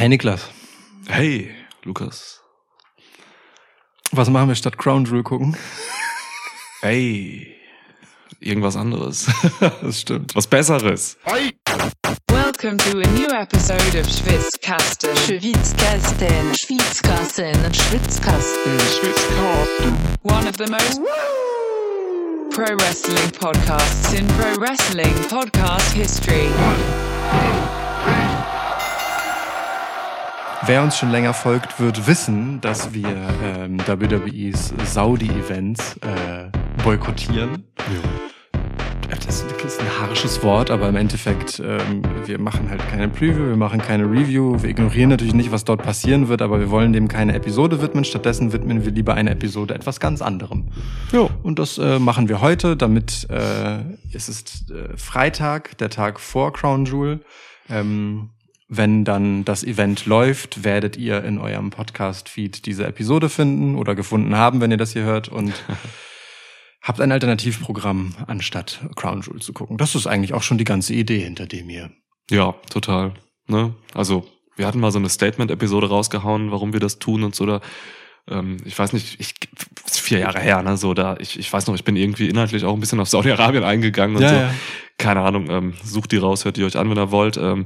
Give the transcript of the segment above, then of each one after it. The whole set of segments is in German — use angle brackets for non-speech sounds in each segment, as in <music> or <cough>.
Hey Niklas, Hey, Lukas. was machen wir statt Crown Jewel gucken? Hey, irgendwas anderes. <laughs> Das stimmt. Was Besseres. Welcome to a new episode of Schwitzkasten. Schwitzkasten, Schwitzkasten, Schwitzkasten, One of the most pro wrestling podcasts in pro wrestling podcast history. Wer uns schon länger folgt, wird wissen, dass wir ähm, WWEs Saudi-Events äh, boykottieren. Das ist ein harsches Wort, aber im Endeffekt, ähm, wir machen halt keine Preview, wir machen keine Review, wir ignorieren natürlich nicht, was dort passieren wird, aber wir wollen dem keine Episode widmen. Stattdessen widmen wir lieber eine Episode etwas ganz anderem. Jo. Und das äh, machen wir heute, damit äh, es ist äh, Freitag, der Tag vor Crown Jewel. Ähm, wenn dann das Event läuft, werdet ihr in eurem Podcast-Feed diese Episode finden oder gefunden haben, wenn ihr das hier hört und <laughs> habt ein Alternativprogramm, anstatt Crown Jewel zu gucken. Das ist eigentlich auch schon die ganze Idee hinter dem hier. Ja, total. Ne? Also, wir hatten mal so eine Statement-Episode rausgehauen, warum wir das tun und so. Da, ähm, ich weiß nicht, ich, vier Jahre her, ne? So, da, ich, ich weiß noch, ich bin irgendwie inhaltlich auch ein bisschen auf Saudi-Arabien eingegangen und Ja, so. ja. Keine Ahnung, ähm, sucht die raus, hört die euch an, wenn ihr wollt. Ähm,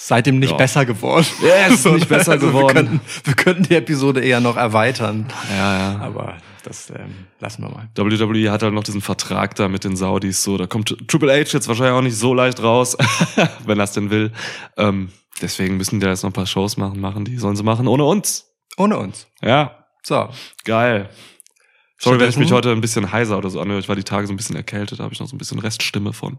Seitdem nicht Ja. besser geworden. Ja, es ist <laughs> nicht besser geworden. Wir könnten, wir könnten die Episode eher noch erweitern. ja, ja. Aber das ähm, lassen wir mal. WWE hat halt noch diesen Vertrag da mit den Saudis, so, da kommt Triple H jetzt wahrscheinlich auch nicht so leicht raus, <laughs> wenn er es denn will. Ähm, deswegen müssen die jetzt noch ein paar Shows machen, machen die, sollen sie machen, ohne uns. Ohne uns. Ja, So. geil. Sorry, wenn ich mich heute ein bisschen heiser oder so anhöre. Ich war die Tage so ein bisschen erkältet, da habe ich noch so ein bisschen Reststimme von.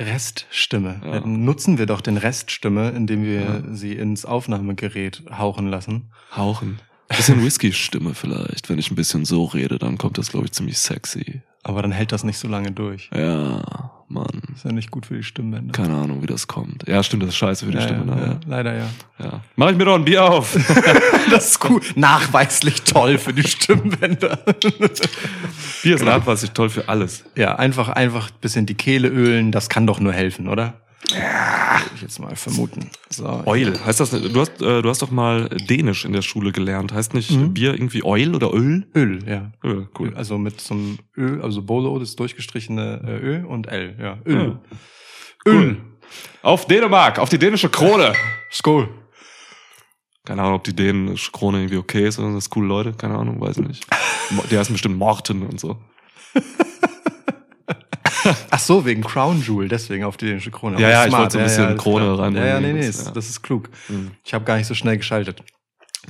Reststimme. Ja. Nutzen wir doch den Reststimme, indem wir Ja. sie ins Aufnahmegerät hauchen lassen. Hauchen. Bisschen Whisky-Stimme vielleicht. Wenn ich ein bisschen so rede, dann kommt das, glaube ich, ziemlich sexy. Aber dann hält das nicht so lange durch. Ja, Mann. Ist ja nicht gut für die Stimmbänder. Keine Ahnung, wie das kommt. Ja, stimmt, das ist scheiße für die ja, Stimme. ja, ne? ja, leider ja. Ja. Mach ich mir doch ein Bier auf. <laughs> Das ist cool. Nachweislich toll für die Stimmbänder. Bier ist nachweislich toll für alles. ja, einfach, einfach ein bisschen die Kehle ölen, das kann doch nur helfen, oder? Ja. Würde ich jetzt mal vermuten. So. Oil. Heißt das, du hast, äh, du hast doch mal Dänisch in der Schule gelernt. Heißt nicht Mhm. Bier irgendwie Oil oder Öl? Öl, ja. Öl, cool. Also mit so einem Ö, also Bolo, das durchgestrichene äh, Ö und L, ja. Öl. Öl. Auf Dänemark, auf die dänische Krone. <laughs> Skol. Keine Ahnung, ob die dänische Krone irgendwie okay ist oder das coole Leute. Keine Ahnung, weiß ich nicht. <laughs> Die heißen bestimmt Morten und so. <laughs> <laughs> Ach so, wegen Crown Jewel, deswegen auf die dänische Krone. Ja, Aber ja, ich smart. wollte so ein bisschen ist Krone klar. reinbringen. Ja, ja, nee, nee, Das- ist, ja. das ist klug. Mhm. Ich habe gar nicht so schnell geschaltet.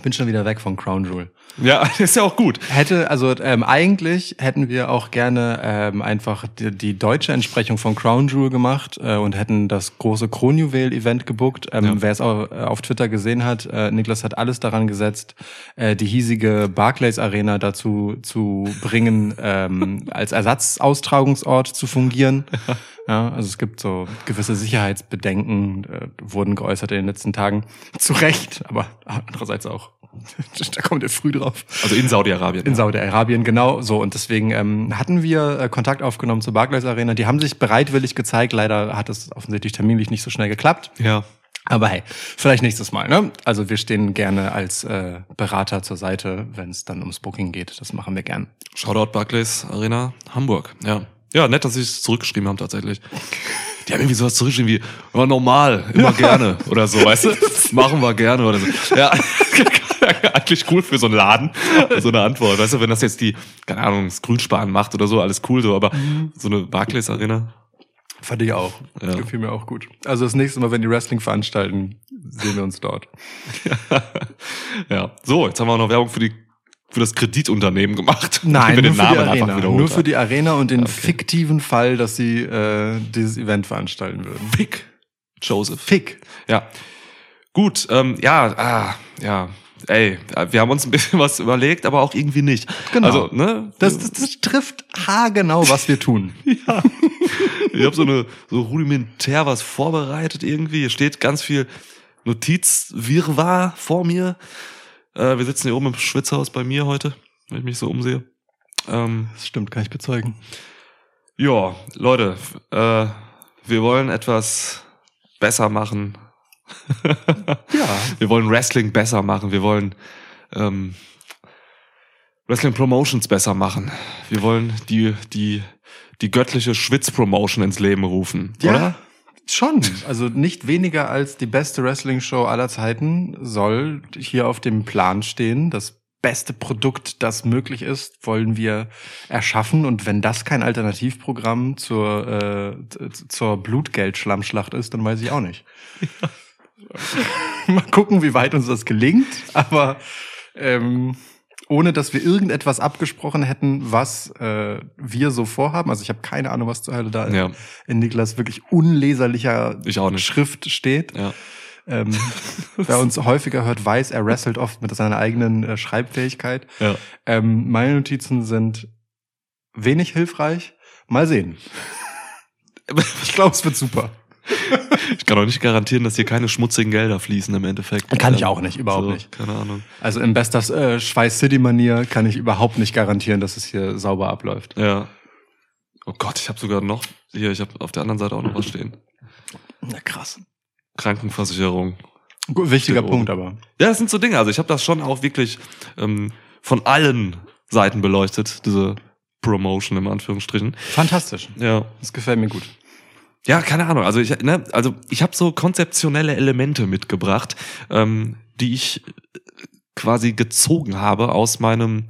Bin schon wieder weg von Crown Jewel. Ja, <laughs> ist ja auch gut. Hätte, also ähm, eigentlich hätten wir auch gerne ähm, einfach die, die deutsche Entsprechung von Crown Jewel gemacht äh, und hätten das große Kronjuwel-Event gebuckt. Ähm, Ja. Wer es auch, äh, auf Twitter gesehen hat, äh, Niklas hat alles daran gesetzt, äh, die hiesige Barclays Arena dazu zu bringen, ähm, als Ersatzaustragungsort zu fungieren. <laughs> Ja, also es gibt so gewisse Sicherheitsbedenken, äh, wurden geäußert in den letzten Tagen. Zu Recht, aber andererseits auch. <laughs> da kommt ihr früh drauf. Also in Saudi-Arabien. In Saudi-Arabien, genau so. Und deswegen ähm, hatten wir äh, Kontakt aufgenommen zur Barclays Arena. Die haben sich bereitwillig gezeigt. Leider hat es offensichtlich terminlich nicht so schnell geklappt. ja. Aber hey, vielleicht nächstes Mal. Ne? Also wir stehen gerne als äh, Berater zur Seite, wenn es dann ums Booking geht. Das machen wir gern. Shoutout Barclays Arena Hamburg. Ja. Ja, nett, dass sie es zurückgeschrieben haben tatsächlich. Die haben irgendwie sowas zurückgeschrieben wie, ja, normal, immer gerne oder so, weißt du? <laughs> Machen wir gerne oder so. Ja, <laughs> eigentlich cool für so einen Laden, so eine Antwort. Weißt du, wenn das jetzt die, keine Ahnung, das Grünsparen macht oder so, alles cool so, aber so eine Barclays Arena, Fand ich auch. Ja. Gefiel mir auch gut. Also das nächste Mal, wenn die Wrestling veranstalten, sehen wir uns dort. <laughs> ja. So, jetzt haben wir auch noch Werbung für die, für das Kreditunternehmen gemacht. <laughs> Nein, nur den für die Namen Arena. wiederholt Nur für die Arena und den fiktiven Fall, dass sie äh, dieses Event veranstalten würden. Fick. Joseph. Fick. Ja. Gut, ähm, ja, ah, ja. Ey, wir haben uns ein bisschen <laughs> was überlegt, aber auch irgendwie nicht. Genau. Also, ne? Das, das, das trifft haargenau, was wir tun. <laughs> ja. Ich habe so eine so rudimentär was vorbereitet irgendwie. Hier steht ganz viel Notizwirrwarr vor mir. Äh, wir sitzen hier oben im Schwitzhaus bei mir heute, wenn ich mich so umsehe. Ähm, Das stimmt, kann ich bezeugen. ja, Leute, äh, wir wollen etwas besser machen <laughs> Ja. Wir wollen Wrestling besser machen. Wir wollen ähm, Wrestling Promotions besser machen. Wir wollen die, die, die göttliche Schwitz-Promotion ins Leben rufen. Ja, Oder? Schon. Also nicht weniger als die beste Wrestling-Show aller Zeiten soll hier auf dem Plan stehen. Das beste Produkt, das möglich ist, wollen wir erschaffen. Und wenn das kein Alternativprogramm zur, äh, zur Blutgeldschlammschlacht ist, dann weiß ich auch nicht. <laughs> <laughs> Mal gucken, wie weit uns das gelingt. Aber ähm, ohne dass wir irgendetwas abgesprochen hätten, was äh, wir so vorhaben. Also ich habe keine Ahnung, was zur Hölle da Ja. in Niklas wirklich unleserlicher. Schrift steht. Ja. Ähm, <laughs> wer uns häufiger hört, weiß, er wrestelt oft mit seiner eigenen äh, Schreibfähigkeit. Ja. Ähm, meine Notizen sind wenig hilfreich. Mal sehen. <laughs> Ich glaube, es wird super. <laughs> <laughs> Ich kann auch nicht garantieren, dass hier keine schmutzigen Gelder fließen im Endeffekt. Kann ich Ähm, auch nicht, überhaupt so, nicht. Keine Ahnung. Also in bester äh, Schweiß City Manier kann ich überhaupt nicht garantieren, dass es hier sauber abläuft. Ja. Oh Gott, ich habe sogar noch, hier, ich habe auf der anderen Seite auch noch was stehen. Na krass. Krankenversicherung. Gut, wichtiger Punkt oben. aber. Ja, das sind so Dinge. Also ich habe das schon auch wirklich ähm, von allen Seiten beleuchtet, diese Promotion im Anführungsstrichen. Fantastisch. Ja. Das gefällt mir gut. Ja, keine Ahnung. Also ich, ne, also ich habe so konzeptionelle Elemente mitgebracht, ähm, die ich quasi gezogen habe aus meinem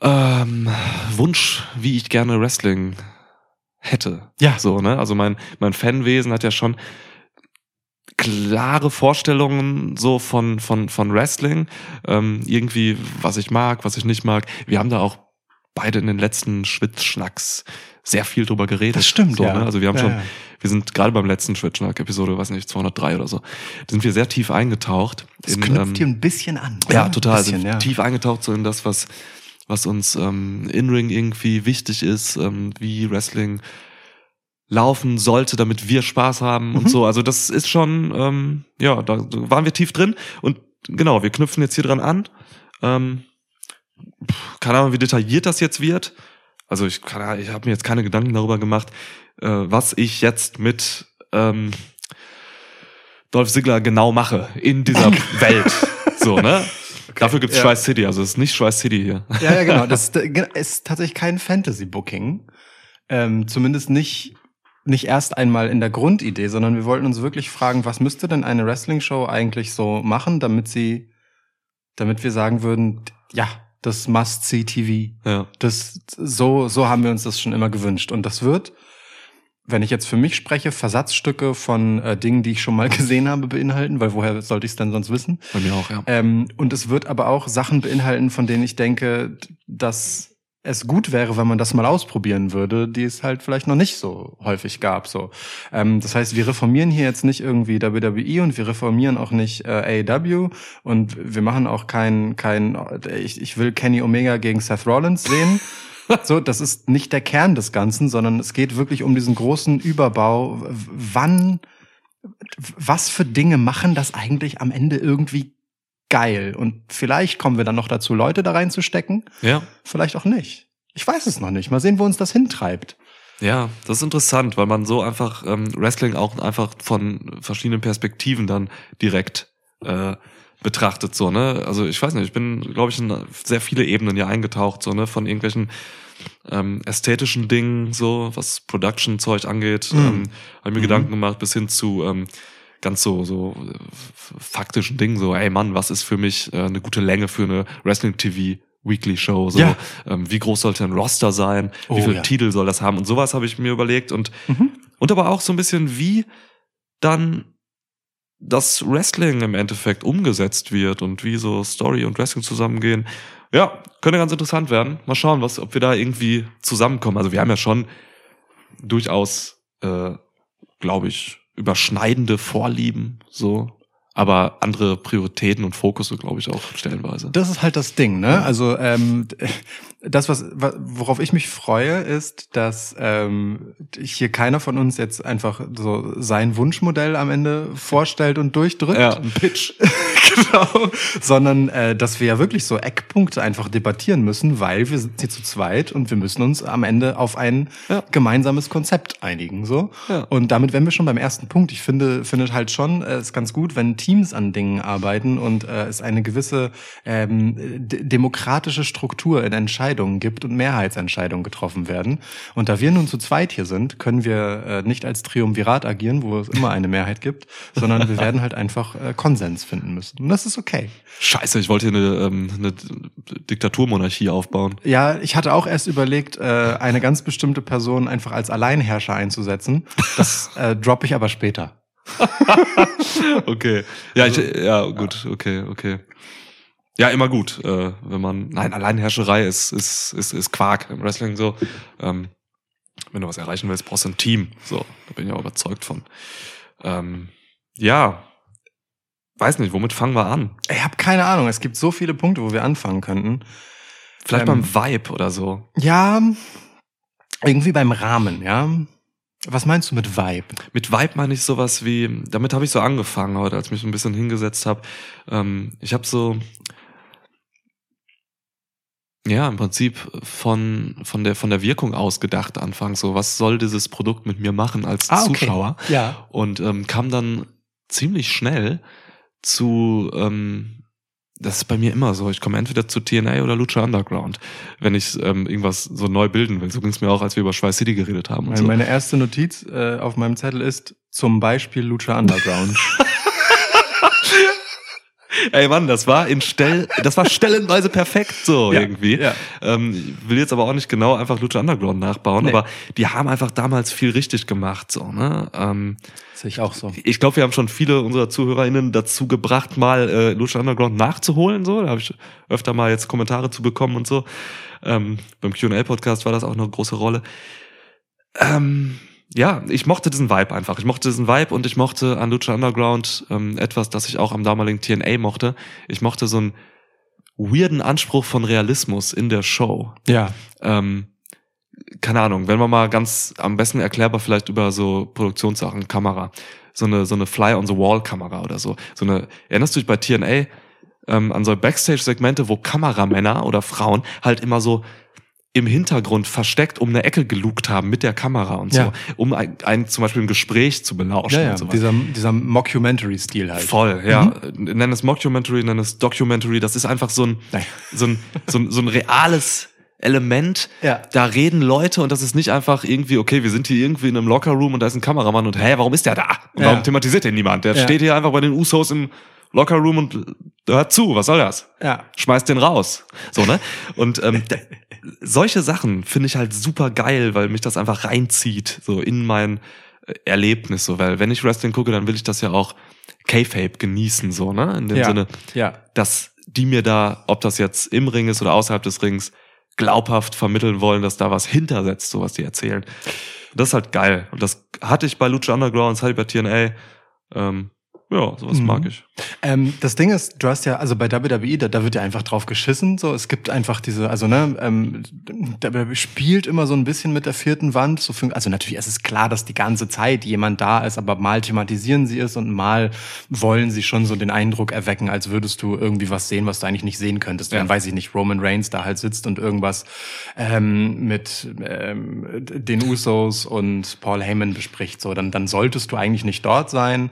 ähm, Wunsch, wie ich gerne Wrestling hätte. Ja. So, ne? Also mein, mein Fanwesen hat ja schon klare Vorstellungen so von, von, von Wrestling. Ähm, irgendwie, was ich mag, was ich nicht mag. Wir haben da auch beide in den letzten Schwitzschnacks sehr viel drüber geredet. Das stimmt, so, ja. Ne? Also wir haben Ja, schon, ja. wir sind gerade beim letzten Schwitzschnack-Episode, weiß nicht, 203 oder so, sind wir sehr tief eingetaucht. Das in, knüpft ähm, hier ein bisschen an. ja, total. Bisschen, also tief eingetaucht so in das, was, was uns ähm, in-Ring irgendwie wichtig ist, ähm, wie Wrestling laufen sollte, damit wir Spaß haben Mhm. und so. Also das ist schon, ähm, ja, da waren wir tief drin und genau, wir knüpfen jetzt hier dran an. Ähm, keine Ahnung, wie detailliert das jetzt wird. Also ich, kann, ich habe mir jetzt keine Gedanken darüber gemacht, äh, was ich jetzt mit ähm, Dolph Ziggler genau mache in dieser <laughs> Welt. So, ne? Dafür gibt's ja. Schweiß City, also es ist nicht Schweiß City hier. Ja, ja, genau. <laughs> Das ist, äh, ist tatsächlich kein Fantasy-Booking. Ähm, zumindest nicht, nicht erst einmal in der Grundidee, sondern wir wollten uns wirklich fragen, was müsste denn eine Wrestling-Show eigentlich so machen, damit sie, damit wir sagen würden, ja, das Must-See-TV. Ja. Das, so, so haben wir uns das schon immer gewünscht. Und das wird, wenn ich jetzt für mich spreche, Versatzstücke von äh, Dingen, die ich schon mal <laughs> gesehen habe, beinhalten, weil woher sollte ich es denn sonst wissen? Bei mir auch, ja. Ähm, und es wird aber auch Sachen beinhalten, von denen ich denke, dass es gut wäre, wenn man das mal ausprobieren würde, die es halt vielleicht noch nicht so häufig gab. So, ähm, das heißt, wir reformieren hier jetzt nicht irgendwie WWE und wir reformieren auch nicht äh, AEW und wir machen auch kein kein. Ich, ich will Kenny Omega gegen Seth Rollins sehen. <laughs> So, das ist nicht der Kern des Ganzen, sondern es geht wirklich um diesen großen Überbau. Wann, was für Dinge machen das eigentlich am Ende irgendwie geil? Und vielleicht kommen wir dann noch dazu, Leute da reinzustecken. Ja. Vielleicht auch nicht. Ich weiß es noch nicht. Mal sehen, wo uns das hintreibt. Ja, das ist interessant, weil man so einfach ähm, Wrestling auch einfach von verschiedenen Perspektiven dann direkt äh, betrachtet, so, ne? Also ich weiß nicht, ich bin, glaube ich, in sehr viele Ebenen ja eingetaucht, so, ne, von irgendwelchen ähm, ästhetischen Dingen, so, was Production-Zeug angeht, Mhm. ähm, habe mir Mhm. Gedanken gemacht, bis hin zu ähm, ganz so, so äh, faktischen Dingen, so, ey Mann, was ist für mich äh, eine gute Länge für eine Wrestling-TV? Weekly Show, so Ja. ähm, wie groß sollte ein Roster sein, Oh, wie viele ja. Titel soll das haben und sowas habe ich mir überlegt und Mhm. und aber auch so ein bisschen wie dann das Wrestling im Endeffekt umgesetzt wird und wie so Story und Wrestling zusammengehen. Ja, könnte ganz interessant werden. Mal schauen, was, ob wir da irgendwie zusammenkommen. Also wir haben ja schon durchaus, äh, glaube ich, überschneidende Vorlieben. So. Aber andere Prioritäten und Fokus, so glaube ich auch stellenweise. Das ist halt das Ding, ne? Also ähm, das, was, wa- worauf ich mich freue, ist, dass ähm, hier keiner von uns jetzt einfach so sein Wunschmodell am Ende vorstellt und durchdrückt. Ja, ein Pitch. <laughs> genau. Sondern äh, dass wir ja wirklich so Eckpunkte einfach debattieren müssen, weil wir sind hier zu zweit und wir müssen uns am Ende auf ein Ja. gemeinsames Konzept einigen. So. Ja. Und damit wären wir schon beim ersten Punkt. Ich finde, finde halt schon, äh, ist ganz gut, wenn Teams an Dingen arbeiten und äh, es eine gewisse ähm, demokratische Struktur in Entscheidungen gibt und Mehrheitsentscheidungen getroffen werden. Und da wir nun zu zweit hier sind, können wir äh, nicht als Triumvirat agieren, wo es immer eine Mehrheit gibt, sondern wir werden halt einfach äh, Konsens finden müssen. Und das ist okay. Scheiße, ich wollte hier eine, ähm, eine Diktaturmonarchie aufbauen. Ja, ich hatte auch erst überlegt, äh, eine ganz bestimmte Person einfach als Alleinherrscher einzusetzen. Das äh, droppe ich aber später. <laughs> Okay. Ja, ich, ja, gut, okay, okay. Ja, immer gut, äh, wenn man. Nein, Alleinherrscherei ist, ist, ist, ist Quark im Wrestling so. Ähm, wenn du was erreichen willst, brauchst du ein Team. So, da bin ich auch überzeugt von. Ähm, ja. Weiß nicht, womit fangen wir an? Ich habe keine Ahnung. Es gibt so viele Punkte, wo wir anfangen könnten. Vielleicht Ähm, beim Vibe oder so. Ja, irgendwie beim Rahmen, ja. Was meinst du mit Vibe? Mit Vibe meine ich sowas wie, damit habe ich so angefangen heute, als ich mich so ein bisschen hingesetzt habe. Ähm, ich habe so, ja, im Prinzip von, von, der, von der Wirkung aus gedacht anfangs. So, was soll dieses Produkt mit mir machen als Zuschauer? Ja. Und ähm, kam dann ziemlich schnell zu, ähm, das ist bei mir immer so, ich komme entweder zu TNA oder Lucha Underground, wenn ich ähm, irgendwas so neu bilden will. So ging es mir auch, als wir über Schweiß City geredet haben. Und Meine, so. meine erste Notiz äh, auf meinem Zettel ist zum Beispiel Lucha Underground. <laughs> Ey Mann, das war in Stell, das war stellenweise perfekt so Ja, irgendwie. ja. Ähm, ich will jetzt aber auch nicht genau einfach Lucha Underground nachbauen, Nee. aber die haben einfach damals viel richtig gemacht so. Ne? Ähm, Sehe ich auch so. ich glaube, wir haben schon viele unserer ZuhörerInnen dazu gebracht, mal äh, Lucha Underground nachzuholen. So, da habe ich öfter mal jetzt Kommentare zu bekommen und so. Ähm, beim Q&A-Podcast war das auch eine große Rolle. Ähm, ja, ich mochte diesen Vibe einfach. Ich mochte diesen Vibe und ich mochte an Lucha Underground ähm, etwas, das ich auch am damaligen TNA mochte. Ich mochte so einen weirden Anspruch von Realismus in der Show Ja. ähm, keine Ahnung, wenn man mal ganz am besten erklärbar vielleicht über so Produktionssachen, Kamera, so eine so eine Fly on the Wall Kamera oder so, so eine erinnerst du dich bei TNA ähm, an so Backstage Segmente, wo Kameramänner oder Frauen halt immer so im Hintergrund versteckt um eine Ecke gelugt haben mit der Kamera und so, Ja. um ein, ein zum Beispiel ein Gespräch zu belauschen Ja, ja. und sowas. Dieser, dieser Mockumentary-Stil halt. Voll, ja. Nenn es Mockumentary, nenn es Documentary. Das ist einfach so ein, Nein. so ein, so ein, so ein reales Element. Ja. Da reden Leute und das ist nicht einfach irgendwie, okay, wir sind hier irgendwie in einem Lockerroom und da ist ein Kameramann und hä, warum ist der da? Und Ja. warum thematisiert den niemand? Der Ja. steht hier einfach bei den Usos im Lockerroom und hört zu. Was soll das? Ja. schmeißt den raus. So, ne? Und ähm, <laughs> solche Sachen finde ich halt super geil, weil mich das einfach reinzieht, so in mein äh, Erlebnis, so, weil wenn ich Wrestling gucke, dann will ich das ja auch K-Fape genießen, so, ne? In dem Ja. Sinne, Ja. dass die mir da, ob das jetzt im Ring ist oder außerhalb des Rings, glaubhaft vermitteln wollen, dass da was hintersetzt, so was die erzählen. Das ist halt geil. Und das hatte ich bei Lucha Underground, das hatte ich bei TNA. Ähm, ja, sowas Mhm. mag ich. Ähm, das Ding ist, du hast ja, also bei WWE, da, da wird ja einfach drauf geschissen. So, es gibt einfach diese, also ne, ähm, WWE spielt immer so ein bisschen mit der vierten Wand. So für, also natürlich ist es klar, dass die ganze Zeit jemand da ist, aber mal thematisieren sie es und mal wollen sie schon so den Eindruck erwecken, als würdest du irgendwie was sehen, was du eigentlich nicht sehen könntest. Ja. weiß ich nicht, Roman Reigns da halt sitzt und irgendwas ähm, mit ähm, den Usos und Paul Heyman bespricht. So, dann, dann solltest du eigentlich nicht dort sein.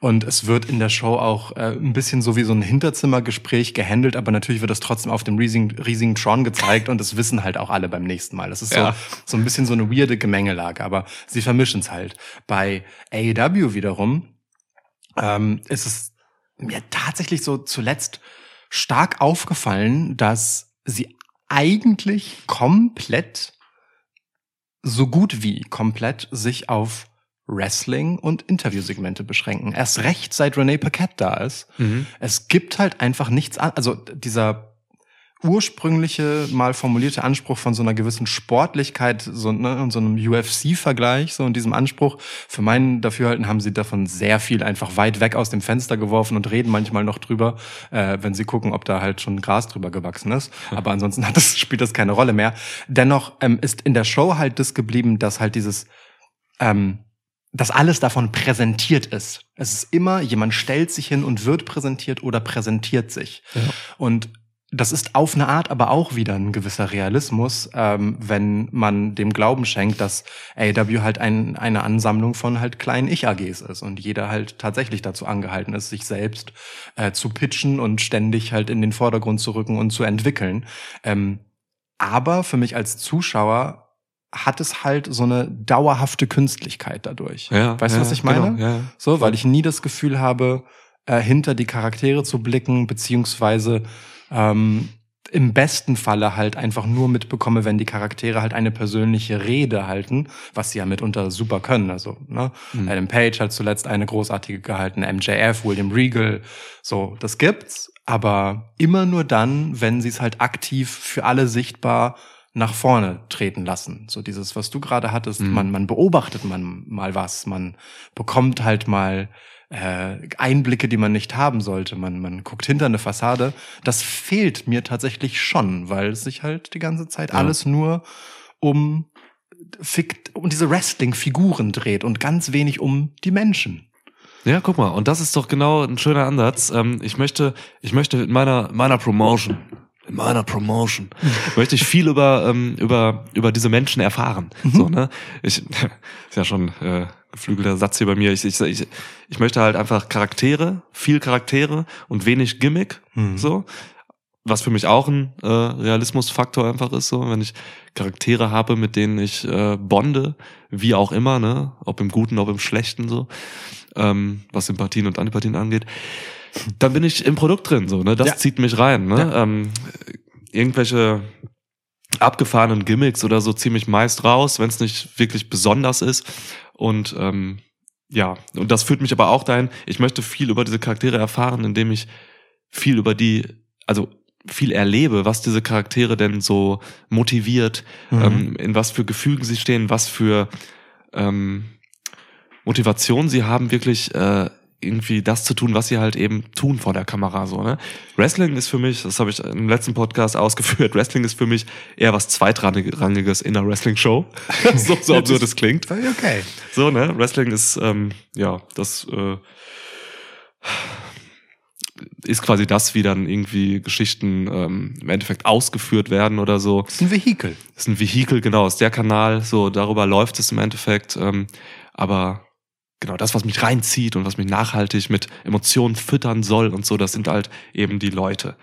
Und es wird in der Show auch äh, ein bisschen so wie so ein Hinterzimmergespräch gehandelt, aber natürlich wird das trotzdem auf dem riesigen, riesigen Tron gezeigt und das wissen halt auch alle beim nächsten Mal. Das ist Ja. so, so ein bisschen so eine weirde Gemengelage, aber sie vermischen es halt. Bei AEW wiederum ähm, ist es mir tatsächlich so zuletzt stark aufgefallen, dass sie eigentlich komplett, so gut wie komplett, sich auf Wrestling und Interviewsegmente beschränken. Erst recht, seit Renee Paquette da ist. Mhm. Es gibt halt einfach nichts an, also dieser ursprüngliche mal formulierte Anspruch von so einer gewissen Sportlichkeit so, ne, und so einem UFC-Vergleich, so in diesem Anspruch, für meinen Dafürhalten haben sie davon sehr viel einfach weit weg aus dem Fenster geworfen und reden manchmal noch drüber, äh, wenn sie gucken, ob da halt schon Gras drüber gewachsen ist. Aber ansonsten hat das, spielt das keine Rolle mehr. Dennoch ähm, ist in der Show halt das geblieben, dass halt dieses ähm, dass alles davon präsentiert ist. Es ist immer, jemand stellt sich hin und wird präsentiert oder präsentiert sich. Und das ist auf eine Art aber auch wieder ein gewisser Realismus, ähm, wenn man dem Glauben schenkt, dass AW halt ein, eine Ansammlung von halt kleinen Ich-AGs ist und jeder halt tatsächlich dazu angehalten ist, sich selbst äh, zu pitchen und ständig halt in den Vordergrund zu rücken und zu entwickeln. Ähm, aber für mich als Zuschauer hat es halt so eine dauerhafte Künstlichkeit dadurch. Ja, weißt du, ja, was ich meine? genau, ja. So, weil ich nie das Gefühl habe, äh, hinter die Charaktere zu blicken, beziehungsweise ähm, im besten Falle halt einfach nur mitbekomme, wenn die Charaktere halt eine persönliche Rede halten, was sie ja mitunter super können. Also, ne? Mhm. Adam Page hat zuletzt eine großartige gehalten, MJF, William Regal, so, das gibt's, aber immer nur dann, wenn sie es halt aktiv für alle sichtbar nach vorne treten lassen. So dieses, was du gerade hattest, Mhm. man, man beobachtet man mal was, man bekommt halt mal äh, Einblicke, die man nicht haben sollte. Man, man guckt hinter eine Fassade. Das fehlt mir tatsächlich schon, weil es sich halt die ganze Zeit Ja. alles nur um, Fikt- um diese Wrestling-Figuren dreht und ganz wenig um die Menschen. Ja, guck mal, und das ist doch genau ein schöner Ansatz. Ähm, ich möchte, ich möchte in meiner, meiner Promotion, in meiner Promotion, möchte ich viel über, ähm, über, über diese Menschen erfahren. So, ne? Ich, ist ja schon, äh, geflügelter Satz hier bei mir. Ich, ich, ich, ich möchte halt einfach Charaktere, viel Charaktere und wenig Gimmick, so. Was für mich auch ein äh, Realismusfaktor einfach ist, so, wenn ich Charaktere habe, mit denen ich äh, bonde, wie auch immer, ne, ob im Guten, ob im Schlechten, so, ähm, was Sympathien und Antipathien angeht, dann bin ich im Produkt drin, so, ne, das Ja. zieht mich rein, ne, Ja. ähm, irgendwelche abgefahrenen Gimmicks oder so zieh mich meist raus, wenn es nicht wirklich besonders ist und ähm, ja, und das führt mich aber auch dahin, ich möchte viel über diese Charaktere erfahren, indem ich viel über die, also viel erlebe, was diese Charaktere denn so motiviert, Mhm. ähm, in was für Gefügen sie stehen, was für ähm, Motivation sie haben, wirklich äh, irgendwie das zu tun, was sie halt eben tun vor der Kamera. So, ne? Wrestling ist für mich, das habe ich im letzten Podcast ausgeführt, Wrestling ist für mich eher was Zweitrangiges in einer Wrestling-Show. <laughs> so, so absurd es klingt. Okay. So, ne? Wrestling ist, ähm, ja, das äh, ist quasi das, wie dann irgendwie Geschichten ähm, im Endeffekt ausgeführt werden oder so. Das ist ein Vehikel. Das ist ein Vehikel, genau, ist der Kanal, so darüber läuft es im Endeffekt. Ähm, aber genau das, was mich reinzieht und was mich nachhaltig mit Emotionen füttern soll und so, das sind halt eben die Leute.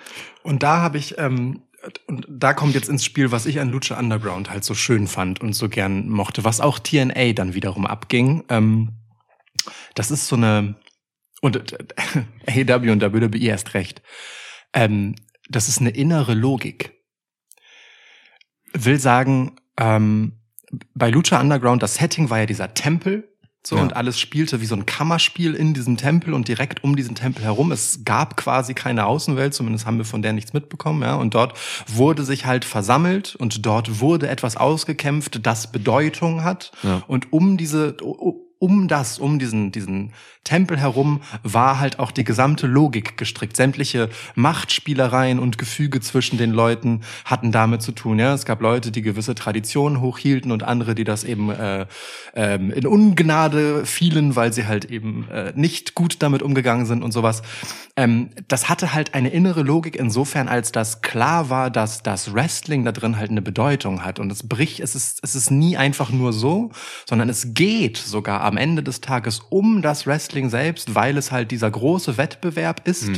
Und da habe ich, ähm, und da kommt jetzt ins Spiel, was ich an Lucha Underground halt so schön fand und so gern mochte, was auch TNA dann wiederum abging. Ähm, das ist so eine, und äh, <laughs> AEW und WWE erst recht, ähm, das ist eine innere Logik. Will sagen, ähm, bei Lucha Underground, das Setting war ja dieser Tempel, so, Ja. und alles spielte wie so ein Kammerspiel in diesem Tempel und direkt um diesen Tempel herum. Es gab quasi keine Außenwelt, zumindest haben wir von der nichts mitbekommen, ja. Und dort wurde sich halt versammelt und dort wurde etwas ausgekämpft, das Bedeutung hat. Ja. Und um diese, um das, um diesen, diesen Tempel herum war halt auch die gesamte Logik gestrickt. Sämtliche Machtspielereien und Gefüge zwischen den Leuten hatten damit zu tun. Ja, es gab Leute, die gewisse Traditionen hochhielten und andere, die das eben äh, ähm, in Ungnade fielen, weil sie halt eben äh, nicht gut damit umgegangen sind und sowas. Ähm, das hatte halt eine innere Logik insofern, als das klar war, dass das Wrestling da drin halt eine Bedeutung hat und es bricht, es ist, es ist nie einfach nur so, sondern es geht sogar am Ende des Tages um das Wrestling selbst, weil es halt dieser große Wettbewerb ist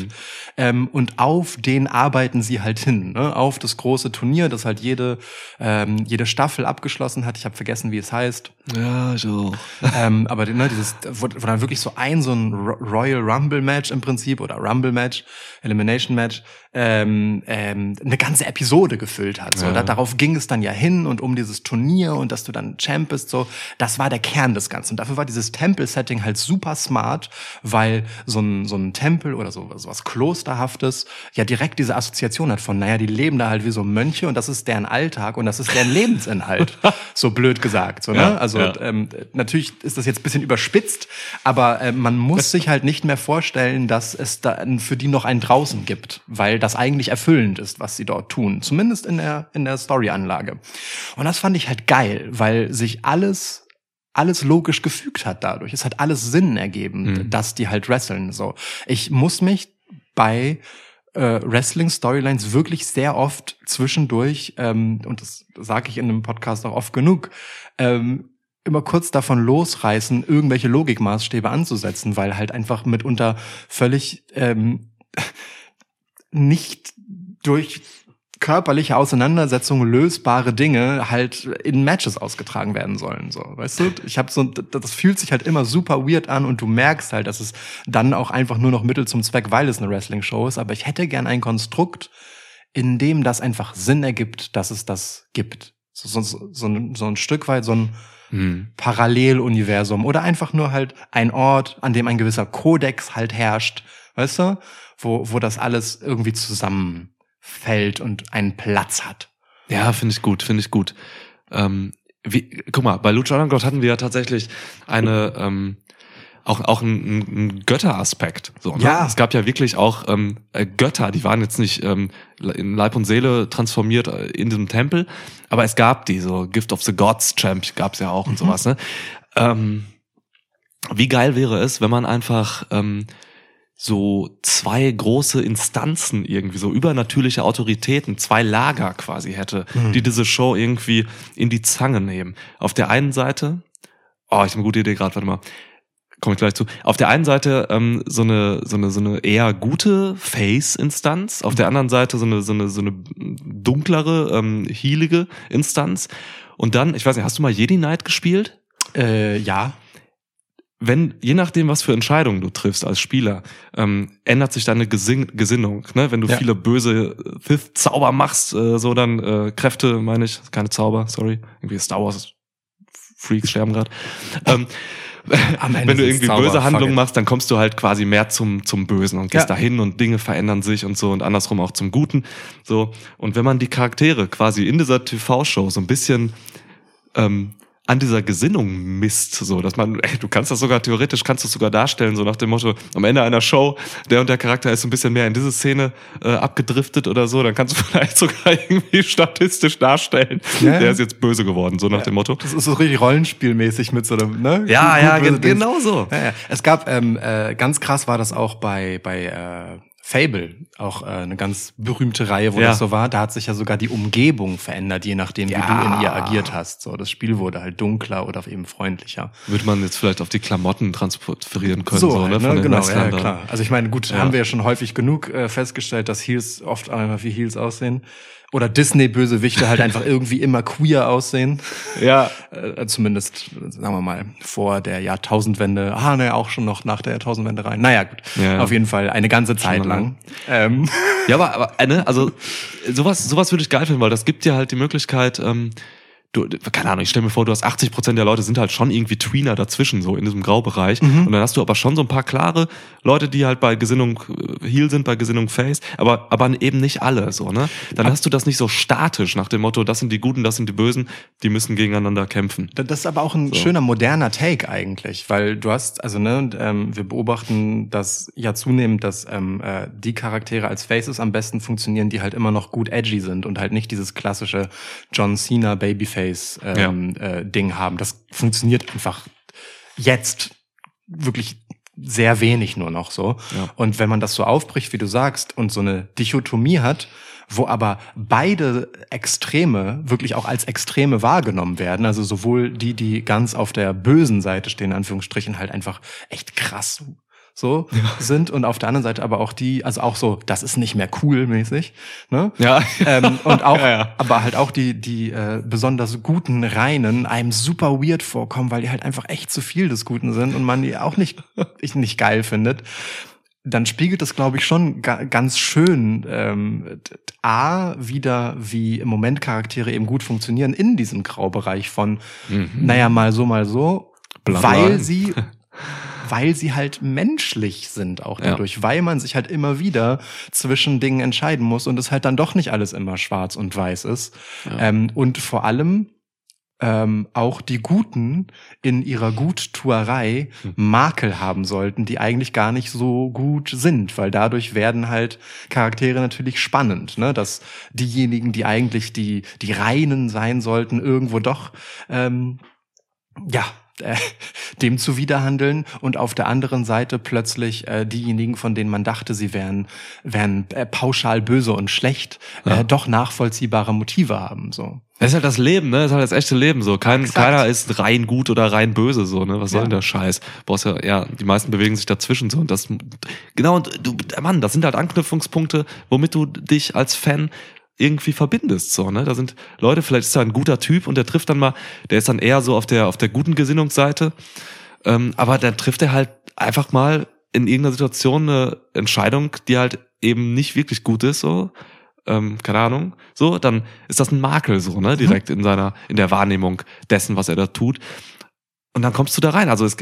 ähm, und auf den arbeiten sie halt hin, ne? auf das große Turnier, das halt jede ähm, jede Staffel abgeschlossen hat. Ich habe vergessen, wie es heißt Ja, so. <laughs> ähm, aber ne, dieses, wo, wo dann wirklich so ein so ein Ro- Royal Rumble Match im Prinzip oder Rumble Match, Elimination Match, ähm, ähm, eine ganze Episode gefüllt hat. So, Ja. da, darauf ging es dann ja hin und um dieses Turnier und dass du dann Champ bist, so, das war der Kern des Ganzen. Und dafür war dieses Tempel-Setting halt super smart, weil so ein, so ein Tempel oder so, so was Klosterhaftes ja direkt diese Assoziation hat von, naja, die leben da halt wie so Mönche und das ist deren Alltag und das ist deren Lebensinhalt. <laughs> so blöd gesagt. So, ne? Ja, also ja. ähm, natürlich ist das jetzt ein bisschen überspitzt, aber äh, man muss <laughs> sich halt nicht mehr vorstellen, dass es da für die noch einen draußen gibt, weil das eigentlich erfüllend ist, was sie dort tun. Zumindest in der, in der Story-Anlage. Und das fand ich halt geil, weil sich alles alles logisch gefügt hat dadurch. Es hat alles Sinn ergeben, Mhm. dass die halt wresteln. So, ich muss mich bei äh, Wrestling-Storylines wirklich sehr oft zwischendurch, ähm, und das sage ich in einem Podcast auch oft genug, ähm, immer kurz davon losreißen, irgendwelche Logikmaßstäbe anzusetzen, weil halt einfach mitunter völlig ähm, nicht durch körperliche Auseinandersetzung lösbare Dinge halt in Matches ausgetragen werden sollen so weißt du? Ich habe so das fühlt sich halt immer super weird an und du merkst halt dass es dann auch einfach nur noch Mittel zum Zweck weil es eine Wrestling Show ist. Aber ich hätte gern ein Konstrukt in dem das einfach Sinn ergibt dass es das gibt. So, so, so, ein, so ein Stück weit so ein Hm. Paralleluniversum oder einfach nur halt ein Ort, an dem ein gewisser Kodex halt herrscht, weißt du, wo, wo das alles irgendwie zusammenfällt und einen Platz hat. Ja, finde ich gut, finde ich gut. Ähm, wie, guck mal, bei Lucha Underground hatten wir ja tatsächlich eine ähm, auch auch einen, einen Götteraspekt. So, ne? Ja. Es gab ja wirklich auch ähm, äh, Götter, die waren jetzt nicht ähm, in Leib und Seele transformiert äh, in diesem Tempel, aber es gab die, so Gift of the Gods Champ gab's ja auch und sowas. Ne? Ähm, wie geil wäre es, wenn man einfach ähm, so zwei große Instanzen irgendwie, so übernatürliche Autoritäten, zwei Lager quasi hätte, Mhm. die diese Show irgendwie in die Zange nehmen. Auf der einen Seite, oh, ich habe eine gute Idee gerade, warte mal, komme ich gleich zu. Auf der einen Seite ähm, so eine so eine so eine eher gute Face-Instanz, auf der anderen Seite so eine so eine so eine dunklere, ähm, healige Instanz. Und dann, ich weiß nicht, hast du mal Jedi Knight gespielt? Äh, ja. Wenn, je nachdem, was für Entscheidungen du triffst als Spieler, ähm, ändert sich deine Gesinn Gesinnung. Ne? Wenn du Ja. viele böse Sith-Zauber machst, äh, so dann äh, Kräfte, meine ich, keine Zauber, sorry. Irgendwie Star Wars Freaks sterben gerade. ähm, <laughs> wenn du irgendwie Zauber, böse Handlungen machst, dann kommst du halt quasi mehr zum, zum Bösen und gehst Ja. dahin und Dinge verändern sich und so und andersrum auch zum Guten. So. Und wenn man die Charaktere quasi in dieser TV-Show so ein bisschen ähm, an dieser Gesinnung misst, so dass man, ey, du kannst das sogar theoretisch, kannst du es sogar darstellen, so nach dem Motto, am Ende einer Show, der und der Charakter ist so ein bisschen mehr in diese Szene äh, abgedriftet oder so, dann kannst du <laughs> vielleicht sogar irgendwie statistisch darstellen, Ja. der ist jetzt böse geworden, so nach dem Motto. Das ist so richtig rollenspielmäßig mit so einem, ne? Ja, Gut, ja, gen- Dings. genau so. Ja, ja. Es gab, ähm, äh, ganz krass war das auch bei, bei äh, Fable, auch äh, eine ganz berühmte Reihe, wo Ja. das so war. Da hat sich ja sogar die Umgebung verändert, je nachdem, wie Ja. du in ihr agiert hast. So, das Spiel wurde halt dunkler oder eben freundlicher. Würde man jetzt vielleicht auf die Klamotten transferieren können, so, halt, ne, von den genau, ja, klar. Also ich meine, gut, Ja. haben wir ja schon häufig genug äh, festgestellt, dass Heels oft einfach wie Heels aussehen. Oder Disney-Bösewichte halt einfach <laughs> irgendwie immer queer aussehen. Ja, Äh, zumindest, sagen wir mal, vor der Jahrtausendwende. Ah, ne, auch schon noch nach der Jahrtausendwende rein. Naja, gut. Ja. Auf jeden Fall eine ganze Zeit lang. Ähm, Ja, aber, aber äh, ne, also sowas, sowas würde ich geil finden, weil das gibt dir halt die Möglichkeit, ähm, du, keine Ahnung, ich stell mir vor, du hast 80 Prozent der Leute sind halt schon irgendwie Tweener dazwischen, so in diesem Graubereich. Und dann hast du aber schon so ein paar klare Leute, die halt bei Gesinnung äh, Heal sind, bei Gesinnung Face, aber, aber eben nicht alle, so, ne? Dann hast du das nicht so statisch nach dem Motto, das sind die Guten, das sind die Bösen, die müssen gegeneinander kämpfen. Da- Das ist aber auch ein schöner moderner Take eigentlich, weil du hast, also ne, und, ähm, wir beobachten das ja zunehmend, dass ähm, äh, die Charaktere als Faces am besten funktionieren, die halt immer noch gut edgy sind und halt nicht dieses klassische John Cena Babyface ähm, äh, Ding haben. Das funktioniert einfach jetzt wirklich sehr wenig nur noch so. Ja. Und wenn man das so aufbricht, wie du sagst, und so eine Dichotomie hat, wo aber beide Extreme wirklich auch als Extreme wahrgenommen werden, also sowohl die, die ganz auf der bösen Seite stehen, in Anführungsstrichen, halt einfach echt krass so sind und auf der anderen Seite aber auch die, also auch so, das ist nicht mehr cool mäßig, ne? Ja. ähm, und auch, <laughs> Ja, ja. aber halt auch die, die äh, besonders guten Reinen einem super weird vorkommen, weil die halt einfach echt zu viel des Guten sind und man die auch nicht, <laughs> ich nicht geil findet. Dann spiegelt das, glaube ich, schon ga, ganz schön ähm, A, wieder, wie im Moment Charaktere eben gut funktionieren in diesem Graubereich von, Mhm. naja, mal so, mal so. Bloodline. weil sie <laughs> weil sie halt menschlich sind auch Ja. dadurch, weil man sich halt immer wieder zwischen Dingen entscheiden muss und es halt dann doch nicht alles immer schwarz und weiß ist. Ähm, und vor allem ähm, auch die Guten in ihrer Guttuerei Hm. Makel haben sollten, die eigentlich gar nicht so gut sind, weil dadurch werden halt Charaktere natürlich spannend, ne? dass diejenigen, die eigentlich die die Reinen sein sollten, irgendwo doch ähm, ja äh, <laughs> dem zuwiderhandeln und auf der anderen Seite plötzlich äh, diejenigen, von denen man dachte, sie wären wären äh, pauschal böse und schlecht, äh, doch nachvollziehbare Motive haben so. Das ist halt das Leben, ne? Das ist halt das echte Leben so. Kein, Exakt. keiner ist rein gut oder rein böse so, ne? Was soll Ja. denn der Scheiß? Brauchst ja, ja, die meisten bewegen sich dazwischen so und das genau und du Mann, das sind halt Anknüpfungspunkte, womit du dich als Fan irgendwie verbindest so, ne? Da sind Leute, vielleicht ist er ein guter Typ und der trifft dann mal, der ist dann eher so auf der auf der guten Gesinnungsseite, ähm, aber dann trifft er halt einfach mal in irgendeiner Situation eine Entscheidung, die halt eben nicht wirklich gut ist so ähm, keine Ahnung, so, dann ist das ein Makel so, ne, direkt in seiner, in der Wahrnehmung dessen, was er da tut. Und dann kommst du da rein. Also es,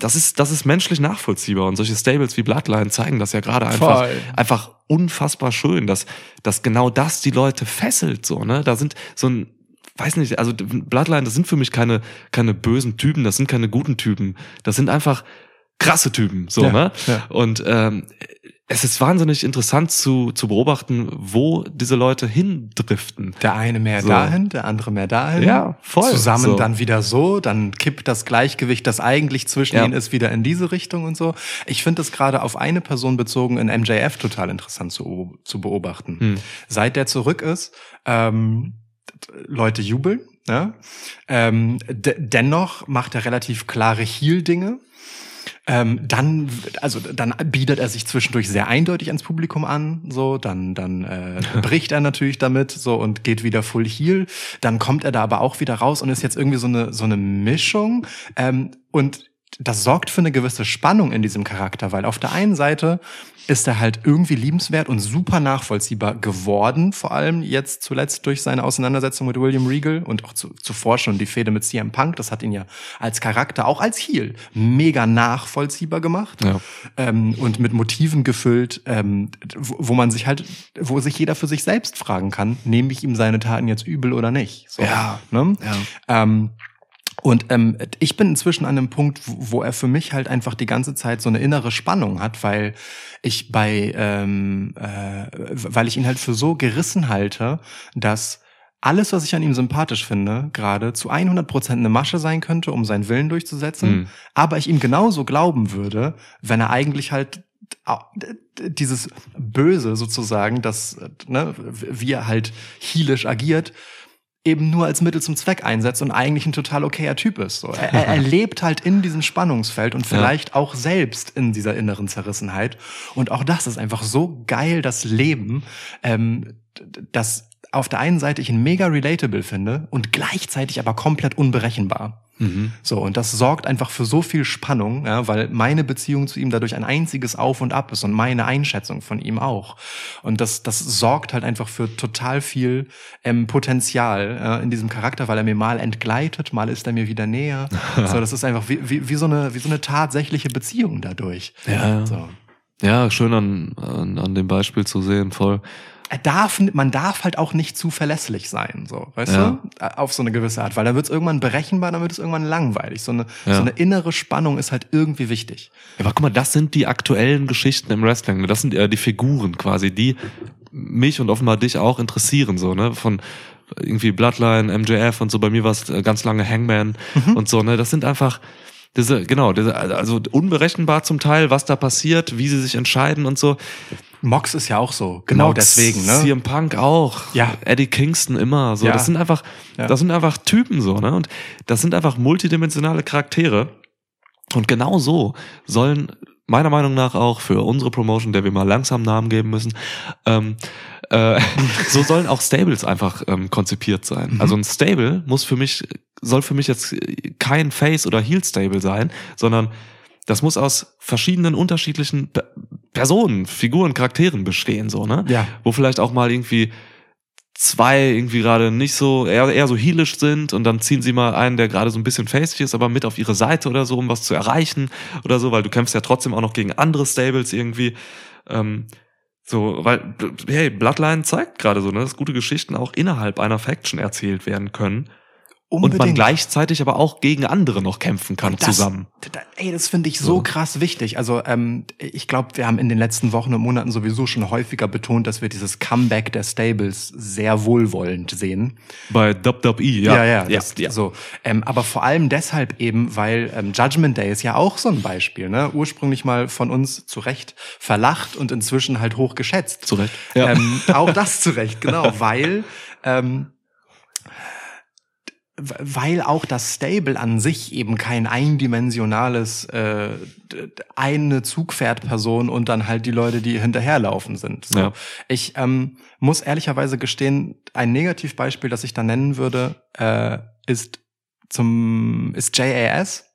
das ist, das ist menschlich nachvollziehbar. Und solche Stables wie Bloodline zeigen das ja gerade einfach, Voll. einfach unfassbar schön, dass, dass genau das die Leute fesselt, so, ne. Da sind so ein, weiß nicht, also Bloodline, das sind für mich keine, keine bösen Typen, das sind keine guten Typen. Das sind einfach krasse Typen, so, Ja, ne? ja. Und ähm, es ist wahnsinnig interessant zu, zu beobachten, wo diese Leute hindriften. Der eine mehr So. dahin, der andere mehr dahin. Ja, voll. Zusammen So. dann wieder so, dann kippt das Gleichgewicht, das eigentlich zwischen Ja. ihnen ist, wieder in diese Richtung und so. Ich finde das gerade auf eine Person bezogen in MJF total interessant zu, zu beobachten. Hm. Seit der zurück ist, ähm, Leute jubeln. Ja? Ähm, de dennoch macht er relativ klare Heal-Dinge. Ähm, dann, also dann bietet er sich zwischendurch sehr eindeutig ans Publikum an, so dann dann äh, <laughs> bricht er natürlich damit so und geht wieder Full Heal. Dann kommt er da aber auch wieder raus und ist jetzt irgendwie so eine so eine Mischung ähm, und das sorgt für eine gewisse Spannung in diesem Charakter, weil auf der einen Seite ist er halt irgendwie liebenswert und super nachvollziehbar geworden, vor allem jetzt zuletzt durch seine Auseinandersetzung mit William Regal und auch zu, zuvor schon die Fehde mit CM Punk. Das hat ihn ja als Charakter, auch als Heel, mega nachvollziehbar gemacht Ja. ähm, und mit Motiven gefüllt, ähm, wo, wo man sich halt, wo sich jeder für sich selbst fragen kann, nehme ich ihm seine Taten jetzt übel oder nicht? So, Ja. Ne? Ja. Ähm, und ähm, ich bin inzwischen an einem Punkt, wo er für mich halt einfach die ganze Zeit so eine innere Spannung hat, weil ich bei, ähm, äh, weil ich ihn halt für so gerissen halte, dass alles, was ich an ihm sympathisch finde, gerade zu 100 Prozent eine Masche sein könnte, um seinen Willen durchzusetzen, Mhm. aber ich ihm genauso glauben würde, wenn er eigentlich halt dieses Böse sozusagen, das, ne, wie er halt heelisch agiert, eben nur als Mittel zum Zweck einsetzt und eigentlich ein total okayer Typ ist. So. Er, er, <laughs> lebt halt in diesem Spannungsfeld und vielleicht auch selbst in dieser inneren Zerrissenheit. Und auch das ist einfach so geil, das Leben, ähm, dass auf der einen Seite ich ihn mega relatable finde und gleichzeitig aber komplett unberechenbar. Mhm. So, und das sorgt einfach für so viel Spannung, ja, weil meine Beziehung zu ihm dadurch ein einziges Auf und Ab ist und meine Einschätzung von ihm auch. Und das, das sorgt halt einfach für total viel ähm, Potenzial äh, in diesem Charakter, weil er mir mal entgleitet, mal ist er mir wieder näher. <laughs> so, das ist einfach wie, wie, wie, so eine, wie so eine tatsächliche Beziehung dadurch. Ja. So. Ja, schön an, an, an dem Beispiel zu sehen, voll. Er darf, man darf halt auch nicht zu verlässlich sein, so, weißt Ja. du? Auf so eine gewisse Art, weil dann wird es irgendwann berechenbar, dann wird es irgendwann langweilig. So eine, Ja. so eine innere Spannung ist halt irgendwie wichtig. Ja, aber guck mal, das sind die aktuellen Geschichten im Wrestling. Das sind ja die Figuren quasi, die mich und offenbar dich auch interessieren, so, ne? Von irgendwie Bloodline, MJF und so. Bei mir war es äh, ganz lange Hangman und so, ne? Das sind einfach diese, genau, diese, also unberechenbar zum Teil, was da passiert, wie sie sich entscheiden und so. Mox ist ja auch so, genau Mox, deswegen, ne? CM Punk auch. Ja. Eddie Kingston immer. So, Ja. das sind einfach, Ja. das sind einfach Typen so, ne? Und das sind einfach multidimensionale Charaktere. Und genau so sollen meiner Meinung nach auch für unsere Promotion, der wir mal langsam Namen geben müssen, ähm, äh, <laughs> so sollen auch Stables einfach ähm, konzipiert sein. Mhm. Also ein Stable muss für mich, soll für mich jetzt kein Face oder Heel Stable sein, sondern das muss aus verschiedenen unterschiedlichen Pe- Personen, Figuren, Charakteren bestehen, so, ne? Ja. Wo vielleicht auch mal irgendwie zwei irgendwie gerade nicht so, eher, eher so heelisch sind und dann ziehen sie mal einen, der gerade so ein bisschen facig ist, aber mit auf ihre Seite oder so, um was zu erreichen oder so, weil du kämpfst ja trotzdem auch noch gegen andere Stables irgendwie. Ähm, so, weil, hey, Bloodline zeigt gerade so, ne, dass gute Geschichten auch innerhalb einer Faction erzählt werden können. Und man gleichzeitig aber auch gegen andere noch kämpfen kann das, zusammen. Da, ey, das finde ich so, So. krass wichtig. Also ähm, ich glaube, wir haben in den letzten Wochen und Monaten sowieso schon häufiger betont, dass wir dieses Comeback der Stables sehr wohlwollend sehen. Bei WWE, ja. ja, ja, das, so. Ähm, aber vor allem deshalb eben, weil ähm, Judgment Day ist ja auch so ein Beispiel. Ne? Ursprünglich mal von uns zu Recht verlacht und inzwischen halt hoch geschätzt. Zu Recht. Ja. Ähm, auch <laughs> das zu Recht, genau, weil ähm, weil auch das Stable an sich eben kein eindimensionales äh, eine Zugpferdperson und dann halt die Leute, die hinterherlaufen sind. So. Ja. Ich ähm, muss ehrlicherweise gestehen, ein Negativbeispiel, das ich da nennen würde, äh, ist zum ist JAS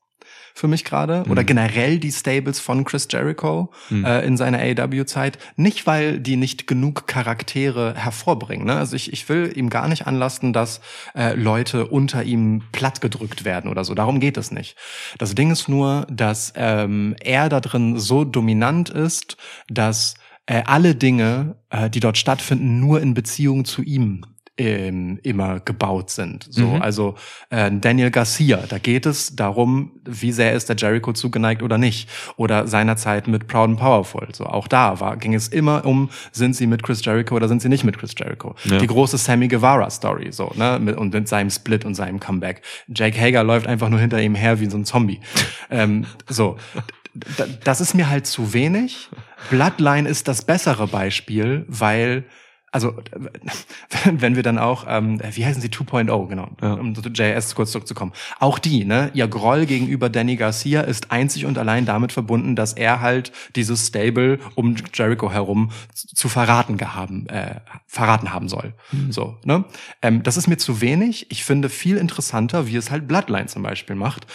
für mich gerade oder Mhm. generell die Stables von Chris Jericho Mhm. äh, in seiner AEW-Zeit. Nicht, weil die nicht genug Charaktere hervorbringen. Ne? Also ich, ich will ihm gar nicht anlasten, dass äh, Leute unter ihm plattgedrückt werden oder so. Darum geht es nicht. Das Ding ist nur, dass ähm, er da drin so dominant ist, dass äh, alle Dinge, äh, die dort stattfinden, nur in Beziehung zu ihm ähm, immer gebaut sind. So, Mhm. also äh, Daniel Garcia, da geht es darum, wie sehr ist der Jericho zugeneigt oder nicht. Oder seinerzeit mit Proud and Powerful. So, auch da war, ging es immer um, sind sie mit Chris Jericho oder sind sie nicht mit Chris Jericho. Ja. Die große Sammy Guevara Story, so, ne, mit, und mit seinem Split und seinem Comeback. Jake Hager läuft einfach nur hinter ihm her wie so ein Zombie. <laughs> ähm, so. Das ist mir halt zu wenig. Bloodline ist das bessere Beispiel, weil also <laughs> wenn wir dann auch, ähm, wie heißen sie, 2.0, genau, Ja. um zu JS kurz zurückzukommen. Auch die, ne, ihr Groll gegenüber Danny Garcia ist einzig und allein damit verbunden, dass er halt dieses Stable um Jericho herum zu verraten gehaben, äh, verraten haben soll. So, ne? Ähm, das ist mir zu wenig. Ich finde viel interessanter, wie es halt Bloodline zum Beispiel macht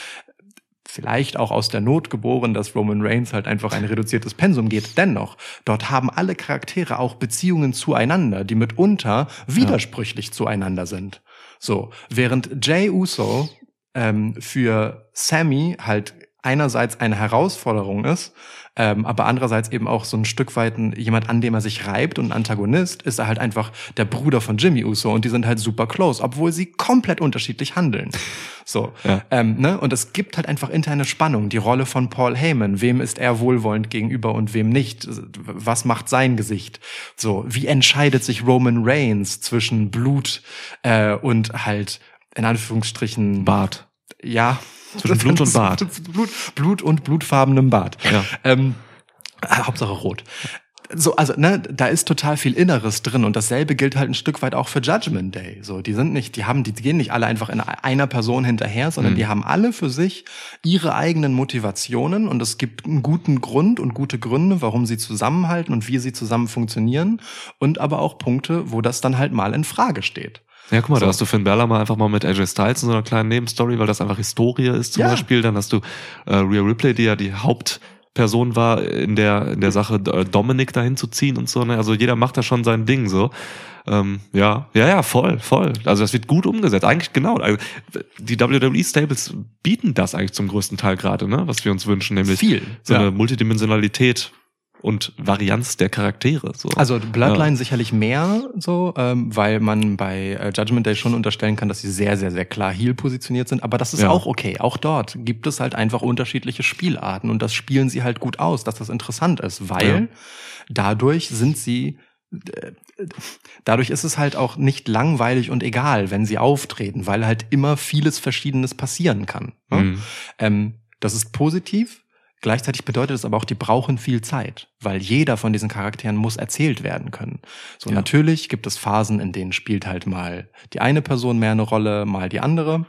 vielleicht auch aus der Not geboren, dass Roman Reigns halt einfach ein reduziertes Pensum geht. Dennoch, dort haben alle Charaktere auch Beziehungen zueinander, die mitunter widersprüchlich zueinander sind. So, während Jay Uso ähm, für Sammy halt einerseits eine Herausforderung ist, ähm, aber andererseits eben auch so ein Stück weit ein, jemand, an dem er sich reibt und ein Antagonist, ist er halt einfach der Bruder von Jimmy Uso und die sind halt super close, obwohl sie komplett unterschiedlich handeln. So, Ja. ähm, ne? Und es gibt halt einfach interne Spannung. Die Rolle von Paul Heyman, wem ist er wohlwollend gegenüber und wem nicht? Was macht sein Gesicht? So, wie entscheidet sich Roman Reigns zwischen Blut äh, und halt in Anführungsstrichen Bart. ja. Zwischen Blut und Bart. <laughs> Blut, Blut und blutfarbenem Bart. Ja. Ähm, äh, Hauptsache rot. So, also, ne, da ist total viel Inneres drin und dasselbe gilt halt ein Stück weit auch für Judgment Day. So, die sind nicht, die haben, die gehen nicht alle einfach in einer Person hinterher, sondern Mhm. die haben alle für sich ihre eigenen Motivationen und es gibt einen guten Grund und gute Gründe, warum sie zusammenhalten und wie sie zusammen funktionieren und aber auch Punkte, wo das dann halt mal in Frage steht. Ja, guck mal, So. da hast du Finn Balor mal einfach mal mit AJ Styles in so einer kleinen Nebenstory, weil das einfach Historie ist zum Ja. Beispiel. Dann hast du äh, Rhea Ripley, die ja die Hauptperson war in der in der Sache äh, Dominic dahin zu ziehen und so. Ne? Also jeder macht da schon sein Ding so. Ähm, ja, ja, ja, voll, voll. Also das wird gut umgesetzt. Eigentlich genau. Also, die WWE Stables bieten das eigentlich zum größten Teil gerade, ne? Was wir uns wünschen, nämlich Viel. so ja. eine Multidimensionalität und Varianz der Charaktere. So. Also Bloodline sicherlich mehr so, ähm, weil man bei äh, Judgment Day schon unterstellen kann, dass sie sehr, sehr, sehr klar heel positioniert sind. Aber das ist Ja. auch okay. Auch dort gibt es halt einfach unterschiedliche Spielarten und das spielen sie halt gut aus, dass das interessant ist, weil Ja. dadurch sind sie äh, Dadurch ist es halt auch nicht langweilig und egal, wenn sie auftreten, weil halt immer vieles Verschiedenes passieren kann. ne? Mhm. Ähm, das ist positiv. Gleichzeitig bedeutet es aber auch, die brauchen viel Zeit, weil jeder von diesen Charakteren muss erzählt werden können. So Ja. natürlich gibt es Phasen, in denen spielt halt mal die eine Person mehr eine Rolle, mal die andere.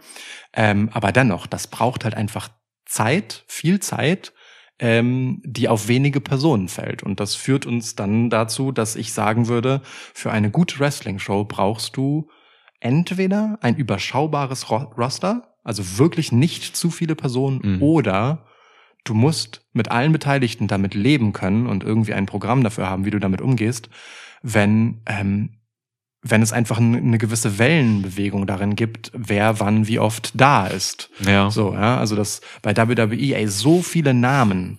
Ähm, aber dennoch, das braucht halt einfach Zeit, viel Zeit, ähm, die auf wenige Personen fällt. Und das führt uns dann dazu, dass ich sagen würde, für eine gute Wrestling-Show brauchst du entweder ein überschaubares Ro Roster, also wirklich nicht zu viele Personen, Mhm. oder du musst mit allen Beteiligten damit leben können und irgendwie ein Programm dafür haben, wie du damit umgehst, wenn ähm, wenn es einfach eine gewisse Wellenbewegung darin gibt, wer wann wie oft da ist. Ja. So, ja, also das bei WWE, ey, so viele Namen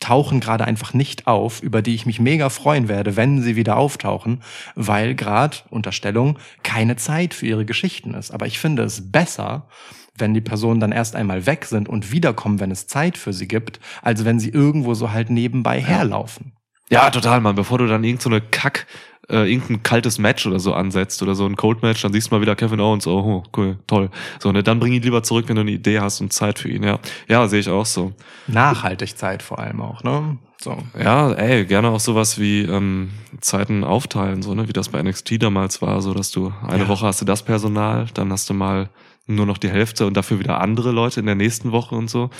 tauchen gerade einfach nicht auf, über die ich mich mega freuen werde, wenn sie wieder auftauchen, weil gerade, Unterstellung, keine Zeit für ihre Geschichten ist. Aber ich finde es besser, wenn die Personen dann erst einmal weg sind und wiederkommen, wenn es Zeit für sie gibt, als wenn sie irgendwo so halt nebenbei herlaufen. Ja, total, Mann. Bevor du dann irgend so eine Kack, äh, irgendein kaltes Match oder so ansetzt oder so ein Cold Match, dann siehst du mal wieder Kevin Owens, oh, oh, cool, toll. So, ne, dann bring ihn lieber zurück, wenn du eine Idee hast und Zeit für ihn, ja. Ja, sehe ich auch so. Nachhaltig Zeit vor allem auch, ne? So. Ja, ey, gerne auch sowas wie ähm, Zeiten aufteilen, so, ne, wie das bei NXT damals war, so dass du eine Ja. Woche hast du das Personal, dann hast du mal nur noch die Hälfte und dafür wieder andere Leute in der nächsten Woche und so.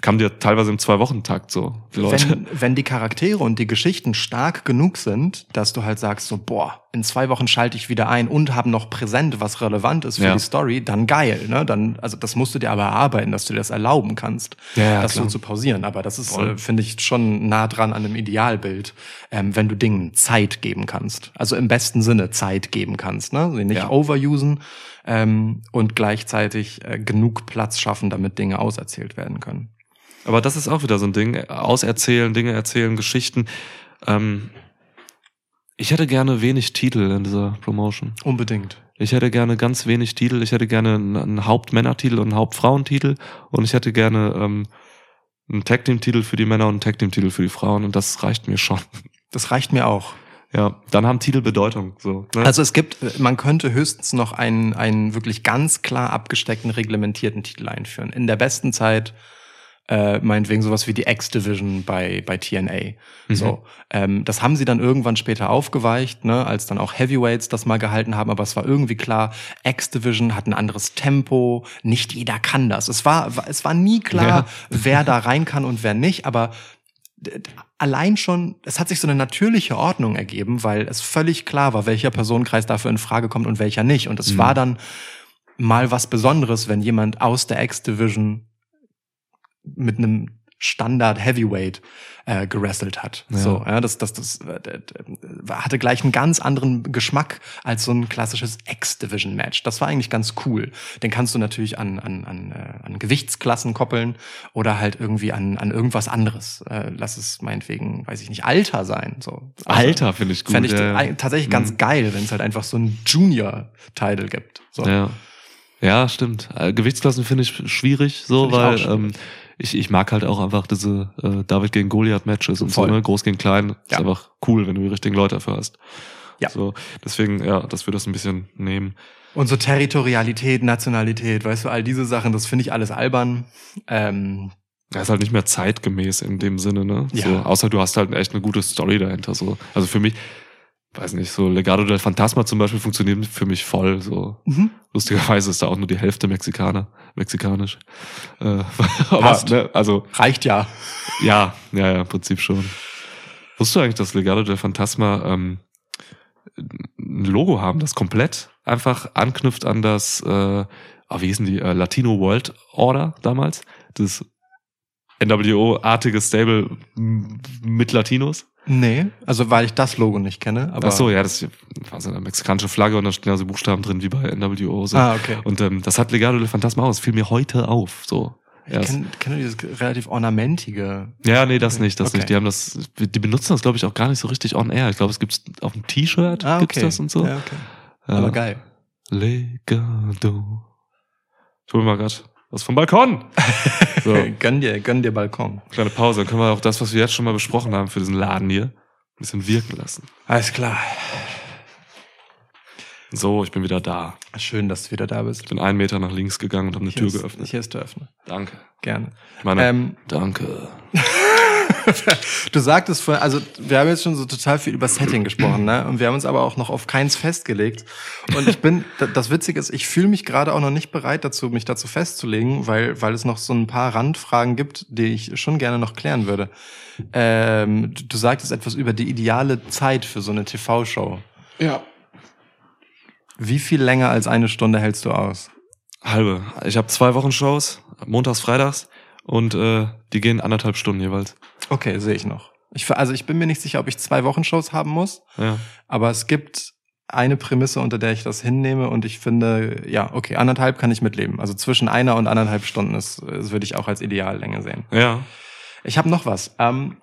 Kam dir teilweise im Zwei-Wochen-Takt so, die Leute. Wenn, wenn die Charaktere und die Geschichten stark genug sind, dass du halt sagst so, boah, in zwei Wochen schalte ich wieder ein und haben noch präsent, was relevant ist für Ja. die Story, dann geil, ne? Dann, also das musst du dir aber erarbeiten, dass du dir das erlauben kannst, Ja, das klar. so zu pausieren. Aber das ist, äh, finde ich, schon nah dran an einem Idealbild, ähm, wenn du Dingen Zeit geben kannst. Also im besten Sinne Zeit geben kannst, ne? Sie nicht overusen ähm, und gleichzeitig äh, genug Platz schaffen, damit Dinge auserzählt werden können. Aber das ist auch wieder so ein Ding. Auserzählen, Dinge erzählen, Geschichten. Ähm, ich hätte gerne wenig Titel in dieser Promotion. Unbedingt. Ich hätte gerne ganz wenig Titel. Ich hätte gerne einen, Hauptmännertitel und einen Hauptfrauentitel. Und ich hätte gerne ähm, einen Tag-Team-Titel für die Männer und einen Tag-Team-Titel für die Frauen. Und das reicht mir schon. Das reicht mir auch. Ja, dann haben Titel Bedeutung. So, ne? Also es gibt, man könnte höchstens noch einen, einen wirklich ganz klar abgesteckten, reglementierten Titel einführen. In der besten Zeit, äh, meinetwegen sowas wie die X-Division bei, bei TNA. Mhm. So, ähm, das haben sie dann irgendwann später aufgeweicht, ne, als dann auch Heavyweights das mal gehalten haben, aber es war irgendwie klar, X-Division hat ein anderes Tempo, nicht jeder kann das. Es war, es war nie klar, Ja. wer da rein kann und wer nicht, aber allein schon, es hat sich so eine natürliche Ordnung ergeben, weil es völlig klar war, welcher Personenkreis dafür in Frage kommt und welcher nicht. Und es Mhm. war dann mal was Besonderes, wenn jemand aus der X-Division mit einem Standard Heavyweight äh, gerasselt hat. Ja. So, ja, das, das, das äh, hatte gleich einen ganz anderen Geschmack als so ein klassisches X-Division-Match. Das war eigentlich ganz cool. Den kannst du natürlich an, an, an, äh, an Gewichtsklassen koppeln oder halt irgendwie an, an irgendwas anderes. Äh, lass es meinetwegen, weiß ich nicht, Alter sein. So. Alter finde ich gut. Fände ich ja. tatsächlich ganz Mhm. geil, wenn es halt einfach so ein Junior-Title gibt. So. Ja. Ja, stimmt. Äh, Gewichtsklassen finde ich schwierig, so, ich weil ähm, ich, ich mag halt auch einfach diese äh, David gegen Goliath-Matches und Voll. so, ne? Groß gegen klein. Ja. Ist einfach cool, wenn du die richtigen Leute dafür hast. Ja. So, deswegen, ja, dass wir das ein bisschen nehmen. Und so Territorialität, Nationalität, weißt du, all diese Sachen, das finde ich alles albern. Ähm, Ja, ist halt nicht mehr zeitgemäß in dem Sinne, ne? Ja. So, außer du hast halt echt eine gute Story dahinter. So. Also für mich, weiß nicht, so Legado del Fantasma zum Beispiel funktioniert für mich voll. So. mhm. Lustigerweise ist da auch nur die Hälfte Mexikaner, mexikanisch. Äh, <laughs> aber, ne, also reicht ja. Ja, ja, ja, im Prinzip schon. Wusstest du eigentlich, dass Legado del Phantasma ähm, ein Logo haben, das komplett einfach anknüpft an das, äh, ah, wie hießen die, äh, Latino World Order damals? Das NWO-artige Stable mit Latinos? Nee, also weil ich das Logo nicht kenne. Aber Ach so, ja, das war so eine mexikanische Flagge und da stehen also Buchstaben drin wie bei NWO. So. Ah, okay. Und ähm, das hat Legado del Phantasma aus, fiel mir heute auf. So. Ich kenne kenn dieses relativ ornamentige. Ja, nee, das nicht, das Okay. nicht. Die haben das, die benutzen das, glaube ich, auch gar nicht so richtig on air. Ich glaube, es gibt's auf dem T-Shirt, Ah, gibt's okay. das und so. Ja, okay. Ja. Aber geil. Legado. Ich hol mal grad was vom Balkon. <laughs> So, gönn dir, gönn dir Balkon. kleine Pause. Dann können wir auch das, was wir jetzt schon mal besprochen haben für diesen Laden hier, ein bisschen wirken lassen. Alles klar. So, ich bin wieder da. Schön, dass du wieder da bist. Ich bin einen Meter nach links gegangen und habe eine Tür ist, geöffnet. Hier ist der Öffner. Danke. Gerne. Ich meine, Ähm, danke. <laughs> du sagtest vorhin, also wir haben jetzt schon so total viel über Setting gesprochen, ne? Und wir haben uns aber auch noch auf keins festgelegt. Und ich bin, das Witzige ist, ich fühle mich gerade auch noch nicht bereit dazu, mich dazu festzulegen, weil, weil es noch so ein paar Randfragen gibt, die ich schon gerne noch klären würde. Ähm, du, du sagtest etwas über die ideale Zeit für so eine TV-Show. Ja. Wie viel länger als eine Stunde hältst du aus? Halbe. Ich habe zwei Wochen Shows, montags, freitags und äh, die gehen anderthalb Stunden jeweils. Okay, sehe ich noch. Ich, also ich bin mir nicht sicher, ob ich zwei Wochen Shows haben muss. Ja. Aber es gibt eine Prämisse, unter der ich das hinnehme und ich finde, ja, okay, anderthalb kann ich mitleben. Also zwischen einer und anderthalb Stunden ist, das würde ich auch als Ideallänge sehen. Ja. Ich habe noch was. Ähm,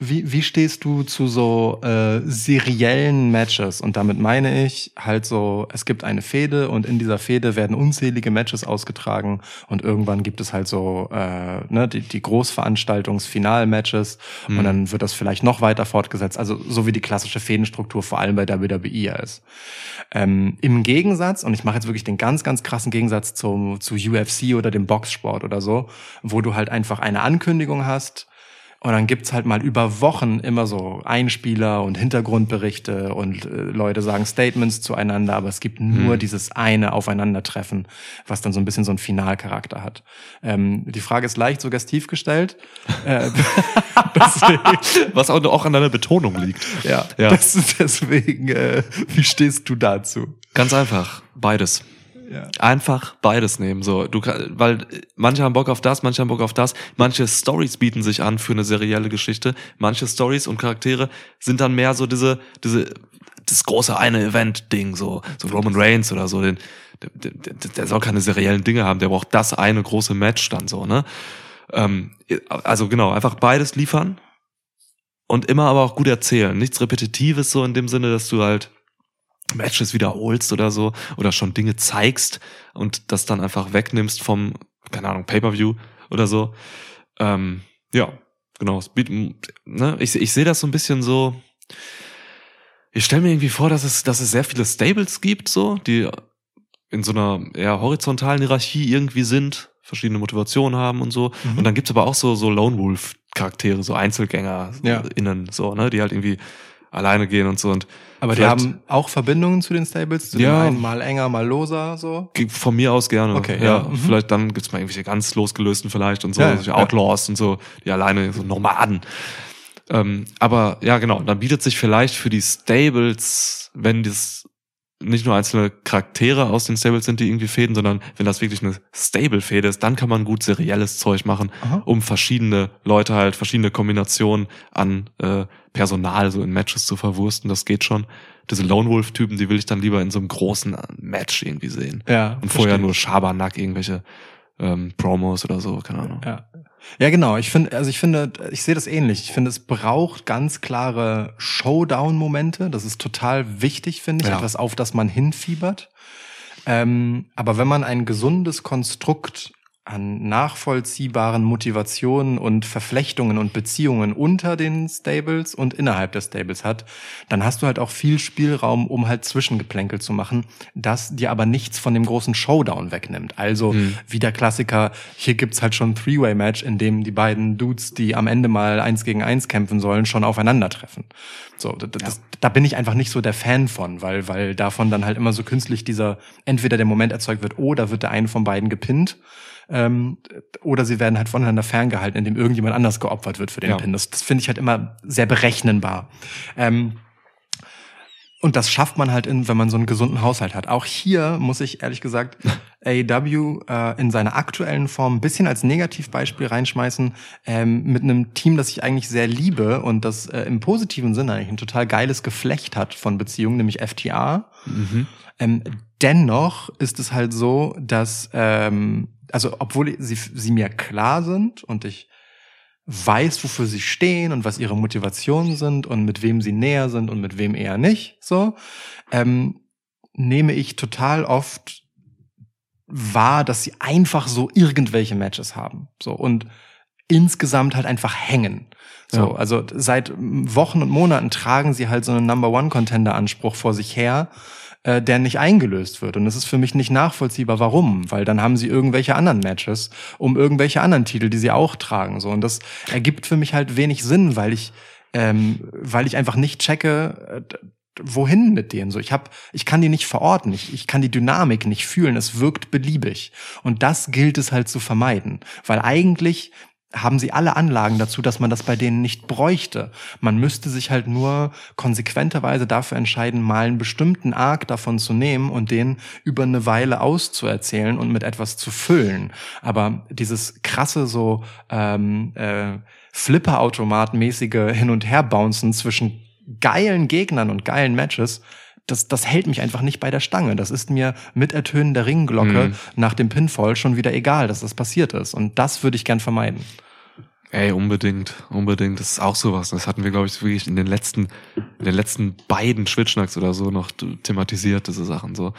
wie, wie stehst du zu so äh, seriellen Matches? Und damit meine ich halt so, es gibt eine Fehde und in dieser Fehde werden unzählige Matches ausgetragen und irgendwann gibt es halt so äh, ne, die, die Großveranstaltungs-Final-Matches Mhm. und dann wird das vielleicht noch weiter fortgesetzt. Also so wie die klassische Fädenstruktur vor allem bei WWE ja ist. Ähm, Im Gegensatz, und ich mache jetzt wirklich den ganz, ganz krassen Gegensatz zum, zu UFC oder dem Boxsport oder so, wo du halt einfach eine Ankündigung hast, und dann gibt's halt mal über Wochen immer so Einspieler und Hintergrundberichte und äh, Leute sagen Statements zueinander, aber es gibt nur dieses eine Aufeinandertreffen, was dann so ein bisschen so einen Finalcharakter hat. Ähm, die Frage ist leicht suggestiv gestellt. <laughs> äh, <laughs> Was auch, auch an deiner Betonung liegt. ja, Ja. Das ist deswegen, äh, wie stehst du dazu? Ganz einfach. Beides. Einfach beides nehmen, so. Du, weil manche haben Bock auf das, manche haben Bock auf das. Manche Stories bieten sich an für eine serielle Geschichte. Manche Stories und Charaktere sind dann mehr so diese, diese, das große eine Event-Ding, so, so Roman Reigns oder so, den, der, der, der soll keine seriellen Dinge haben, der braucht das eine große Match dann so, ne? Ähm, also genau, einfach beides liefern und immer aber auch gut erzählen. Nichts Repetitives so in dem Sinne, dass du halt Matches wiederholst oder so oder schon Dinge zeigst und das dann einfach wegnimmst vom, keine Ahnung, Pay-Per-View oder so. Ähm, ja, genau. es Ne? Ich, ich sehe das so ein bisschen so. Ich stelle mir irgendwie vor, dass es, dass es sehr viele Stables gibt, so, die in so einer eher horizontalen Hierarchie irgendwie sind, verschiedene Motivationen haben und so. Mhm. Und dann gibt's aber auch so, so Lone Wolf Charaktere, so Einzelgänger Ja. innen, so, ne, die halt irgendwie alleine gehen und so und Aber die haben auch Verbindungen zu den Stables, zu Ja. dem einen mal enger, mal loser, so. Von mir aus gerne. Okay, ja. ja, mhm. Vielleicht dann gibt's mal irgendwelche ganz losgelösten vielleicht und so, Ja, ja. Outlaws und so, die alleine so Nomaden. Ähm, aber ja, genau, dann bietet sich vielleicht für die Stables, wenn das nicht nur einzelne Charaktere aus den Stables sind, die irgendwie fäden, sondern wenn das wirklich eine Stable-Fäde ist, dann kann man gut serielles Zeug machen, Aha. um verschiedene Leute halt, verschiedene Kombinationen an äh, Personal so in Matches zu verwursten. Das geht schon. Diese Lone Wolf-Typen, die will ich dann lieber in so einem großen Match irgendwie sehen. Ja. Und vorher verstehe nur. Schabernack, irgendwelche ähm, Promos oder so, keine Ahnung. Ja. Ja, genau. Ich finde, also ich finde, ich sehe das ähnlich. Ich finde, es braucht ganz klare Showdown-Momente. Das ist total wichtig, finde ich. Ja. Etwas, auf das man hinfiebert. Ähm, aber wenn man ein gesundes Konstrukt an nachvollziehbaren Motivationen und Verflechtungen und Beziehungen unter den Stables und innerhalb der Stables hat, dann hast du halt auch viel Spielraum, um halt Zwischengeplänkel zu machen, das dir aber nichts von dem großen Showdown wegnimmt. Also Mhm. wie der Klassiker, hier gibt's halt schon ein Three-Way-Match, in dem die beiden Dudes, die am Ende mal eins gegen eins kämpfen sollen, schon aufeinandertreffen. So, das, das, da bin ich einfach nicht so der Fan von, weil, weil davon dann halt immer so künstlich dieser, entweder der Moment erzeugt wird, oh, da wird der eine von beiden gepinnt, ähm, oder sie werden halt voneinander ferngehalten, indem irgendjemand anders geopfert wird für den Ja. Pin. Das, das finde ich halt immer sehr berechnenbar. Ähm, und das schafft man halt, in, wenn man so einen gesunden Haushalt hat. Auch hier muss ich ehrlich gesagt <laughs> AEW äh, in seiner aktuellen Form ein bisschen als Negativbeispiel reinschmeißen, ähm, mit einem Team, das ich eigentlich sehr liebe und das äh, im positiven Sinne eigentlich ein total geiles Geflecht hat von Beziehungen, nämlich FTA. Mhm. Ähm, dennoch ist es halt so, dass, ähm, also obwohl sie, sie mir klar sind und ich weiß, wofür sie stehen und was ihre Motivationen sind und mit wem sie näher sind und mit wem eher nicht, so, ähm, nehme ich total oft wahr, dass sie einfach so irgendwelche Matches haben, so und insgesamt halt einfach hängen. So, Ja. also seit Wochen und Monaten tragen sie halt so einen Number One Contender Anspruch vor sich her, äh, der nicht eingelöst wird. Und es ist für mich nicht nachvollziehbar, warum, weil dann haben sie irgendwelche anderen Matches um irgendwelche anderen Titel, die sie auch tragen. So und das ergibt für mich halt wenig Sinn, weil ich, ähm, weil ich einfach nicht checke. Äh, wohin mit denen so ich habe ich kann die nicht verorten ich, ich kann die Dynamik nicht fühlen es wirkt beliebig und das gilt es halt zu vermeiden weil eigentlich haben sie alle Anlagen dazu, dass man das bei denen nicht bräuchte. Man müsste sich halt nur konsequenterweise dafür entscheiden, mal einen bestimmten Arc davon zu nehmen und den über eine Weile auszuerzählen und mit etwas zu füllen. Aber dieses krasse so ähm, äh, Flipper-Automat-mäßige Hin- und Her-Bouncen zwischen geilen Gegnern und geilen Matches, das, das hält mich einfach nicht bei der Stange. Das ist mir mit Ertönen der Ringglocke Mhm. nach dem Pinfall schon wieder egal, dass das passiert ist. Und das würde ich gern vermeiden. Ey, unbedingt, unbedingt. Das ist auch sowas. Das hatten wir, glaube ich, wirklich in den letzten, in den letzten beiden Schwitschnacks oder so noch thematisiert, diese Sachen so.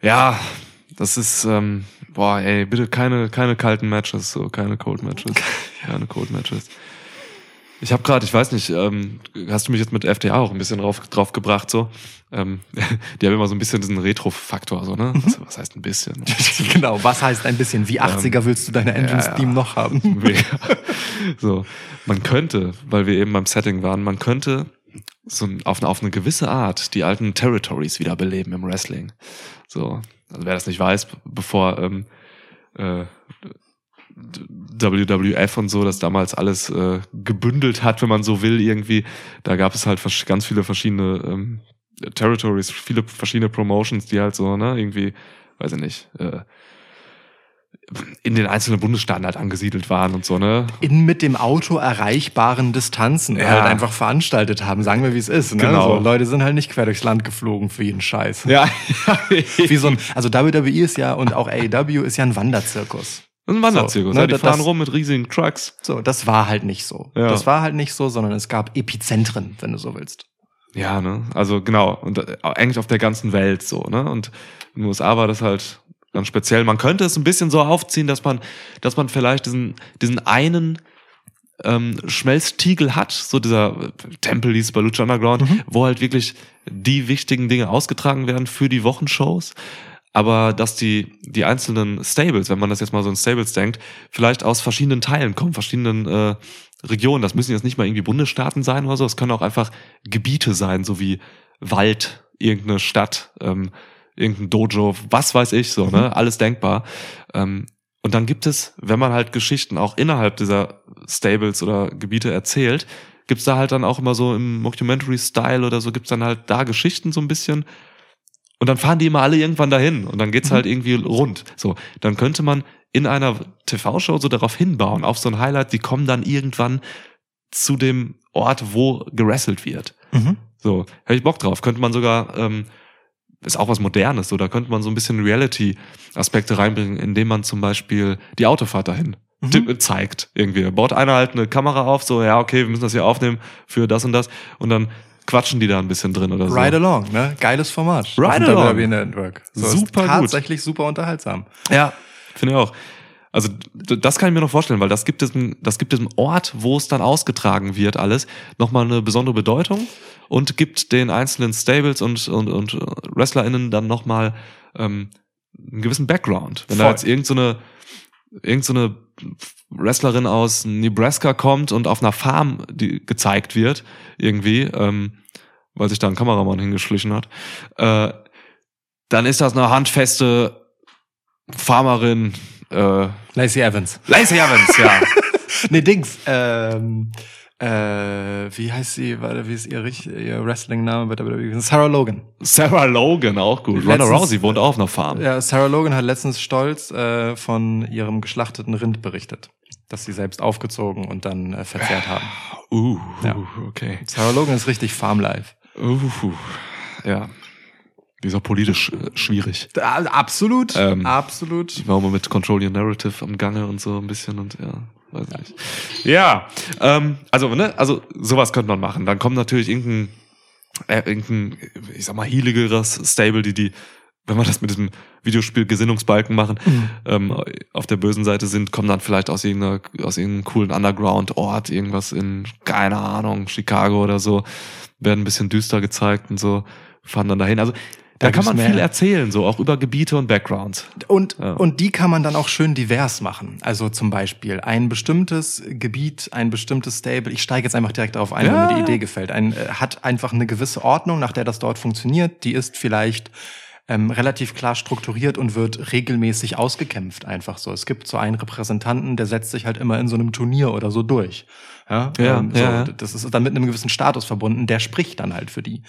Ja, das ist, ähm, boah, ey, bitte keine, keine kalten Matches, so, keine Cold Matches. <laughs> keine Cold Matches. Ich habe gerade, ich weiß nicht, ähm, hast du mich jetzt mit FDA auch ein bisschen drauf, drauf gebracht, so? Ähm, <laughs> die haben immer so ein bisschen diesen Retro-Faktor, so, ne? Was, was heißt ein bisschen? <laughs> genau, was heißt ein bisschen? Wie 80er willst du deine Engine Ähm, ja. Steam noch haben? <laughs> Mega. So, man könnte, weil wir eben beim Setting waren, man könnte so auf, eine- auf eine gewisse Art die alten Territories wiederbeleben im Wrestling. So, also wer das nicht weiß, bevor ähm, äh, WWF und so das damals alles äh, gebündelt hat, wenn man so will, irgendwie, da gab es halt ganz viele verschiedene ähm, Territories, viele verschiedene Promotions, die halt so, ne, irgendwie, weiß ich nicht, äh, in den einzelnen Bundesstaaten halt angesiedelt waren und so, ne? In mit dem Auto erreichbaren Distanzen Ja. halt einfach veranstaltet haben. Sagen wir, wie es ist. Ne? Genau. So, Leute sind halt nicht quer durchs Land geflogen für jeden Scheiß. Ja. <laughs> Wie so ein, also WWE ist ja und auch AEW ist ja ein Wanderzirkus. Ein Wanderzirkus. So, ne, ja, die das- fahren rum mit riesigen Trucks. So, das war halt nicht so. Ja. Das war halt nicht so, sondern es gab Epizentren, wenn du so willst. Ja, ne? Also genau. Und äh, eigentlich auf der ganzen Welt so, ne? Und in den USA war das halt ganz speziell. Man könnte es ein bisschen so aufziehen, dass man, dass man vielleicht diesen, diesen einen ähm, Schmelztiegel hat, so dieser äh, Tempel hieß es bei Lucha Underground, wo halt wirklich die wichtigen Dinge ausgetragen werden für die Wochenshows. Aber dass die, die einzelnen Stables, wenn man das jetzt mal so in Stables denkt, vielleicht aus verschiedenen Teilen kommen, verschiedenen äh, Regionen. Das müssen jetzt nicht mal irgendwie Bundesstaaten sein oder so. Es können auch einfach Gebiete sein, so wie Wald, irgendeine Stadt, ähm, irgendein Dojo, was weiß ich so, ne? Alles denkbar. Ähm, und dann gibt es, wenn man halt Geschichten auch innerhalb dieser Stables oder Gebiete erzählt, gibt's da halt dann auch immer so im Mockumentary-Style oder so, gibt's dann halt da Geschichten so ein bisschen. Und dann fahren die immer alle irgendwann dahin und dann geht's halt irgendwie rund. So, dann könnte man in einer TV-Show so darauf hinbauen, auf so ein Highlight, die kommen dann irgendwann zu dem Ort, wo gerasselt wird. Mhm. So, hätte ich Bock drauf. Könnte man sogar, ähm, ist auch was Modernes, so, da könnte man so ein bisschen Reality-Aspekte reinbringen, indem man zum Beispiel die Autofahrt dahin Mhm. zeigt. Irgendwie. Baut einer halt eine Kamera auf, so, ja, okay, wir müssen das hier aufnehmen für das und das. Und dann quatschen die da ein bisschen drin oder so. Ride Along, ne? Geiles Format. Ride Along. WWE Network. So, ist Super gut. Tatsächlich super unterhaltsam. Ja, finde ich auch. Also das kann ich mir noch vorstellen, weil das gibt es, das gibt diesem Ort, wo es dann ausgetragen wird, alles nochmal eine besondere Bedeutung und gibt den einzelnen Stables und und und äh, WrestlerInnen dann nochmal ähm, einen gewissen Background. Wenn da Voll. jetzt irgendeine irgend so eine Wrestlerin aus Nebraska kommt und auf einer Farm die gezeigt wird irgendwie, ähm, weil sich da ein Kameramann hingeschlichen hat, äh, dann ist das eine handfeste Farmerin, äh, Lacey Evans. Lacey Evans, ja. <laughs> Nee, Dings. Ähm, äh, wie heißt sie? Warte, wie ist ihr, ihr Wrestling-Name bei WWE? Sarah Logan. Sarah Logan, auch gut. Ronda Rousey wohnt auch auf einer Farm. Ja, Sarah Logan hat letztens stolz äh, von ihrem geschlachteten Rind berichtet, das sie selbst aufgezogen und dann äh, verzehrt haben. Uh, Ja. okay. Sarah Logan ist richtig Farmlife. Uh, ja. Die ist auch politisch äh, schwierig. Da, absolut, Ähm, absolut. Ich war immer mit Control Your Narrative am Gange und so ein bisschen und ja, weiß nicht. Ja, ähm, also, ne, also sowas könnte man machen. Dann kommt natürlich irgendein, äh, irgendein, ich sag mal, healigeres Stable, die die, wenn wir das mit diesem Videospiel Gesinnungsbalken machen, ähm, auf der bösen Seite sind, kommen dann vielleicht aus irgendeiner, aus irgendeinem coolen Underground-Ort, irgendwas in, keine Ahnung, Chicago oder so, werden ein bisschen düster gezeigt und so, fahren dann dahin. Also, da, Da kann man mehr. viel erzählen, so auch über Gebiete und Backgrounds. Und, Ja. und die kann man dann auch schön divers machen. Also zum Beispiel ein bestimmtes Gebiet, ein bestimmtes Stable. Ich steige jetzt einfach direkt darauf ein, Ja. wenn mir die Idee gefällt. Ein, äh, hat einfach eine gewisse Ordnung, nach der das dort funktioniert. Die ist vielleicht ähm, relativ klar strukturiert und wird regelmäßig ausgekämpft. Einfach so. Es gibt so einen Repräsentanten, der setzt sich halt immer in so einem Turnier oder so durch. Ja, Ja, ähm, so, ja. Das ist dann mit einem gewissen Status verbunden, der spricht dann halt für die.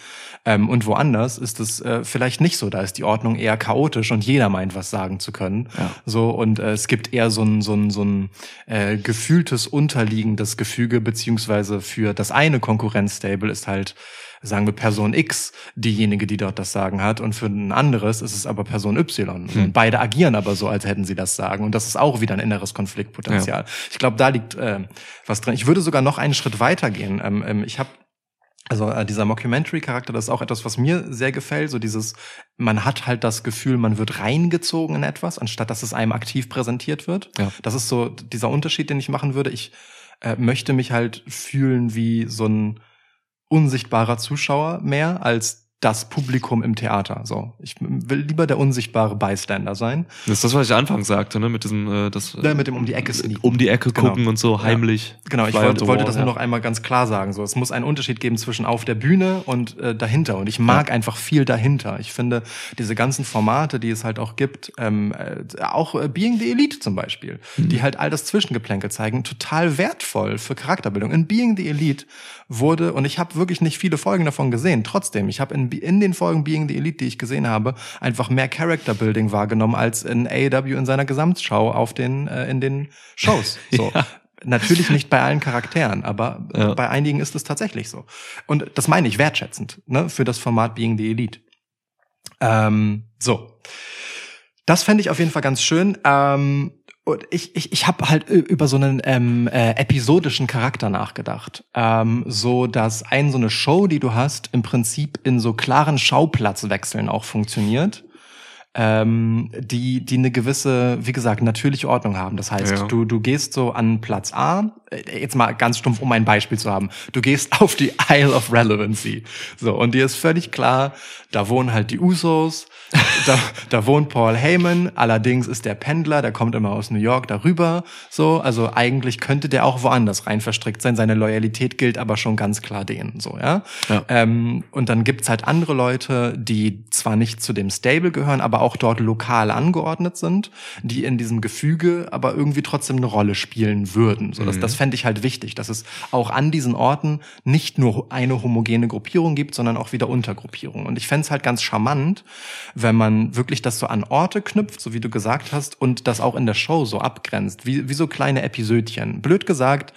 Ähm, und woanders ist es äh, vielleicht nicht so, da ist die Ordnung eher chaotisch und jeder meint, was sagen zu können. Ja. So, und äh, es gibt eher so ein, so ein, so ein äh, gefühltes, unterliegendes Gefüge, beziehungsweise für das eine Konkurrenzstable ist halt sagen wir Person X diejenige, die dort das Sagen hat und für ein anderes ist es aber Person Y. Hm. Und beide agieren aber so, als hätten sie das Sagen und das ist auch wieder ein inneres Konfliktpotenzial. Ich glaube, da liegt äh, was drin. Ich würde sogar noch einen Schritt weiter gehen. Ähm, ähm, ich habe also äh, dieser Mockumentary-Charakter, das ist auch etwas, was mir sehr gefällt. So dieses, man hat halt das Gefühl, man wird reingezogen in etwas, anstatt dass es einem aktiv präsentiert wird. Ja. Das ist so dieser Unterschied, den ich machen würde. Ich äh, möchte mich halt fühlen wie so ein unsichtbarer Zuschauer mehr als das Publikum im Theater. So, ich will lieber der unsichtbare Bystander sein, Das ist das, was ich anfangs sagte, ne? Mit diesem, äh, das der mit dem um die Ecke sneaken. um die Ecke Genau. gucken und so heimlich. Genau, ich wollte, wollte das ja. nur noch einmal ganz klar sagen. So, es muss einen Unterschied geben zwischen auf der Bühne und äh, dahinter. Und ich mag einfach viel dahinter. Ich finde diese ganzen Formate, die es halt auch gibt, ähm, äh, auch äh, Being the Elite zum Beispiel, Mhm. die halt all das Zwischengeplänkel zeigen, total wertvoll für Charakterbildung. In Being the Elite wurde, und ich habe wirklich nicht viele Folgen davon gesehen, trotzdem, ich habe in, in den Folgen Being the Elite, die ich gesehen habe, einfach mehr Character Building wahrgenommen als in AEW in seiner Gesamtschau auf den, äh, in den Shows. <laughs> So. Natürlich nicht bei allen Charakteren, aber äh, Ja. bei einigen ist es tatsächlich so. Und das meine ich wertschätzend, ne, für das Format Being the Elite. Ähm, so. Das fände ich auf jeden Fall ganz schön. Ähm, und ich, ich, ich habe halt über so einen ähm, äh, episodischen Charakter nachgedacht. Ähm, so dass ein so eine Show, die du hast, im Prinzip in so klaren Schauplatzwechseln auch funktioniert. Ähm, die, die eine gewisse, wie gesagt, natürliche Ordnung haben. Das heißt, Ja. du, du gehst so an Platz A, jetzt mal ganz stumpf, um ein Beispiel zu haben. Du gehst auf die Isle of Relevancy. So, und dir ist völlig klar, da wohnen halt die Usos, da, da wohnt Paul Heyman, allerdings ist der Pendler, der kommt immer aus New York darüber. So, also eigentlich könnte der auch woanders rein verstrickt sein. Seine Loyalität gilt aber schon ganz klar denen. So, ja. Ja. Ähm, und dann gibt's halt andere Leute, die zwar nicht zu dem Stable gehören, aber auch dort lokal angeordnet sind, die in diesem Gefüge aber irgendwie trotzdem eine Rolle spielen würden. So, das, das fände ich halt wichtig, dass es auch an diesen Orten nicht nur eine homogene Gruppierung gibt, sondern auch wieder Untergruppierungen. Und ich fände es halt ganz charmant, wenn man wirklich das so an Orte knüpft, so wie du gesagt hast, und das auch in der Show so abgrenzt, wie, wie so kleine Episödchen. Blöd gesagt,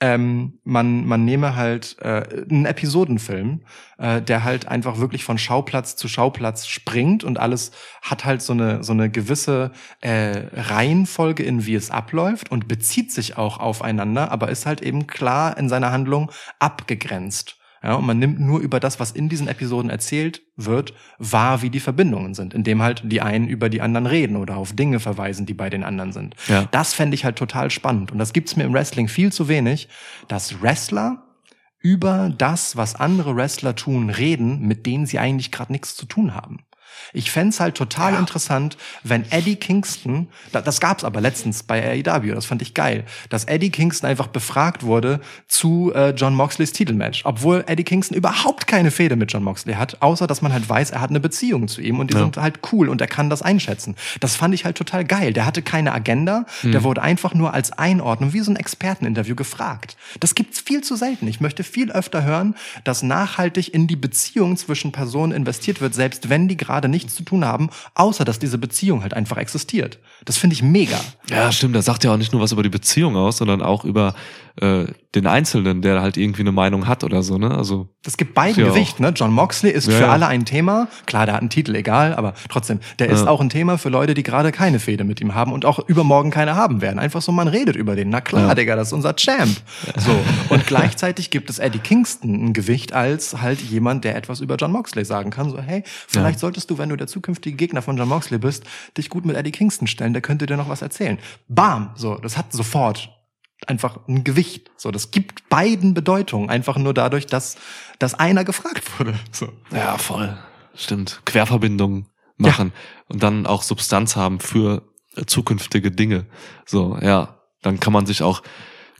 ähm, man, man nehme halt äh, einen Episodenfilm, äh, der halt einfach wirklich von Schauplatz zu Schauplatz springt und alles hat halt so eine, so eine gewisse äh, Reihenfolge in wie es abläuft und bezieht sich auch aufeinander, aber ist halt eben klar in seiner Handlung abgegrenzt. Ja, und man nimmt nur über das, was in diesen Episoden erzählt wird, wahr, wie die Verbindungen sind, indem halt die einen über die anderen reden oder auf Dinge verweisen, die bei den anderen sind. Ja. Das fände ich halt total spannend. Und das gibt's mir im Wrestling viel zu wenig, dass Wrestler über das, was andere Wrestler tun, reden, mit denen sie eigentlich gerade nichts zu tun haben. Ich fänd's halt total interessant, wenn Eddie Kingston, da- das gab's aber letztens bei AEW, das fand ich geil, dass Eddie Kingston einfach befragt wurde zu äh, John Moxleys Titelmatch, obwohl Eddie Kingston überhaupt keine Fehde mit John Moxley hat, außer dass man halt weiß, er hat eine Beziehung zu ihm und die Ja. sind halt cool und er kann das einschätzen. Das fand ich halt total geil. Der hatte keine Agenda, der wurde einfach nur als Einordnung, wie so ein Experteninterview gefragt. Das gibt's viel zu selten. Ich möchte viel öfter hören, dass nachhaltig in die Beziehung zwischen Personen investiert wird, selbst wenn die gerade nichts zu tun haben, außer dass diese Beziehung halt einfach existiert. Das finde ich mega. Ja, stimmt. Das sagt ja auch nicht nur was über die Beziehung aus, sondern auch über äh, den Einzelnen, der halt irgendwie eine Meinung hat oder so, ne? Also Das gibt beiden Ja, Gewicht, ne? John Moxley ist Ja, für alle ein Thema. Klar, der hat einen Titel, egal, aber trotzdem, der ist auch ein Thema für Leute, die gerade keine Fehde mit ihm haben und auch übermorgen keine haben werden. Einfach so, man redet über den. Na klar. Digga, das ist unser Champ. So. Und gleichzeitig gibt es Eddie Kingston ein Gewicht als halt jemand, der etwas über John Moxley sagen kann. So, hey, vielleicht solltest du, wenn du der zukünftige Gegner von John Moxley bist, dich gut mit Eddie Kingston stellen, der könnte dir noch was erzählen. Bam! So, das hat sofort einfach ein Gewicht. So, das gibt beiden Bedeutungen, einfach nur dadurch, dass, dass einer gefragt wurde. So. ja, voll. Stimmt. Querverbindungen machen und dann auch Substanz haben für zukünftige Dinge. So, ja, dann kann man sich auch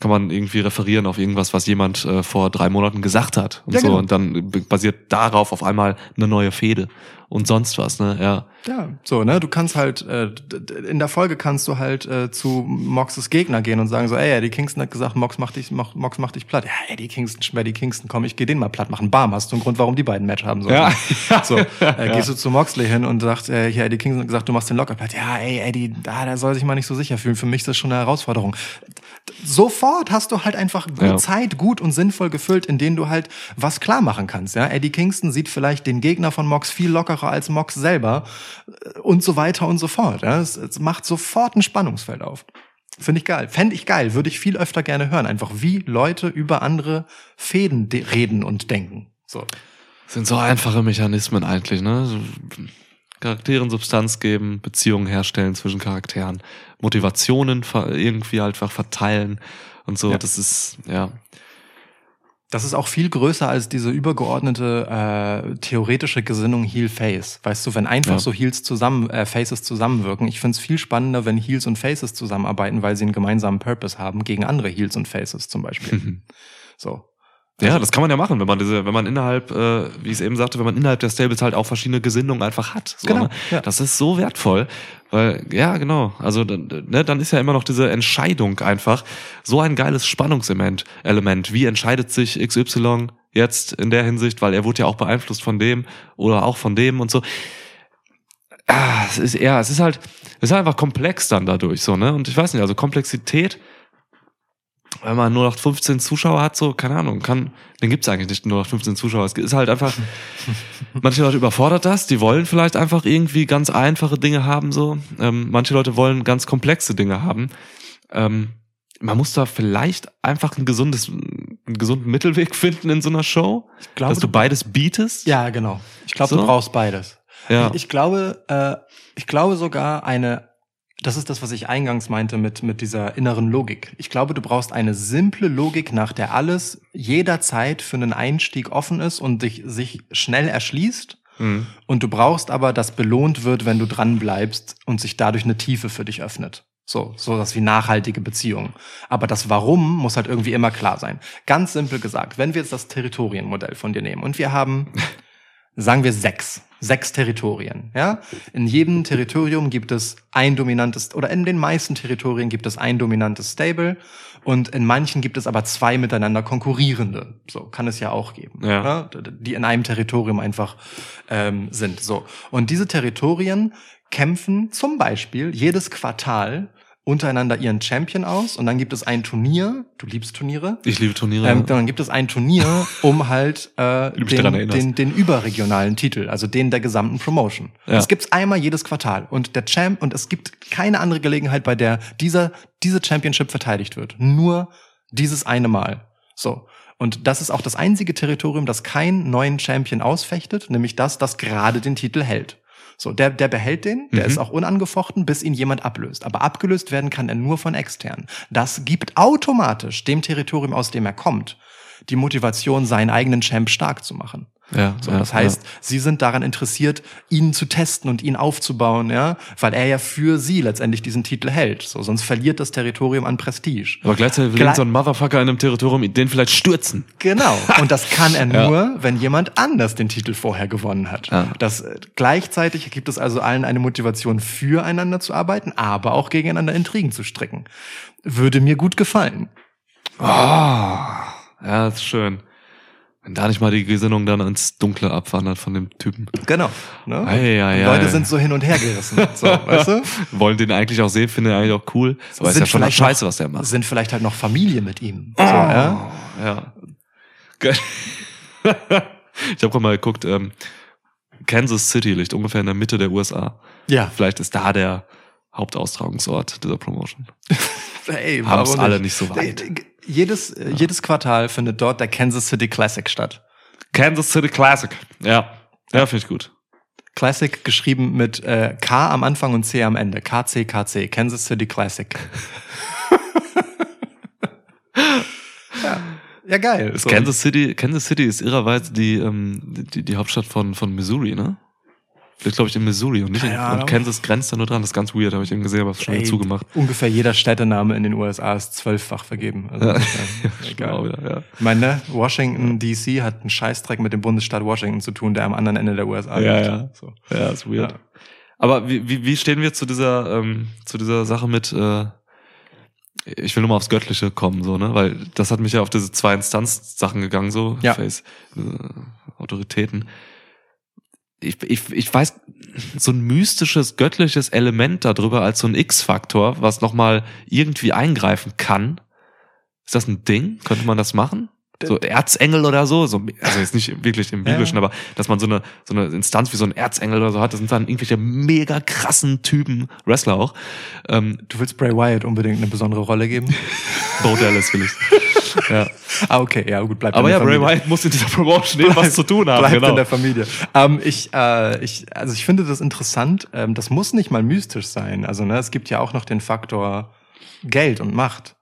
kann man irgendwie referieren auf irgendwas, was jemand äh, vor drei Monaten gesagt hat und Ja, so. genau. Und dann basiert darauf auf einmal eine neue Fehde und sonst was, ne? Ja. Ja, so, ne? Du kannst halt, äh, in der Folge kannst du halt äh, zu Moxes Gegner gehen und sagen so, ey, Eddie Kingston hat gesagt, Mox macht dich, Mox, Mox macht dich platt. Ja, Eddie Kingston, Eddie Kingston, komm, ich geh den mal platt machen. Bam, hast du einen Grund, warum die beiden Match haben sollen. Ja. <laughs> So, äh, <laughs> gehst du zu Moxley hin und sagst, äh, hier, Eddie Kingston hat gesagt, du machst den locker platt. Ja, ey, Eddie, da, der soll sich mal nicht so sicher fühlen. Für mich ist das schon eine Herausforderung. Sofort hast du halt einfach Ja. Zeit gut und sinnvoll gefüllt, in denen du halt was klar machen kannst. Ja, Eddie Kingston sieht vielleicht den Gegner von Mox viel lockerer als Mox selber äh, und so weiter und so fort. Ja, es, es macht sofort ein Spannungsfeld auf. Finde ich geil. Fände ich geil. Würde ich viel öfter gerne hören. Einfach wie Leute über andere Fäden de- reden und denken. So. sind so einfache Mechanismen eigentlich, ne? Charakteren Substanz geben, Beziehungen herstellen zwischen Charakteren, Motivationen irgendwie einfach verteilen und so. Ja. Das ist, ja. Das ist auch viel größer als diese übergeordnete äh, theoretische Gesinnung Heel-Face. Weißt du, wenn einfach Ja. so Heels zusammen, äh, Faces zusammenwirken. Ich find's viel spannender, wenn Heels und Faces zusammenarbeiten, weil sie einen gemeinsamen Purpose haben, gegen andere Heels und Faces zum Beispiel. <laughs> so. Ja, das kann man ja machen, wenn man diese, wenn man innerhalb, äh, wie ich es eben sagte, wenn man innerhalb der Stables halt auch verschiedene Gesinnungen einfach hat. So, Genau, ne? ja. Das ist so wertvoll, weil ja genau. Also dann, ne, dann ist ja immer noch diese Entscheidung einfach so ein geiles Spannungselement. Element. Wie entscheidet sich XY jetzt in der Hinsicht, weil er wurde ja auch beeinflusst von dem oder auch von dem und so. Ah, es ist ja, es ist halt, es ist einfach komplex dann dadurch so ne. Und ich weiß nicht, also Komplexität wenn man nur noch 15 Zuschauer hat, so, keine Ahnung, kann, den gibt's eigentlich nicht nur noch 15 Zuschauer. Es ist halt einfach, <laughs> manche Leute überfordert das, die wollen vielleicht einfach irgendwie ganz einfache Dinge haben, so. Ähm, manche Leute wollen ganz komplexe Dinge haben. Ähm, man muss da vielleicht einfach ein gesundes, einen gesunden Mittelweg finden in so einer Show, glaube, dass du beides bietest. Ja, genau. Ich glaube, So? du brauchst beides. Ja. Ich, ich glaube, äh, ich glaube sogar eine, das ist das, was ich eingangs meinte mit, mit dieser inneren Logik. Ich glaube, du brauchst eine simple Logik, nach der alles jederzeit für einen Einstieg offen ist und dich, sich schnell erschließt. Mhm. Und du brauchst aber, dass belohnt wird, wenn du dran bleibst und sich dadurch eine Tiefe für dich öffnet. So, so das wie nachhaltige Beziehungen. Aber das Warum muss halt irgendwie immer klar sein. Ganz simpel gesagt, wenn wir jetzt das Territorienmodell von dir nehmen und wir haben, <laughs> sagen wir sechs, sechs Territorien, ja? In jedem Territorium gibt es ein dominantes, oder in den meisten Territorien gibt es ein dominantes Stable und in manchen gibt es aber zwei miteinander konkurrierende. So, kann es ja auch geben. Ja. Die in einem Territorium einfach ähm, sind. So. Und diese Territorien kämpfen zum Beispiel jedes Quartal untereinander ihren Champion aus und dann gibt es ein Turnier, du liebst Turniere, Ich liebe Turniere. ähm, dann gibt es ein Turnier, <laughs> um halt äh, den, den, den überregionalen Titel, also den der gesamten Promotion. Ja. Das gibt's einmal jedes Quartal und der Champ und es gibt keine andere Gelegenheit, bei der dieser diese Championship verteidigt wird. Nur dieses eine Mal. So. Und das ist auch das einzige Territorium, das keinen neuen Champion ausfechtet, nämlich das, das gerade den Titel hält. So, der, der behält den, der Mhm. ist auch unangefochten, bis ihn jemand ablöst. Aber abgelöst werden kann er nur von extern. Das gibt automatisch dem Territorium, aus dem er kommt, die Motivation, seinen eigenen Champ stark zu machen. Ja, So, ja, das heißt, sie sind daran interessiert, ihn zu testen und ihn aufzubauen, ja, weil er ja für sie letztendlich diesen Titel hält. So, sonst verliert das Territorium an Prestige. Aber gleichzeitig will Gle- so ein Motherfucker in einem Territorium den vielleicht stürzen. Genau. <laughs> Und das kann er Ja. nur, wenn jemand anders den Titel vorher gewonnen hat. Ja. Das äh, gleichzeitig gibt es also allen eine Motivation, füreinander zu arbeiten, aber auch gegeneinander Intrigen zu stricken. Würde mir gut gefallen. Ah, ja, das ist schön. Da nicht mal die Gesinnung dann ins Dunkle abwandert von dem Typen. Genau. Ne? Ei, ei, Die ei. Leute sind so hin und her gerissen. So, <laughs> weißt du? Wollen den eigentlich auch sehen, finden den eigentlich auch cool. Aber ist ja schon vielleicht scheiße, noch, was der macht. Sind vielleicht halt noch Familie mit ihm. So, ja? Ja. <laughs> Ich habe gerade mal geguckt, ähm, Kansas City liegt ungefähr in der Mitte der USA. ja. Vielleicht ist da der Hauptaustragungsort dieser Promotion. <laughs> Ey, Haben es alle nicht so Äh, weit. Jedes, äh, jedes Quartal findet dort der Kansas City Classic statt. Kansas City Classic. Ja. Ja, finde ich gut. Classic geschrieben mit äh, K am Anfang und C am Ende. KC, KC. Kansas City Classic. <laughs> ja. ja, geil. So. Kansas City, Kansas City ist irrerweise die, ähm, die, die Hauptstadt von, von Missouri, ne? Liegt, glaube ich, in Missouri und nicht in und. Kansas grenzt da nur dran. Das ist ganz weird, habe ich eben gesehen, aber schon wieder Ey, zugemacht. Ungefähr jeder Städtename in den USA ist zwölffach vergeben. Also, Ja. <laughs> ja, Genau, egal. wieder, ja. Ich meine, ne, Washington DC hat einen Scheißdreck mit dem Bundesstaat Washington zu tun, der am anderen Ende der USA Ja, liegt. ja. So. Ja, ist weird. Ja. Aber wie, wie, wie stehen wir zu dieser, ähm, zu dieser Sache mit, äh, ich will nur mal aufs Göttliche kommen, so, ne? Weil das hat mich ja auf diese zwei Instanz-Sachen gegangen, so, Ja. Face, äh, Autoritäten. Ich, ich, ich weiß, so ein mystisches, göttliches Element darüber als so ein X-Faktor, was nochmal irgendwie eingreifen kann. Ist das ein Ding? Könnte man das machen? So Erzengel oder so, so also jetzt nicht wirklich im Ja. Biblischen, aber dass man so eine so eine Instanz wie so ein Erzengel oder so hat, das sind dann irgendwelche mega krassen Typen, Wrestler auch. Ähm, Du willst Bray Wyatt unbedingt eine besondere Rolle geben? <laughs> Bo Dallas will ich. <laughs> <laughs> ja. ah, okay, ja, gut, bleibt Aber in ja, der Bray Familie. Wyatt muss in dieser Promotion irgendwas zu tun haben, Bleibt genau. in der Familie. Ähm, ich, äh, ich, also ich finde das interessant. Ähm, das muss nicht mal mystisch sein. Also ne, es gibt ja auch noch den Faktor Geld und Macht.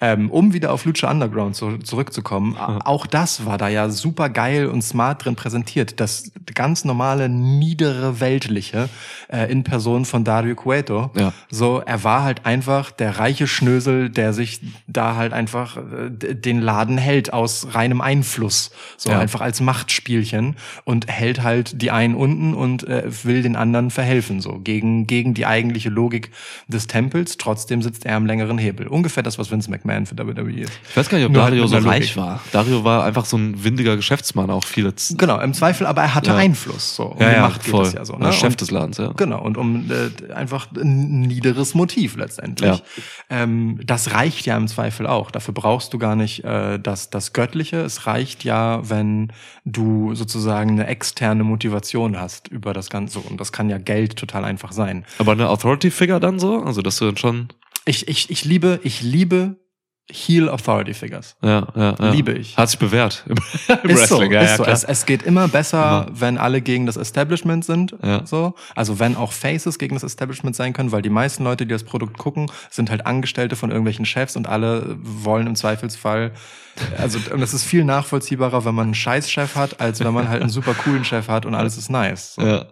Ähm, um wieder auf Lucha Underground zu, zurückzukommen, a- auch das war da ja super geil und smart drin präsentiert. Das ganz normale, niedere Weltliche äh, in Person von Dario Cueto. Ja. So, er war halt einfach der reiche Schnösel, der sich da halt einfach äh, den Laden hält aus reinem Einfluss. So Ja. einfach als Machtspielchen und hält halt die einen unten und äh, will den anderen verhelfen. So gegen, gegen die eigentliche Logik des Tempels. Trotzdem sitzt er am längeren Hebel. Ungefähr das, was Vince McMahon für WWE ist. Ich weiß gar nicht, ob Nur Dario so reich war. Dario war einfach so ein windiger Geschäftsmann, auch viele. Genau, im Zweifel, aber er hatte Ja. Einfluss. So. Um ja, die ja, Macht geht voll. es ja so. Der Ne? Chef Und- des Ladens, ja. Genau, und um äh, einfach ein niederes Motiv letztendlich. Ähm, das reicht ja im Zweifel auch. Dafür brauchst du gar nicht äh, das, das Göttliche. Es reicht ja, wenn du sozusagen eine externe Motivation hast über das Ganze. Und das kann ja Geld total einfach sein. Aber eine Authority-Figure dann so? Also, dass du dann schon, Ich, ich, ich liebe, ich liebe Heel Authority Figures. ja, ja, ja. Liebe ich. Hat sich bewährt im, <laughs> im Ist so, Wrestling. ja, ist ja, so. Es, es geht immer besser, wenn alle gegen das Establishment sind. Ja. So. Also wenn auch Faces gegen das Establishment sein können, weil die meisten Leute, die das Produkt gucken, sind halt Angestellte von irgendwelchen Chefs und alle wollen im Zweifelsfall, also und das ist viel nachvollziehbarer, wenn man einen Scheißchef hat, als wenn man halt einen super coolen Chef hat und alles ist nice. So. ja.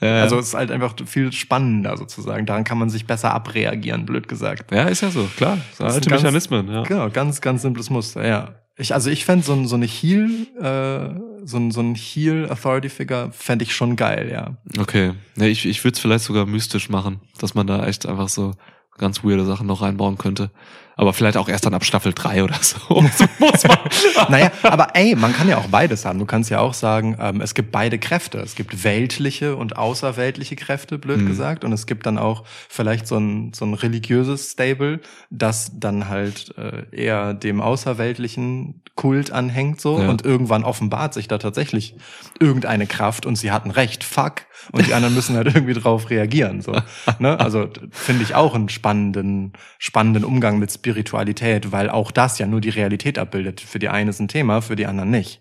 Ja, ja. Also es ist halt einfach viel spannender sozusagen. Daran kann man sich besser abreagieren, blöd gesagt. ja, ist ja so, klar. So Das alte ganz- Mechanismen, ja. Genau, ganz, ganz simples Muster, ja. Ich, also ich fände so, ein- so eine Heal, äh, so, ein- so ein Heal Authority Figure fände ich schon geil, ja. Okay. Nee, ich ich würde es vielleicht sogar mystisch machen, dass man da echt einfach so ganz weirde Sachen noch reinbauen könnte. Aber vielleicht auch erst dann ab Staffel 3 oder so. <laughs> so muss man. <laughs> Naja, aber ey, man kann ja auch beides haben. Du kannst ja auch sagen, ähm, es gibt beide Kräfte. Es gibt weltliche und außerweltliche Kräfte, blöd Mhm. gesagt. Und es gibt dann auch vielleicht so ein, so ein religiöses Stable, das dann halt äh, eher dem außerweltlichen Kult anhängt so. Ja. Und irgendwann offenbart sich da tatsächlich irgendeine Kraft und sie hatten recht, fuck. Und die anderen müssen halt <laughs> irgendwie drauf reagieren. So. Ne? Also finde ich auch einen spannenden, spannenden Umgang mit Spiritualität, weil auch das ja nur die Realität abbildet. Für die eine ist ein Thema, für die anderen nicht.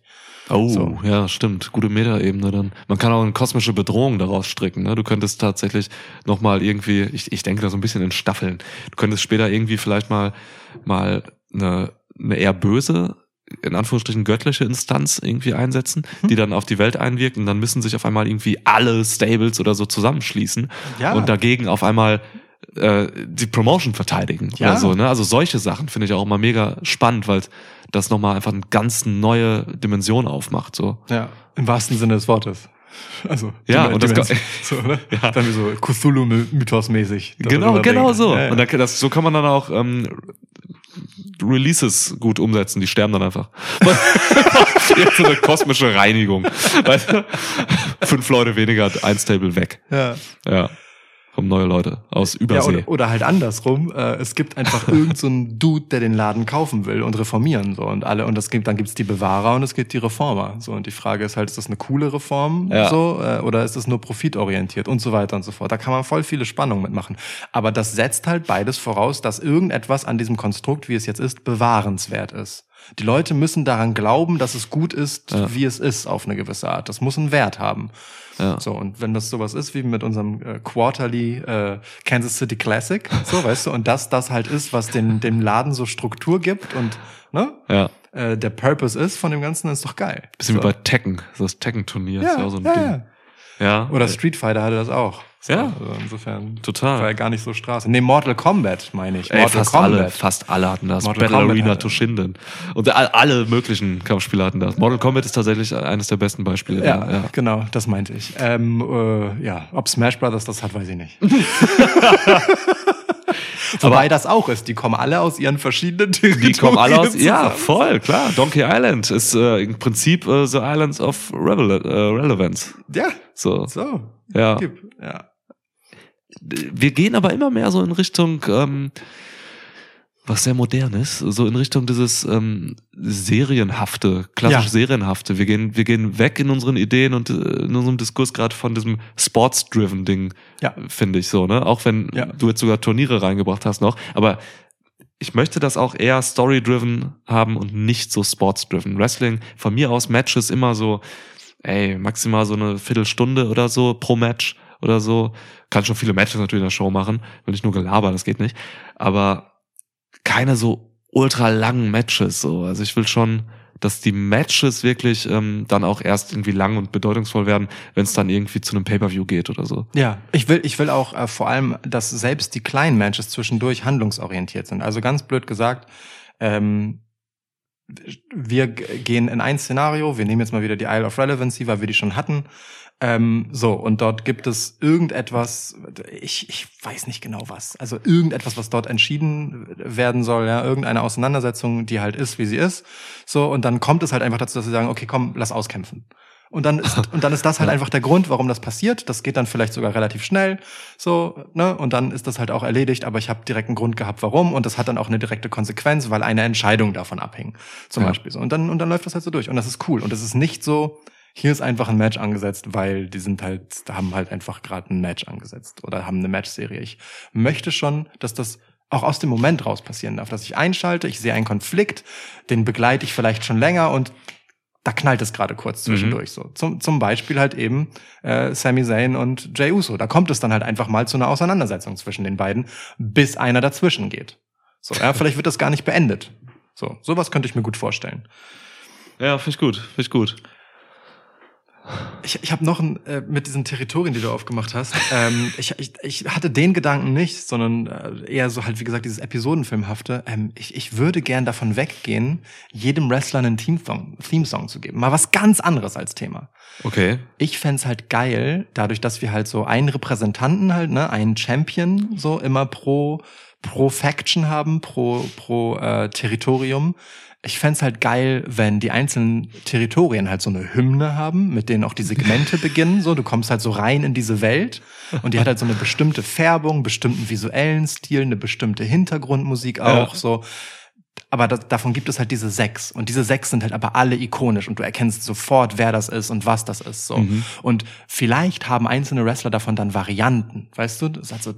Oh, So. ja, stimmt. Gute Metaebene dann. Man kann auch eine kosmische Bedrohung daraus stricken. Ne? Du könntest tatsächlich nochmal irgendwie, ich, ich denke da so ein bisschen in Staffeln. Du könntest später irgendwie vielleicht mal, mal eine, eine eher böse, in Anführungsstrichen göttliche Instanz irgendwie einsetzen, Hm. die dann auf die Welt einwirkt und dann müssen sich auf einmal irgendwie alle Stables oder so zusammenschließen Ja. und dagegen auf einmal äh, die Promotion verteidigen Ja. oder so. Ne? Also solche Sachen finde ich auch immer mega spannend, weil das nochmal einfach eine ganz neue Dimension aufmacht. So. Ja. Im wahrsten Sinne des Wortes. Also, Ja, und das <laughs> so, ne? Ja. Dann so Cthulhu-Mythos-mäßig. Genau, darüber genau reden. so. Ja, ja. Und dann, das, so kann man dann auch ähm, Releases gut umsetzen. Die sterben dann einfach. <laughs> Jetzt so eine kosmische Reinigung. Weißt du? <laughs> Fünf Leute weniger, ein Stable weg. ja. Ja. Kommen neue Leute aus Ja, Übersee. oder, oder halt andersrum. Äh, es gibt einfach <laughs> irgendeinen so einen Dude, der den Laden kaufen will und reformieren so und alle und es gibt dann gibt's die Bewahrer und es gibt die Reformer so und die Frage ist halt, ist das eine coole Reform Ja. so äh, oder ist das nur profitorientiert und so weiter und so fort. Da kann man voll viele Spannungen mitmachen. Aber das setzt halt beides voraus, dass irgendetwas an diesem Konstrukt, wie es jetzt ist, bewahrenswert ist. Die Leute müssen daran glauben, dass es gut ist, Ja. wie es ist, auf eine gewisse Art. Das muss einen Wert haben. Ja. So, und wenn das sowas ist wie mit unserem äh, Quarterly äh, Kansas City Classic, <laughs> so, weißt du, und das das halt ist, was den, dem Laden so Struktur gibt und ne, ja. äh, der Purpose ist von dem Ganzen, ist doch geil. Bisschen so. wie bei Tekken. Das Tekken-Turnier ist ja ja, auch so ein ja, Ding. ja. Ja. Oder Street Fighter hatte das auch. So, Ja. Also insofern Total. war ja gar nicht so Straße. Nee, Mortal Kombat meine ich. Ey, Mortal fast alle, fast alle hatten das. Mortal Battle Kombat Arena hatte- Toshinden. Und all- alle möglichen Kampfspiele hatten das. Mortal Kombat ist tatsächlich eines der besten Beispiele. Ja, ja. genau, das meinte ich. Ähm, äh, ja, ob Smash Brothers das hat, weiß ich nicht. <laughs> Wobei das auch ist. Die kommen alle aus ihren verschiedenen Territorien. <laughs> Die kommen alle aus, ja, zusammen. voll, klar. Donkey Island ist äh, im Prinzip äh, The Islands of Revel äh, Relevance. Ja, So, so. ja. Gib, ja. Wir gehen aber immer mehr so in Richtung, ähm, was sehr modern ist, so in Richtung dieses ähm, serienhafte, klassisch Ja. serienhafte. Wir gehen, wir gehen weg in unseren Ideen und äh, in unserem Diskurs gerade von diesem Sports-driven Ding, Ja. finde ich so, ne? Auch wenn Ja. du jetzt sogar Turniere reingebracht hast noch, aber ich möchte das auch eher story-driven haben und nicht so sports-driven. Wrestling, von mir aus Matches immer so, ey, maximal so eine Viertelstunde oder so pro Match oder so. Kann schon viele Matches natürlich in der Show machen, will ich nur Gelaber, das geht nicht. Aber keine so ultra langen Matches, so. Also ich will schon, dass die Matches wirklich ähm, dann auch erst irgendwie lang und bedeutungsvoll werden, wenn es dann irgendwie zu einem Pay-Per-View geht oder so. Ja, ich will, ich will auch äh, vor allem, dass selbst die kleinen Matches zwischendurch handlungsorientiert sind. Also ganz blöd gesagt, ähm, wir gehen in ein Szenario, wir nehmen jetzt mal wieder die Isle of Relevancy, weil wir die schon hatten. Ähm, so, und dort gibt es irgendetwas, ich, ich weiß nicht genau was, also irgendetwas, was dort entschieden werden soll, ja, irgendeine Auseinandersetzung, die halt ist, wie sie ist. So, und dann kommt es halt einfach dazu, dass sie sagen, okay, komm, lass auskämpfen. Und dann ist, <laughs> und dann ist das halt einfach der Grund, warum das passiert. Das geht dann vielleicht sogar relativ schnell, so, ne? Und dann ist das halt auch erledigt, aber ich habe direkt einen Grund gehabt, warum. Und das hat dann auch eine direkte Konsequenz, weil eine Entscheidung davon abhing. Zum Ja. Beispiel so. Und dann, und dann läuft das halt so durch. Und das ist cool. Und es ist nicht so, hier ist einfach ein Match angesetzt, weil die sind halt, da haben halt einfach gerade ein Match angesetzt oder haben eine Matchserie. Ich möchte schon, dass das auch aus dem Moment raus passieren darf, dass ich einschalte, ich sehe einen Konflikt, den begleite ich vielleicht schon länger und da knallt es gerade kurz zwischendurch so. Zum, zum Beispiel halt eben äh, Sami Zayn und Jey Uso. Da kommt es dann halt einfach mal zu einer Auseinandersetzung zwischen den beiden, bis einer dazwischen geht. So, ja, vielleicht wird das gar nicht beendet. So, sowas könnte ich mir gut vorstellen. Ja, finde ich gut, finde ich gut. Ich, ich habe noch ein, äh, mit diesen Territorien, die du aufgemacht hast. ähm, <laughs> ich, ich, ich hatte den Gedanken nicht, sondern äh, eher so halt, wie gesagt, dieses Episodenfilmhafte. Ähm, ich, ich würde gern davon weggehen, jedem Wrestler einen Theme-Song Theme -Song zu geben. Mal was ganz anderes als Thema. Okay. Ich fänd's halt geil, dadurch, dass wir halt so einen Repräsentanten halt, ne, einen Champion so immer pro, pro Faction haben, pro, pro äh, Territorium. Ich fänd's halt geil, wenn die einzelnen Territorien halt so eine Hymne haben, mit denen auch die Segmente beginnen. So, du kommst halt so rein in diese Welt und die hat halt so eine bestimmte Färbung, bestimmten visuellen Stil, eine bestimmte Hintergrundmusik auch. Ja. So, aber das, davon gibt es halt diese sechs. Und diese sechs sind halt aber alle ikonisch und du erkennst sofort, wer das ist und was das ist. So. Mhm. Und vielleicht haben einzelne Wrestler davon dann Varianten, weißt du? Das hat so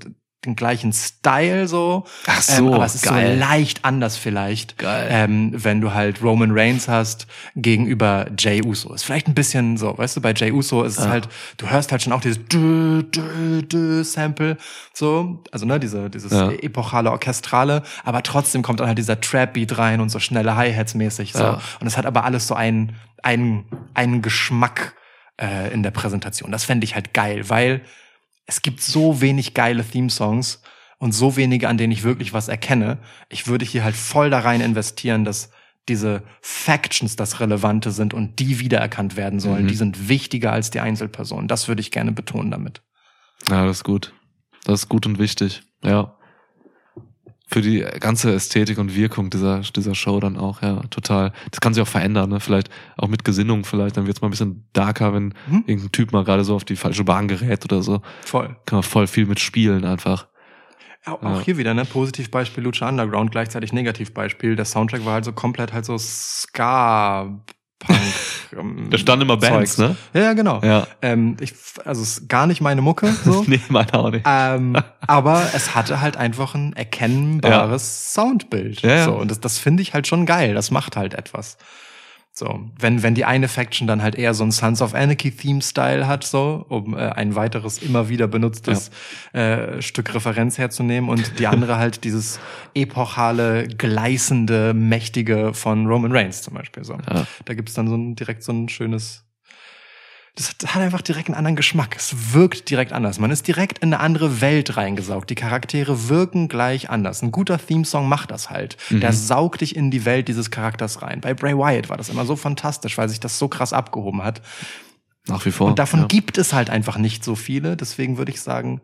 den gleichen Style so. Ach so, ähm, aber es ist geil. so leicht anders vielleicht. Geil. Ähm, wenn du halt Roman Reigns hast gegenüber Jay Uso. Ist vielleicht ein bisschen so, weißt du, bei Jay Uso ist es Ja. halt, du hörst halt schon auch dieses dü, dü, dü Sample, so, also ne, diese, dieses Ja. epochale Orchestrale, aber trotzdem kommt dann halt dieser Trap-Beat rein und so schnelle Hi-Hats mäßig, so. Ja. Und es hat aber alles so einen, einen, einen Geschmack äh, in der Präsentation. Das fände ich halt geil, weil es gibt so wenig geile Theme-Songs und so wenige, an denen ich wirklich was erkenne. Ich würde hier halt voll da rein investieren, dass diese Factions das Relevante sind und die wiedererkannt werden sollen. Mhm. Die sind wichtiger als die Einzelpersonen. Das würde ich gerne betonen damit. Ja, das ist gut. Das ist gut und wichtig. Ja. Für die ganze Ästhetik und Wirkung dieser, dieser Show dann auch, ja, total. Das kann sich auch verändern, ne? Vielleicht auch mit Gesinnung, vielleicht. Dann wird's mal ein bisschen darker, wenn Mhm. irgendein Typ mal gerade so auf die falsche Bahn gerät oder so. Voll. Kann man voll viel mitspielen einfach. Auch, Ja. auch hier wieder, ne? Positivbeispiel Lucha Underground, gleichzeitig Negativbeispiel. Der Soundtrack war halt so komplett halt so Ska. Punk. <laughs> ähm, Da standen immer Bands, Zeugs. ne? Ja, ja, genau. Ja. Ähm, ich, also es ist gar nicht meine Mucke, so. <laughs> nee, meine auch nicht. ähm, <laughs> aber es hatte halt einfach ein erkennbares Soundbild. Ja, ja. So, und das, das finde ich halt schon geil. Das macht halt etwas. So, wenn, wenn die eine Faction dann halt eher so ein Sons of Anarchy Theme-Style hat, so, um äh, ein weiteres immer wieder benutztes äh, Stück Referenz herzunehmen und die andere halt dieses epochale, gleißende, mächtige von Roman Reigns zum Beispiel. So. Ja. Da gibt's dann so ein, direkt so ein schönes, das hat- das einfach direkt einen anderen Geschmack. Es wirkt direkt anders. Man ist direkt in eine andere Welt reingesaugt. Die Charaktere wirken gleich anders. Ein guter Theme-Song macht das halt. Der saugt dich in die Welt dieses Charakters rein. Bei Bray Wyatt war das immer so fantastisch, weil sich das so krass abgehoben hat. Nach wie vor. Und davon ja. gibt es halt einfach nicht so viele. Deswegen würde ich sagen,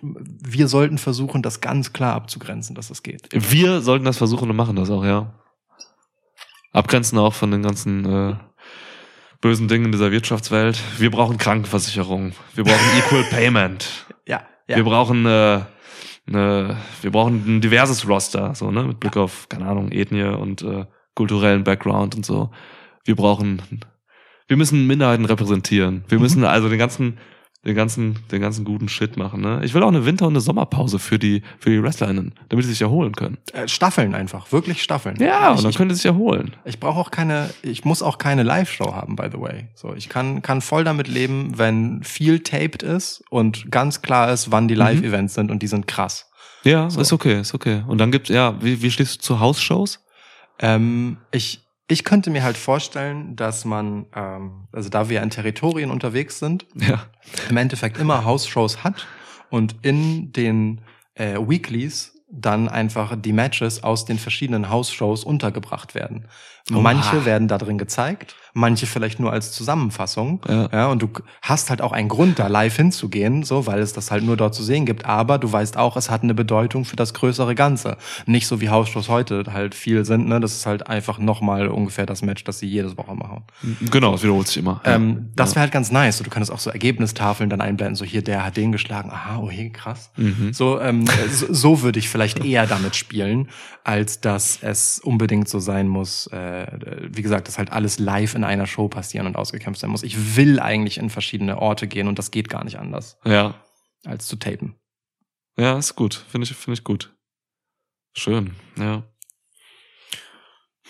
wir sollten versuchen, das ganz klar abzugrenzen, dass es geht. Wir sollten das versuchen und machen das auch, ja. Abgrenzen auch von den ganzen äh, bösen Dingen dieser Wirtschaftswelt. Wir brauchen Krankenversicherung. Wir brauchen <laughs> Equal Payment. Ja, Wir brauchen äh, ne, wir brauchen ein diverses Roster, so ne, mit Blick auf keine Ahnung Ethnie und äh, kulturellen Background und so. Wir brauchen, wir müssen Minderheiten repräsentieren. Wir müssen also den ganzen den ganzen, den ganzen guten Shit machen. Ne? Ich will auch eine Winter- und eine Sommerpause für die, für die WrestlerInnen, damit sie sich erholen können. Äh, Staffeln einfach, wirklich Staffeln. Ja, und ich, dann ich, können sie sich erholen. ich brauche auch keine, ich muss auch keine Live-Show haben, by the way. So, ich kann, kann voll damit leben, wenn viel taped ist und ganz klar ist, wann die Mhm. Live-Events sind und die sind krass. Ja, ist okay, ist okay. Und dann gibt's, ja, wie, wie stehst du zu House-Shows? Ähm, ich, ich könnte mir halt vorstellen, dass man, ähm, also da wir in Territorien unterwegs sind, Ja. im Endeffekt immer House-Shows hat und in den äh, Weeklies dann einfach die Matches aus den verschiedenen House-Shows untergebracht werden. Oha. Manche werden da drin gezeigt, manche vielleicht nur als Zusammenfassung. Ja. und du hast halt auch einen Grund, da live hinzugehen, so, weil es das halt nur dort zu sehen gibt. Aber du weißt auch, es hat eine Bedeutung für das größere Ganze. Nicht so wie House-Shows heute halt viel sind, ne? Das ist halt einfach nochmal ungefähr das Match, das sie jede Woche machen. Genau, es wiederholt sich immer. Ähm, das wäre halt ganz nice. So, du könntest auch so Ergebnistafeln dann einblenden. So hier, der hat den geschlagen. Aha, oh hey, krass. Mhm. So, ähm, so, so würde ich vielleicht eher damit spielen, als dass es unbedingt so sein muss. Äh, wie gesagt, dass halt alles live in einer Show passieren und ausgekämpft sein muss. Ich will eigentlich in verschiedene Orte gehen und das geht gar nicht anders, ja. als zu tapen. Ja, ist gut. Finde ich, finde ich gut. Schön, ja.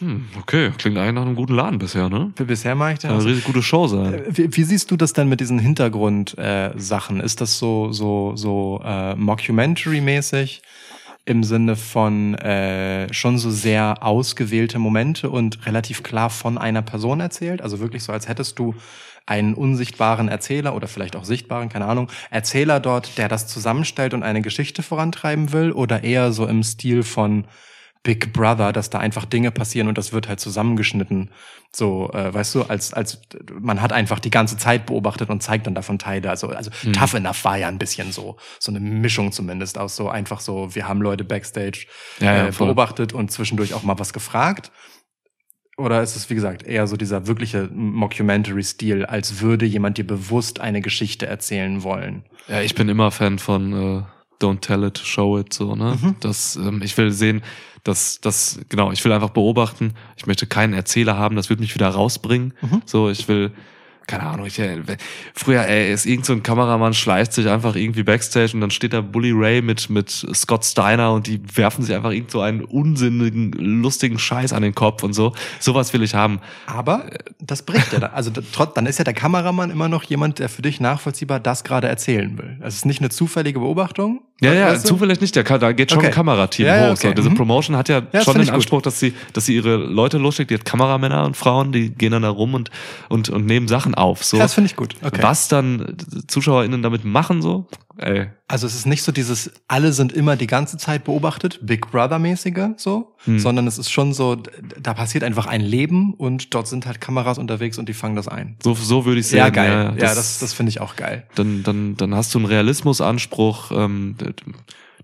Hm, okay. Klingt eigentlich nach einem guten Laden bisher, ne? Bisher mache ich Kann eine das. richtig gute Show sein. Äh, Wie, wie siehst du das denn mit diesen Hintergrundsachen? Äh, Sachen? ist das so so so äh, Mockumentary-mäßig im Sinne von äh, schon so sehr ausgewählte Momente und relativ klar von einer Person erzählt? Also wirklich so, als hättest du einen unsichtbaren Erzähler oder vielleicht auch sichtbaren, keine Ahnung, Erzähler dort, der das zusammenstellt und eine Geschichte vorantreiben will? Oder eher so im Stil von Big Brother, dass da einfach Dinge passieren und das wird halt zusammengeschnitten. So, äh, weißt du, als, als man hat einfach die ganze Zeit beobachtet und zeigt dann davon Teile. Also, also Mhm. Tough Enough war ja ein bisschen so, so eine Mischung zumindest aus so einfach so, wir haben Leute backstage Ja, ja, äh, beobachtet und zwischendurch auch mal was gefragt. Oder ist es, wie gesagt, eher so dieser wirkliche Mockumentary-Stil, als würde jemand dir bewusst eine Geschichte erzählen wollen? Ja, ich bin immer Fan von äh, Don't Tell It, Show It, so, ne? Mhm. Das, ähm, ich will sehen, dass das, genau, ich will einfach beobachten. Ich möchte keinen Erzähler haben, das wird mich wieder rausbringen. Mhm. So, ich will, keine Ahnung, ich, äh, früher, ey, ist irgend so ein Kameramann, schleicht sich einfach irgendwie Backstage und dann steht da Bully Ray mit, mit Scott Steiner und die werfen sich einfach irgend so einen unsinnigen, lustigen Scheiß an den Kopf und so. Sowas will ich haben. Aber das bricht ja. da- Also trotz, dann ist ja der Kameramann immer noch jemand, der für dich nachvollziehbar das gerade erzählen will. Es ist nicht eine zufällige Beobachtung. Ja, ja, weißt du? zufällig nicht. Kann- da geht schon Okay. ein Kamerateam Ja, ja, hoch. So. okay. Diese Mhm. Promotion hat ja, das schon den gut. Anspruch, dass sie, dass sie ihre Leute losschickt. Die hat Kameramänner und Frauen, die gehen dann da rum und, und, und nehmen Sachen auf. So. Ja, das finde ich gut. Okay. Was dann ZuschauerInnen damit machen, so, ey. Also es ist nicht so dieses, alle sind immer die ganze Zeit beobachtet, Big Brother-mäßige so, Hm. sondern es ist schon so, da passiert einfach ein Leben und dort sind halt Kameras unterwegs und die fangen das ein. So, so würde ich sehen. Ja, geil. Ja, das, das, das finde ich auch geil. dann, dann, dann hast du einen Realismusanspruch, ähm,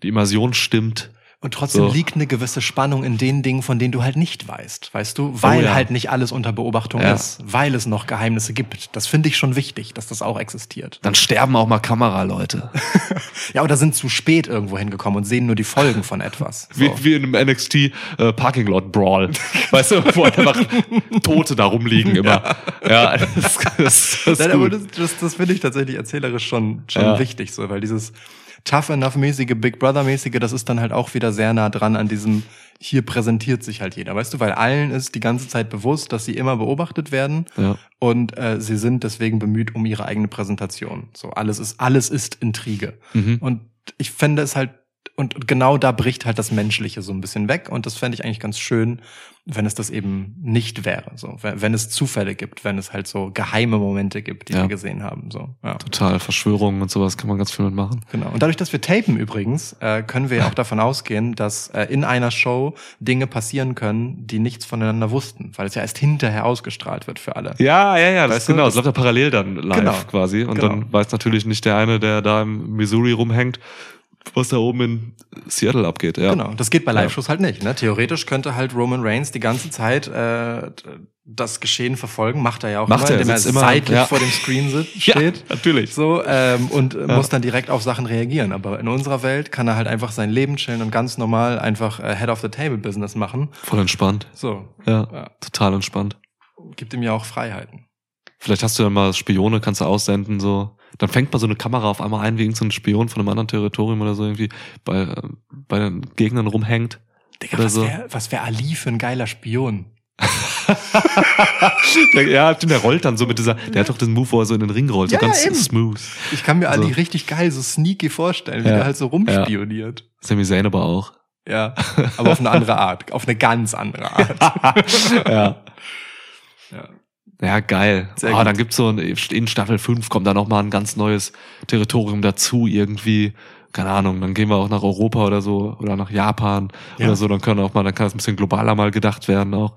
die Immersion stimmt. Und trotzdem So. liegt eine gewisse Spannung in den Dingen, von denen du halt nicht weißt, weißt du? Weil Oh ja. halt nicht alles unter Beobachtung Ja. ist, weil es noch Geheimnisse gibt. Das finde ich schon wichtig, dass das auch existiert. Dann sterben auch mal Kameraleute. <laughs> Ja, oder sind zu spät irgendwo hingekommen und sehen nur die Folgen von etwas. <laughs> So. Wie, wie in einem NXT äh, Parking Lot Brawl. weißt du, wo einfach <laughs> Tote da rumliegen immer. Ja, das, das, das Nein, das, das, finde ich tatsächlich erzählerisch schon, schon Ja. wichtig, so, weil dieses Tough Enough-mäßige, Big Brother-mäßige, das ist dann halt auch wieder sehr nah dran an diesem, hier präsentiert sich halt jeder, weißt du, weil allen ist die ganze Zeit bewusst, dass sie immer beobachtet werden Ja. und äh, sie sind deswegen bemüht um ihre eigene Präsentation. So, alles ist, alles ist Intrige. Mhm. Und ich fände es halt und genau da bricht halt das Menschliche so ein bisschen weg. Und das fände ich eigentlich ganz schön, wenn es das eben nicht wäre. So, wenn, wenn es Zufälle gibt, wenn es halt so geheime Momente gibt, die Ja. wir gesehen haben. So, ja. Total, Verschwörungen und sowas kann man ganz viel mitmachen. Genau. Und dadurch, dass wir tapen übrigens, äh, können wir ja auch davon ausgehen, dass äh, in einer Show Dinge passieren können, die nichts voneinander wussten, weil es ja erst hinterher ausgestrahlt wird für alle. Ja, ja, ja, das du, genau. Das läuft ja parallel dann live Genau, quasi. Und genau. dann weiß natürlich nicht der eine, der da im Missouri rumhängt, was da oben in Seattle abgeht. Ja. Genau, das geht bei Ja. Live-Shows halt nicht. Ne? Theoretisch könnte halt Roman Reigns die ganze Zeit äh, das Geschehen verfolgen, macht er ja auch Macht immer, er, indem er sitzt immer- seitlich ja. vor dem Screen sit- <laughs> Ja, steht. natürlich. So, ähm, und Ja. muss dann direkt auf Sachen reagieren. Aber in unserer Welt kann er halt einfach sein Leben chillen und ganz normal einfach äh, Head of the Table Business machen. Voll entspannt. So, Ja, Ja. total entspannt. gibt ihm ja auch Freiheiten. Vielleicht hast du ja mal Spione, kannst du aussenden, so. Dann fängt mal so eine Kamera auf einmal ein, wie irgendein so ein Spion von einem anderen Territorium oder so irgendwie bei, äh, bei den Gegnern rumhängt. Digga, was so. wäre wär Ali für ein geiler Spion? <laughs> Der, ja, stimmt, der rollt dann so mit dieser, der hat doch den Move, wo er so in den Ring rollt, Ja, so ja, ganz eben. smooth. Ich kann mir Ali So. richtig geil, so sneaky vorstellen, wie Ja. der halt so rumspioniert. Sami Zayn aber auch. Ja, aber auf eine andere Art, auf eine ganz andere Art. <laughs> ja. <laughs> Ja. Ja, geil. Sehr Ah, gut. dann gibt's so ein, in Staffel 5 kommt da noch mal ein ganz neues Territorium dazu irgendwie. Keine Ahnung, dann gehen wir auch nach Europa oder so oder nach Japan Ja. oder so, dann können auch mal, dann kann es ein bisschen globaler mal gedacht werden auch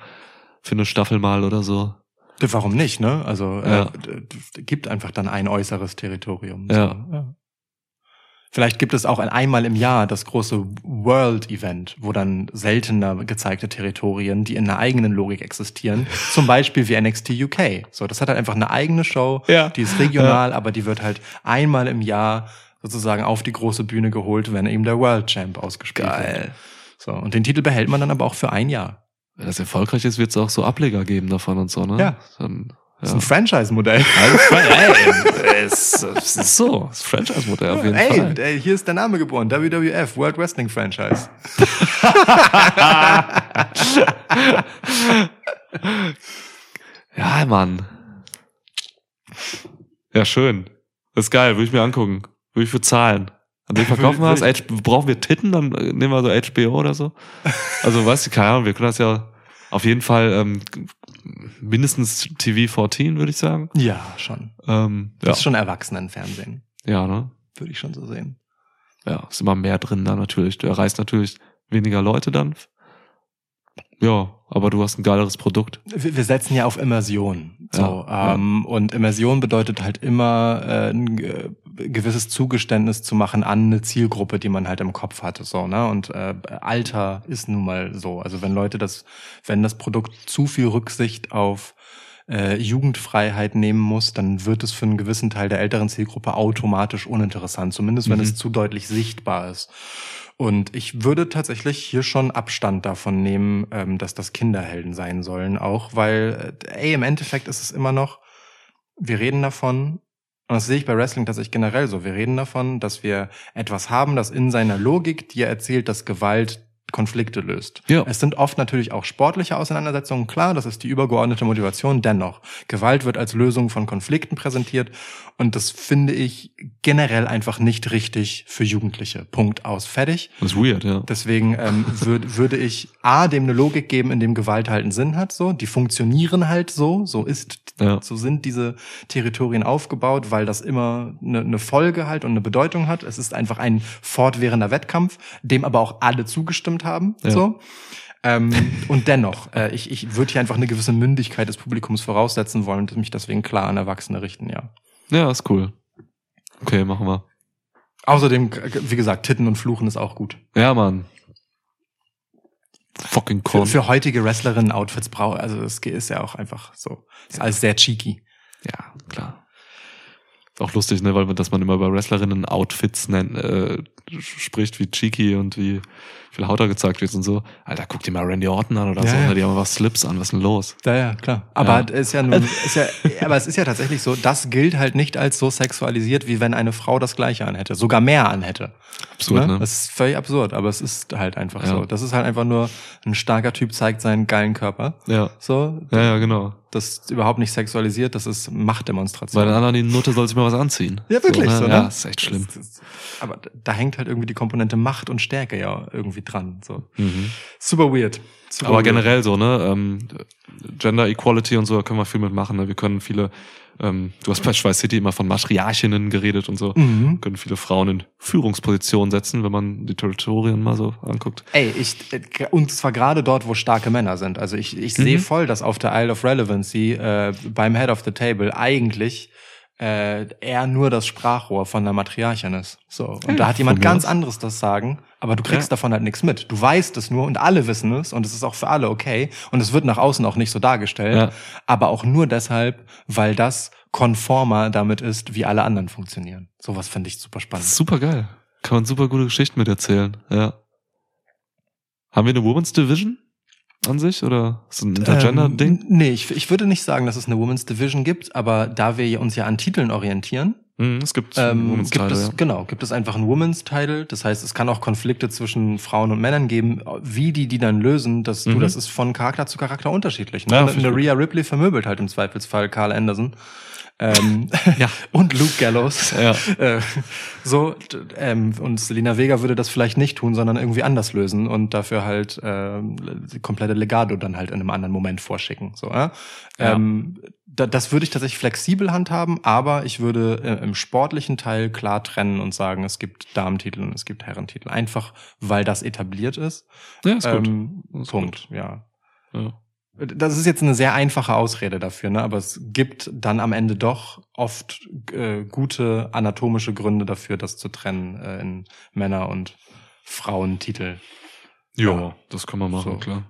für eine Staffel mal oder so. Warum nicht, ne? Also Ja. äh, d- d- gibt einfach dann ein äußeres Territorium. Ja. ja. Vielleicht gibt es auch ein einmal im Jahr das große World-Event, wo dann seltener gezeigte Territorien, die in einer eigenen Logik existieren, <laughs> zum Beispiel wie NXT UK. So, das hat halt einfach eine eigene Show, Ja. die ist regional, aber die wird halt einmal im Jahr sozusagen auf die große Bühne geholt, wenn eben der World Champ ausgespielt wird. So, und den Titel behält man dann aber auch für ein Jahr. Wenn das erfolgreich ist, wird es auch so Ableger geben davon und so, ne? Ja. Dann, Das ist ein Franchise-Modell. Also, <laughs> ey, es, es ist so, das Franchise-Modell auf jeden Ey, Fall. ey, hier ist der Name geboren. WWF, World Wrestling Franchise. <laughs> Ja, Mann. Ja, schön. Das ist geil, würde ich mir angucken. Würde ich für zahlen. An wen verkaufen wir das? Brauchen wir Titten? Dann äh, nehmen wir so HBO oder so. Also, weißt du, keine Ahnung, wir können das ja auf jeden Fall ähm, mindestens TV 14, würde ich sagen. Ja, schon. Ähm, ja. Das ist schon Erwachsenenfernsehen. ja, ne? Würde ich schon so sehen. Ja, ist immer mehr drin da natürlich. Du erreichst natürlich weniger Leute dann. Ja, aber du hast ein geileres Produkt. Wir, setzen ja auf Immersion. So, Ja, ähm, Und Immersion bedeutet halt immer äh, ein äh, gewisses Zugeständnis zu machen an eine Zielgruppe, die man halt im Kopf hatte. So, ne? Und äh, Alter ist nun mal so. Also wenn Leute das, wenn das Produkt zu viel Rücksicht auf äh, Jugendfreiheit nehmen muss, dann wird es für einen gewissen Teil der älteren Zielgruppe automatisch uninteressant, zumindest wenn Mhm. es zu deutlich sichtbar ist. Und ich würde tatsächlich hier schon Abstand davon nehmen, ähm, dass das Kinderhelden sein sollen, auch weil, äh, ey, im Endeffekt ist es immer noch, wir reden davon, und das sehe ich bei Wrestling tatsächlich generell so, wir reden davon, dass wir etwas haben, das in seiner Logik dir erzählt, dass Gewalt Konflikte löst. Ja. Es sind oft natürlich auch sportliche Auseinandersetzungen, klar, das ist die übergeordnete Motivation, dennoch. Gewalt wird als Lösung von Konflikten präsentiert und das finde ich generell einfach nicht richtig für Jugendliche. Punkt aus, fertig. Das ist weird, ja. Deswegen ähm, <laughs> würd, würde ich A, dem eine Logik geben, in dem Gewalt halt einen Sinn hat, so. Die funktionieren halt so, so ist, Ja. so sind diese Territorien aufgebaut, weil das immer eine, eine Folge halt und eine Bedeutung hat. Es ist einfach ein fortwährender Wettkampf, dem aber auch alle zugestimmt haben, Ja. so. Ähm, und dennoch, äh, ich, ich würde hier einfach eine gewisse Mündigkeit des Publikums voraussetzen wollen und mich deswegen klar an Erwachsene richten, ja. Ja, ist cool. Okay, machen wir. Außerdem, wie gesagt, Titten und Fluchen ist auch gut. Ja, Mann. Fucking Für, Con. für heutige Wrestlerinnen Outfits brauche, also es ist ja auch einfach so. Ist alles sehr cheeky. Ja, klar. Ist auch lustig, ne, weil man, dass man immer über Wrestlerinnen Outfits nennt, äh, spricht, wie cheeky und wie viel Haut da gezeigt wird und so. Alter, guck dir mal Randy Orton an oder Ja, so, ja. ne, die haben was Slips an, was ist denn los? Ja, ja, klar. Aber Ja. es ist ja nun, <laughs> ist ja, aber es ist ja tatsächlich so, das gilt halt nicht als so sexualisiert, wie wenn eine Frau das Gleiche anhätte, sogar mehr anhätte. Absurd, ne? Das ist völlig absurd, aber es ist halt einfach Ja. so. Das ist halt einfach nur, ein starker Typ zeigt seinen geilen Körper. Ja. So, Ja, ja, genau. Das ist überhaupt nicht sexualisiert, das ist Machtdemonstration. Bei den anderen, die Nutte soll sich mal was anziehen. Ja, wirklich, So, so, ne? ne? Ja, ist echt schlimm. Das ist- aber da hängt halt irgendwie die Komponente Macht und Stärke ja irgendwie dran. So. Mhm. Super weird. Super Aber weird. generell so, ne? Ähm, Gender Equality und so, da können wir viel mitmachen. Ne? Wir können viele, ähm, du hast bei Schweiß City immer von Matriarchinnen geredet und so. Mhm. Können viele Frauen in Führungspositionen setzen, wenn man die Territorien mal so anguckt. Ey, ich, äh, und zwar gerade dort, wo starke Männer sind. Also ich, ich Mhm. sehe voll, dass auf der Isle of Relevancy äh, beim Head of the Table eigentlich äh, er nur das Sprachrohr von der Matriarchin ist. So. Und Ja, da hat jemand ganz aus. anderes das Sagen, aber du kriegst Ja. davon halt nichts mit. Du weißt es nur und alle wissen es und es ist auch für alle okay. Und es wird nach außen auch nicht so dargestellt, Ja. aber auch nur deshalb, weil das konformer damit ist, wie alle anderen funktionieren. Sowas finde ich super spannend. super geil. Kann man super gute Geschichten mit erzählen. Ja. Haben wir eine Women's Division an sich oder ist es ein Intergender-Ding? Ähm, nee, ich, ich würde nicht sagen, dass es eine Women's Division gibt, aber da wir uns ja an Titeln orientieren, Mhm, es gibt ähm, Women's gibt Title, es, ja. genau, gibt es einfach einen Women's Title. Das heißt, es kann auch Konflikte zwischen Frauen und Männern geben. Wie die die dann lösen, das, du, Mhm. das ist von Charakter zu Charakter unterschiedlich. Ne? Ja, Rhea Ripley vermöbelt halt im Zweifelsfall Carl Anderson. Ähm, <laughs> Ja. und Luke Gallows. Ja. Äh, so, ähm, und Selena Vega würde das vielleicht nicht tun, sondern irgendwie anders lösen und dafür halt ähm, die komplette Legado dann halt in einem anderen Moment vorschicken. So, äh? Ja. ähm, da, das würde ich tatsächlich flexibel handhaben, aber ich würde äh, im sportlichen Teil klar trennen und sagen, es gibt Damentitel und es gibt Herrentitel. Einfach, weil das etabliert ist. Ja, ist gut. Ähm, Ist Punkt, ja. Ja. Das ist jetzt eine sehr einfache Ausrede dafür, ne? aber es gibt dann am Ende doch oft äh, gute anatomische Gründe dafür, das zu trennen äh, in Männer- und Frauentitel. Jo, Ja. das kann man machen, So. klar.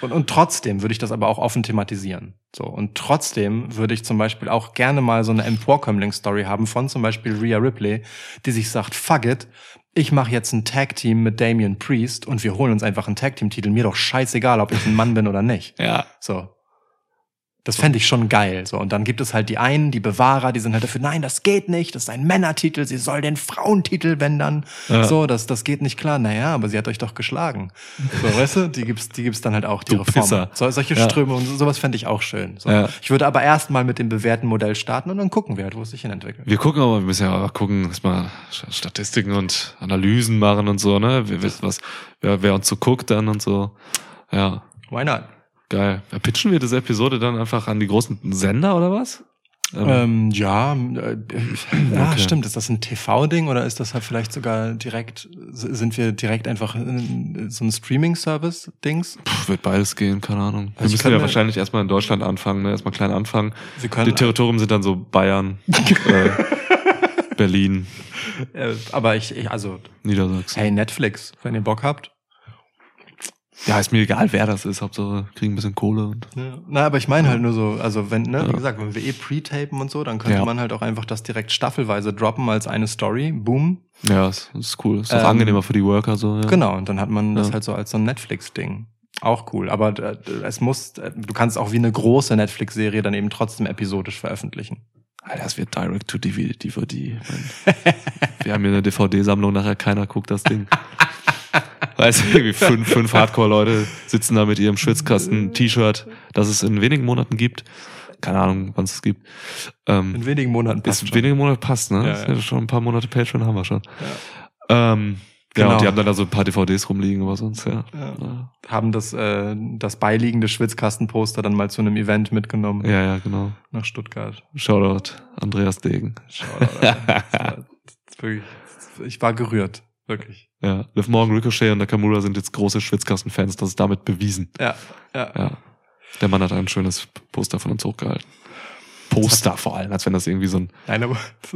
Und, und trotzdem würde ich das aber auch offen thematisieren. So und trotzdem würde ich zum Beispiel auch gerne mal so eine Emporkömmling-Story haben von zum Beispiel Rhea Ripley, die sich sagt, fuck it, ich mache jetzt ein Tag-Team mit Damian Priest und wir holen uns einfach einen Tag-Team-Titel. Mir doch scheißegal, ob ich ein Mann bin oder nicht. Ja. So. Das fände ich schon geil. So. Und dann gibt es halt die einen, die Bewahrer, die sind halt dafür, nein, das geht nicht, das ist ein Männertitel, sie soll den Frauentitel bändern. Ja. So, das, das geht nicht klar. Naja, aber sie hat euch doch geschlagen. So, weißt du, die gibt's, die gibt's dann halt auch, die Du. Pisser. So, solche Ja. Ströme und so- sowas fände ich auch schön. So. Ja. Ich würde aber erstmal mit dem bewährten Modell starten und dann gucken wir halt, wo es sich hin entwickelt. Wir gucken aber, wir müssen ja auch gucken, erstmal Statistiken und Analysen machen und so, ne? Wir wissen, was, wer, wer uns so guckt dann und so. Ja, Why not? Geil. Pitchen wir diese Episode dann einfach an die großen Sender oder was? Ähm, Ähm, ja, äh, ja Okay. stimmt. Ist das ein TV-Ding oder ist das halt vielleicht sogar direkt, sind wir direkt einfach in so ein Streaming-Service-Dings? wird beides gehen, keine Ahnung. Wir Also ich müssen ja wahrscheinlich erstmal in Deutschland anfangen, ne? Erstmal klein anfangen. Wir Die können, Territorien sind dann so Bayern, <laughs> äh, Berlin, äh, aber ich, ich, also, Niedersachsen. hey, Netflix, wenn ihr Bock habt. Ja, ist mir egal, wer das ist. Hauptsache, kriegen ein bisschen Kohle und. Ja. Na, aber ich meine halt nur so, also wenn, ne, wie Ja. gesagt, wenn wir eh pre-tapen und so, dann könnte man halt auch einfach das direkt staffelweise droppen als eine Story. Boom. Ja, ist, ist cool. Ist auch Ähm, angenehmer für die Worker so. Ja. Genau, und dann hat man das halt so als so ein Netflix-Ding. Auch cool. Aber äh, es muss, äh, du kannst auch wie eine große Netflix-Serie dann eben trotzdem episodisch veröffentlichen. Alter, das wird direct to DVD. DVD. Mann. Wir haben hier eine DVD-Sammlung, nachher keiner guckt das Ding. Weißt du, irgendwie fünf, fünf Hardcore-Leute sitzen da mit ihrem Schwitzkasten-T-Shirt, das es in wenigen Monaten gibt. Keine Ahnung, wann es gibt. Ähm, In wenigen Monaten passt ist schon. wenige Monate passt, ne? Ja, ja. ja. Schon ein paar Monate Patreon haben wir schon. Ähm, ja, Genau. und die haben dann da so ein paar DVDs rumliegen, aber sonst, ja. Ja. haben das, äh, das beiliegende Schwitzkastenposter dann mal zu einem Event mitgenommen Ja, ja, genau. nach Stuttgart. Shoutout, Andreas Degen. Shoutout, <laughs> war- wirklich, ich war gerührt, wirklich. Ja, Liv Morgan, Ricochet und Nakamura sind jetzt große Schwitzkasten-Fans, das ist damit bewiesen. Ja, ja. Ja. Der Mann hat ein schönes Poster von uns hochgehalten. Poster vor allem, als wenn das irgendwie so ein Nein,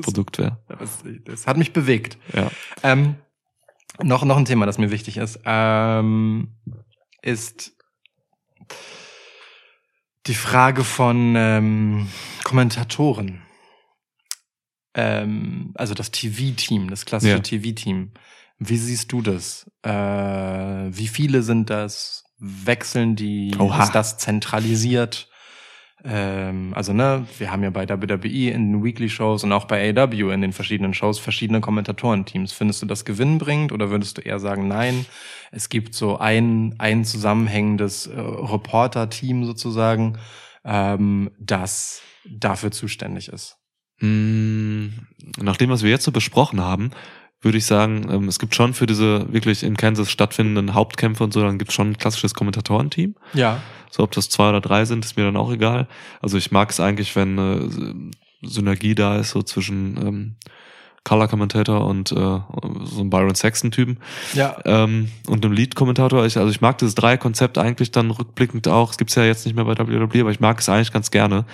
Produkt wäre. das, das hat mich bewegt. Ja. Ähm, noch, noch ein Thema, das mir wichtig ist, ähm, ist die Frage von ähm, Kommentatoren. Ähm, also das TV-Team, das klassische Ja. TV-Team. Wie siehst du das? Äh, wie viele sind das? Wechseln die? Oha. Ist das zentralisiert? Ähm, also ne, wir haben ja bei WWE in den Weekly Shows und auch bei AW in den verschiedenen Shows verschiedene Kommentatorenteams. Findest du das gewinnbringend oder würdest du eher sagen, nein, es gibt so ein, ein zusammenhängendes äh, Reporter-Team sozusagen, ähm, das dafür zuständig ist. Mm, Nach dem, was wir jetzt so besprochen haben, würde ich sagen, ähm, es gibt schon für diese wirklich in Kansas stattfindenden Hauptkämpfe und so, dann gibt es schon ein klassisches Kommentatorenteam. Ja. So, ob das zwei oder drei sind, ist mir dann auch egal. Also ich mag es eigentlich, wenn äh, Synergie da ist, so zwischen ähm, Color Commentator und äh, so einem Byron Saxon-Typen Ja. ähm, und einem Lead-Kommentator. Ich, also ich mag dieses Drei-Konzept eigentlich dann rückblickend auch. Es gibt's ja jetzt nicht mehr bei WWE, aber ich mag es eigentlich ganz gerne.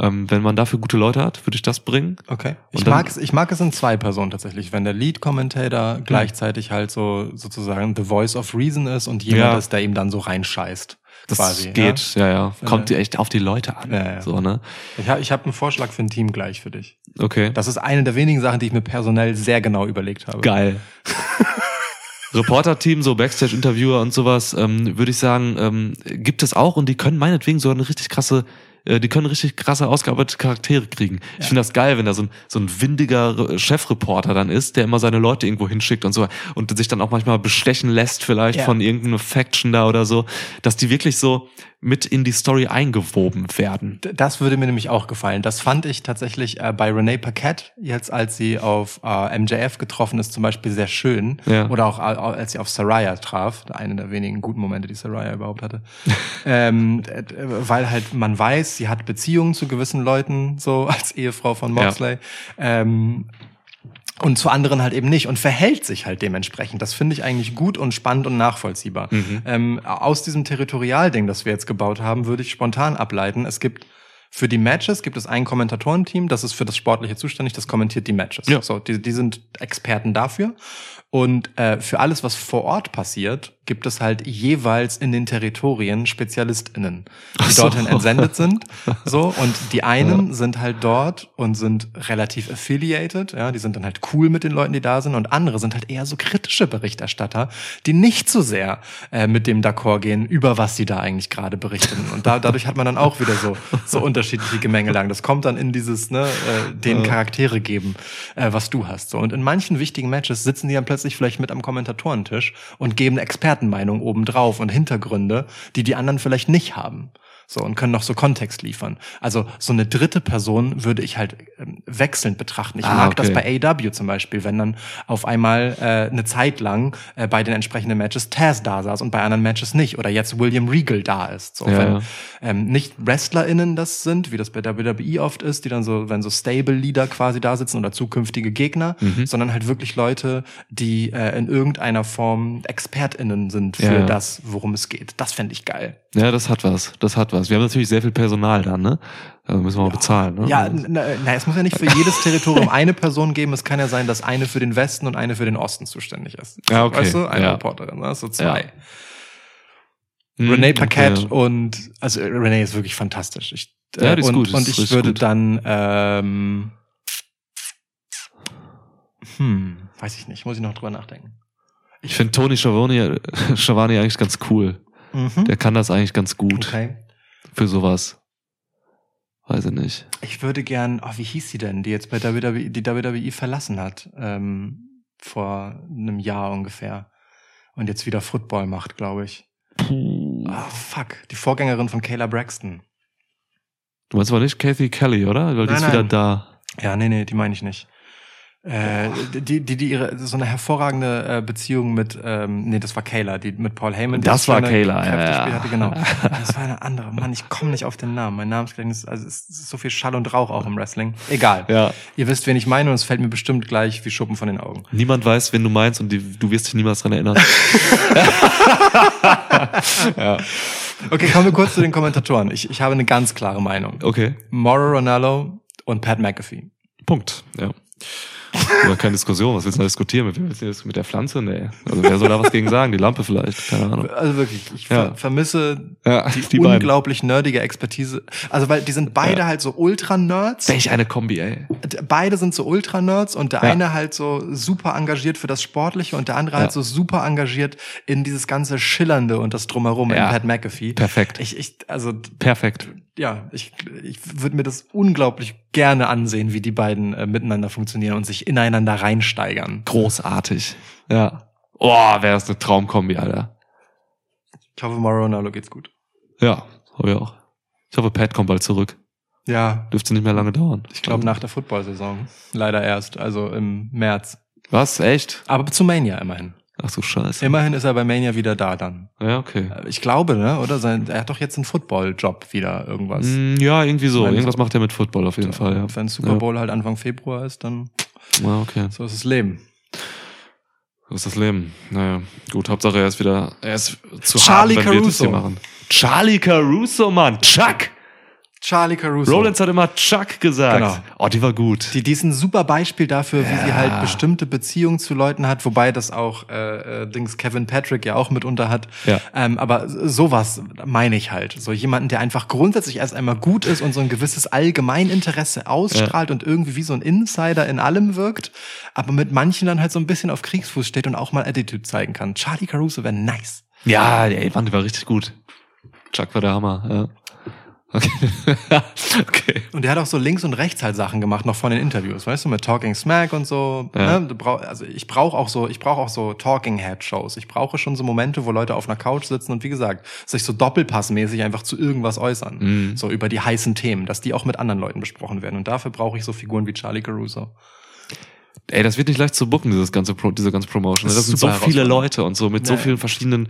Ähm, wenn man dafür gute Leute hat, würde ich das bringen. Okay. Ich Und mag es, ich mag es in zwei Personen tatsächlich, wenn der Lead-Commentator gleichzeitig halt so sozusagen the voice of reason ist und jemand Ja. ist, der ihm dann so reinscheißt. Das quasi, geht, ja, ja. Kommt Äh, dir echt auf die Leute an. Ja, ja. So, ne? Ja? Ich habe ich hab einen Vorschlag für ein Team gleich für dich. Okay. Das ist eine der wenigen Sachen, die ich mir personell sehr genau überlegt habe. Geil. <laughs> Reporter-Team, so Backstage-Interviewer und sowas, ähm, würde ich sagen, ähm, gibt es auch und die können meinetwegen so eine richtig krasse, äh, die können richtig krasse ausgearbeitete Charaktere kriegen. Ich finde das geil, wenn da so ein, so ein windiger Re- Chefreporter dann ist, der immer seine Leute irgendwo hinschickt und so und sich dann auch manchmal bestechen lässt vielleicht Ja. von irgendeiner Faction da oder so, dass die wirklich so mit in die Story eingewoben werden. Das würde mir nämlich auch gefallen. Das fand ich tatsächlich äh, bei Renee Paquette, jetzt als sie auf äh, MJF getroffen ist, zum Beispiel sehr schön. Ja. Oder auch äh, als sie auf Saraya traf, eine der wenigen guten Momente, die Saraya überhaupt hatte. <laughs> ähm, äh, weil halt man weiß, sie hat Beziehungen zu gewissen Leuten, so <laughs> als Ehefrau von Moxley. Ähm, und zu anderen halt eben nicht und verhält sich halt dementsprechend. Das finde ich eigentlich gut und spannend und nachvollziehbar. Ähm, aus diesem Territorialding, das wir jetzt gebaut haben, würde ich spontan ableiten. Es gibt für die Matches gibt es ein Kommentatorenteam, das ist für das Sportliche zuständig, das kommentiert die Matches. Ja. So, die, die sind Experten dafür. Und äh, für alles, was vor Ort passiert, gibt es halt jeweils in den Territorien SpezialistInnen, die so. dorthin entsendet sind. <laughs> So, und die einen sind halt dort und sind relativ affiliated, ja, die sind dann halt cool mit den Leuten, die da sind, und andere sind halt eher so kritische Berichterstatter, die nicht so sehr äh, mit dem D'accord gehen, über was sie da eigentlich gerade berichten. Und da, dadurch hat man dann auch wieder so, so unterschiedliche Gemengelagen. Das kommt dann in dieses, ne, äh, den Charaktere geben, äh, was du hast. So. Und in manchen wichtigen Matches sitzen die dann plötzlich vielleicht mit am Kommentatorentisch und geben eine Expertenmeinung obendrauf und Hintergründe, die die anderen vielleicht nicht haben. So, und können noch so Kontext liefern. Also so eine dritte Person würde ich halt ähm, wechselnd betrachten. Ich Ah, mag das okay. bei AW zum Beispiel, wenn dann auf einmal äh, eine Zeit lang äh, bei den entsprechenden Matches Taz da saß und bei anderen Matches nicht. Oder jetzt William Regal da ist. So, Ja, wenn ähm, nicht WrestlerInnen das sind, wie das bei WWE oft ist, die dann so, wenn so Stable-Leader quasi da sitzen oder zukünftige Gegner, Mhm. sondern halt wirklich Leute, die äh, in irgendeiner Form ExpertInnen sind für ja. das, worum es geht. Das fände ich geil. Ja, das hat was. Das hat was. Wir haben natürlich sehr viel Personal dann, ne? Also müssen wir mal bezahlen, ne? Ja, na, na, es muss ja nicht für jedes Territorium eine Person geben. Es kann ja sein, dass eine für den Westen und eine für den Osten zuständig ist. Ja, okay. Weißt du, eine Ja. Reporterin, ne? so zwei. Hm, Renee Paquette okay. und also Renee ist wirklich fantastisch. Ich, äh, Ja, die ist und, gut, und ich würde gut. dann ähm, hm, weiß ich nicht, muss ich noch drüber nachdenken. Ich finde Tony Schiavone, <laughs> Schiavone eigentlich ganz cool. Mhm. Der kann das eigentlich ganz gut Okay. Für sowas. Weiß ich nicht. Ich würde gern, oh, wie hieß sie denn, die jetzt bei WWE, die WWE verlassen hat, ähm, vor einem Jahr ungefähr. Und jetzt wieder Football macht, glaube ich. Puh. Ah, fuck. Die Vorgängerin von Kayla Braxton. Du meinst aber nicht Kathy Kelly, oder? Weil die Nein, ist wieder nein. da. Ja, nee, nee, die meine ich nicht. Äh, die, die, die ihre, so eine hervorragende äh, Beziehung mit, ähm, nee, das war Kayla, die mit Paul Heyman. Das war Kayla, ja, ja. Hatte, genau. <laughs> Das war eine andere. Mann, ich komme nicht auf den Namen. Mein Namensgedächtnis, also es ist so viel Schall und Rauch auch im Wrestling. Egal. Ja. Ihr wisst, wen ich meine und es fällt mir bestimmt gleich wie Schuppen von den Augen. Niemand weiß, wen du meinst und die, du wirst dich niemals dran erinnern. <laughs> <laughs> Okay, kommen wir kurz zu den Kommentatoren. Ich, ich habe eine ganz klare Meinung. Okay. Mauro Ronaldo und Pat McAfee. Punkt. Ja. Oder keine Diskussion. Was willst du da diskutieren? Mit, willst du mit der Pflanze? Nee. Also wer soll da was gegen sagen? Die Lampe vielleicht. Keine Ahnung. Also wirklich, ich Ja. ver vermisse Ja, die, die beiden. unglaublich nerdige Expertise. Also weil die sind beide Ja. halt so Ultra-Nerds. Welch eine Kombi, ey. Beide sind so Ultra-Nerds und der eine halt so super engagiert für das Sportliche und der andere halt so super engagiert in dieses ganze Schillernde und das Drumherum in Pat McAfee. Perfekt. Ich, ich, also Perfekt. Ja, ich, ich würde mir das unglaublich gerne ansehen, wie die beiden äh, miteinander funktionieren und sich ineinander reinsteigern. Großartig. Ja. Oh, wäre das eine Traumkombi, Alter. Ich hoffe, Mauro Ronaldo geht's gut. Ja, hab ich auch. Ich hoffe, Pat kommt bald zurück. Ja, Dürfte nicht mehr lange dauern. ich glaube nach der Football-Saison. Leider erst, also im März. Was? Echt? Aber zu Mania immerhin. Ach so, scheiße. Immerhin ist er bei Mania wieder da dann. Ja, okay. Ich glaube, ne? Oder sein, er hat doch jetzt einen Football-Job wieder irgendwas. Mm, Ja, irgendwie so. Mein- Irgendwas macht er mit Football auf jeden Fall, ja. Wenn Super Bowl halt Anfang Februar ist, dann Ja, okay. so ist das Leben. So ist das Leben. Naja, gut, Hauptsache er ist wieder, er ist zu Charlie hart, wenn wir das Caruso. hier machen. Charlie Caruso, Mann. Chuck! Charlie Caruso. Rollins hat immer Chuck gesagt. Genau. Oh, die war gut. Die, die ist ein super Beispiel dafür, wie sie Ja. halt bestimmte Beziehungen zu Leuten hat, wobei das auch äh, äh, Dings Kevin Patrick ja auch mitunter hat. Ja. Ähm, aber sowas meine ich halt. So jemanden, der einfach grundsätzlich erst einmal gut ist und so ein gewisses Allgemeininteresse ausstrahlt und irgendwie wie so ein Insider in allem wirkt, aber mit manchen dann halt so ein bisschen auf Kriegsfuß steht und auch mal Attitude zeigen kann. Charlie Caruso wäre nice. Ja, ey, Mann, die war richtig gut. Chuck war der Hammer, ja. Okay. <laughs> okay. Und der hat auch so links und rechts halt Sachen gemacht, noch von den Interviews, weißt du, mit Talking Smack und so. Ja. Ne? Also ich brauche auch so, ich brauche auch so Talking Head Shows. Ich brauche schon so Momente, wo Leute auf einer Couch sitzen und wie gesagt, sich so doppelpassmäßig einfach zu irgendwas äußern, Mhm. so über die heißen Themen, dass die auch mit anderen Leuten besprochen werden. Und dafür brauche ich so Figuren wie Charlie Caruso. Ey, das wird nicht leicht zu bucken, dieses ganze Pro, diese ganze Promotion. Das Das, ist sind so viele. Leute und so mit so Ja. vielen verschiedenen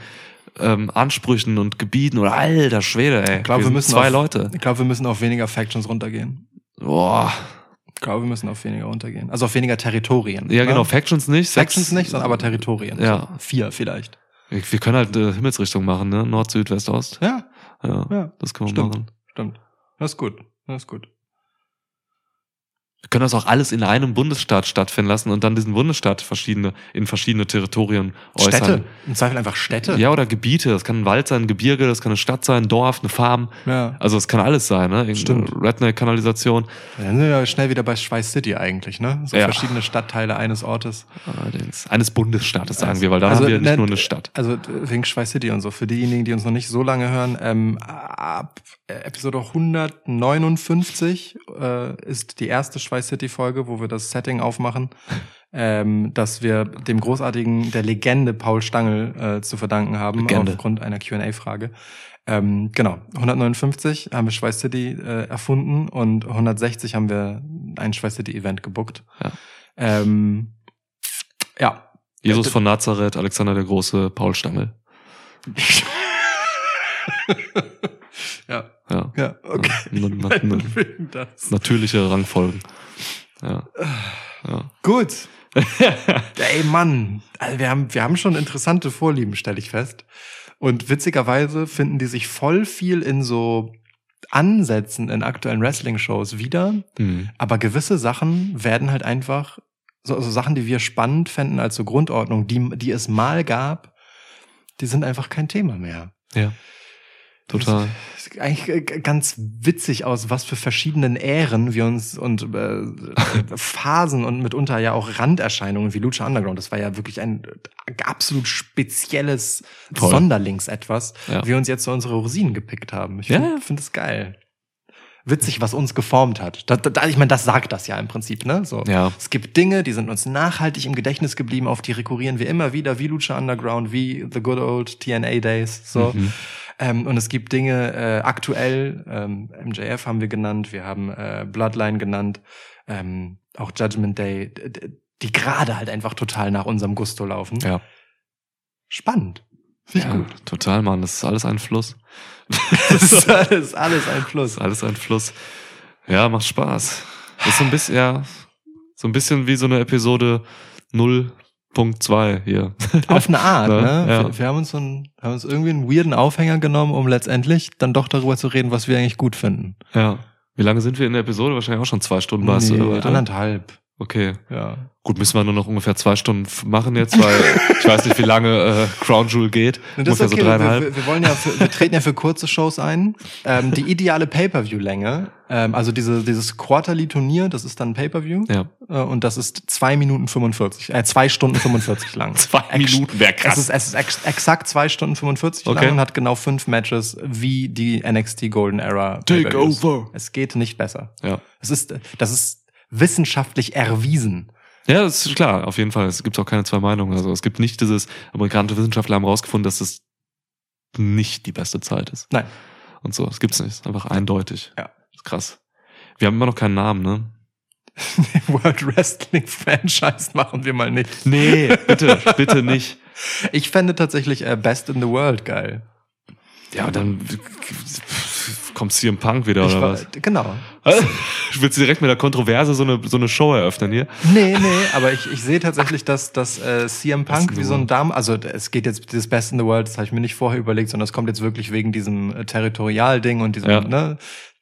ähm, Ansprüchen und Gebieten oder alter Schwede, ey. Ich glaube, wir, sind müssen zwei auf, Leute. Ich glaube, wir müssen auf weniger Factions runtergehen. Boah. Ich glaube, wir müssen auf weniger runtergehen. Also auf weniger Territorien. Ja, ne? genau, Factions nicht. Factions nicht, sondern aber Territorien. Ja. So Vier vielleicht. Wir wir können halt äh, Himmelsrichtung machen, ne? Nord, Süd, West, Ost. Ja, Ja, ja. das können wir Stimmt. machen. Stimmt. Das ist gut. Das ist gut. Wir können das auch alles in einem Bundesstaat stattfinden lassen und dann diesen Bundesstaat verschiedene, in verschiedene Territorien äußern. Städte. Im Zweifel einfach Städte. Ja, oder Gebiete. Das kann ein Wald sein, ein Gebirge, das kann eine Stadt sein, ein Dorf, eine Farm. Ja. Also es kann alles sein, ne? Irgendeine Stimmt. Redneck-Kanalisation. Dann sind wir ja schnell wieder bei Schweiß City eigentlich, ne? So Ja. verschiedene Stadtteile eines Ortes. Allerdings. Eines Bundesstaates, sagen wir, weil dann Also, haben wir nicht ne, nur eine Stadt. Also wegen Schweiß City und so. Für diejenigen, die uns noch nicht so lange hören, ähm, ab Episode 159 äh, ist die erste Schweiß City Folge, wo wir das Setting aufmachen, ähm, dass wir dem großartigen, der Legende Paul Stangl äh, zu verdanken haben, Legende. aufgrund einer Q&A-Frage. Ähm, genau, 159 haben wir Schweiß City äh, erfunden und 160 haben wir ein Schweiß City Event gebuckt. Ja. Ähm, ja, Jesus von Nazareth, Alexander der Große, Paul Stangl. <laughs> ja, Ja. ja, okay. Na, na, na, das. natürliche Rangfolgen. Ja. ja. Gut. <laughs> Ey, Mann. Also wir haben, wir haben schon interessante Vorlieben, stelle ich fest. Und witzigerweise finden die sich voll viel in so Ansätzen in aktuellen Wrestling-Shows wieder. Hm. Aber gewisse Sachen werden halt einfach, so, so Sachen, die wir spannend fänden als so Grundordnung, die, die es mal gab, die sind einfach kein Thema mehr. Ja. Total. Das sieht eigentlich ganz witzig aus, was für verschiedenen Ähren wir uns und äh, <laughs> Phasen und mitunter ja auch Randerscheinungen wie Lucha Underground, das war ja wirklich ein absolut spezielles Voll. Sonderlings etwas, Ja. wir uns jetzt so unsere Rosinen gepickt haben. Ich finde ja. find das geil. Witzig, was uns geformt hat. Da, da, ich meine, das sagt das ja im Prinzip, ne? So. Ja. Es gibt Dinge, die sind uns nachhaltig im Gedächtnis geblieben, auf die rekurrieren wir immer wieder, wie Lucha Underground, wie The Good Old TNA Days, so. Mhm. Ähm, und es gibt Dinge äh, aktuell, ähm, MJF haben wir genannt, wir haben äh, Bloodline genannt, ähm, auch Judgment Day, die gerade halt einfach total nach unserem Gusto laufen. Ja. Spannend. Ja. gut. Total, Mann. Das ist alles ein Fluss. <laughs> Das ist alles, alles ein Plus. Das ist alles ein Fluss. Ja, macht Spaß. Das ist so ein bisschen, ja, so ein bisschen wie so eine Episode 0.2 hier. <laughs> Auf eine Art, <laughs> Ne? ne? Ja. Wir, wir haben uns so einen, haben uns irgendwie einen weirden Aufhänger genommen, um letztendlich dann doch darüber zu reden, was wir eigentlich gut finden. Ja. Wie lange sind wir in der Episode? Wahrscheinlich auch schon zwei Stunden warst Nee, du, oder? anderthalb. Okay. Ja. Gut, müssen wir nur noch ungefähr zwei Stunden machen jetzt, weil ich weiß nicht, wie lange äh, Crown Jewel geht. <laughs> Und das ungefähr okay. so wir, dreieinhalb. wir, wir wollen ja, für, wir treten ja für kurze Shows ein. Ähm, die ideale Pay-per-View-Länge, ähm, also diese, dieses Quarterly-Turnier, das ist dann Pay-per-View. ja. Äh, und das ist zwei Minuten 45, äh, zwei Stunden 45 lang. <laughs> Zwei Ex- Minuten wäre Es krass. ist, es ist ex exakt zwei Stunden 45 Okay. lang und hat genau fünf Matches wie die NXT Golden Era. Take over. Es geht nicht besser. ja. Es ist, das ist wissenschaftlich erwiesen. Ja, das ist klar, auf jeden Fall. Es gibt auch keine zwei Meinungen. Also es gibt nicht dieses, amerikanische Wissenschaftler haben rausgefunden, dass es nicht die beste Zeit ist. Nein. und so. Das gibt's nicht. Das ist einfach eindeutig. Ja. Das ist krass. Wir haben immer noch keinen Namen, ne? <laughs> World Wrestling Franchise machen wir mal nicht. Nee, bitte, <laughs> bitte nicht. Ich fände tatsächlich äh, Best in the World geil. Ja, dann kommt CM Punk wieder, Ich oder war- was? Genau. <laughs> Willst du direkt mit der Kontroverse so eine, so eine Show eröffnen hier? Nee, nee, aber ich, ich sehe tatsächlich, dass, dass äh, CM Punk wie so ein. Damen, also es geht jetzt dieses Best in the World, das habe ich mir nicht vorher überlegt, sondern es kommt jetzt wirklich wegen diesem äh, Territorialding und diesem Ja. ne,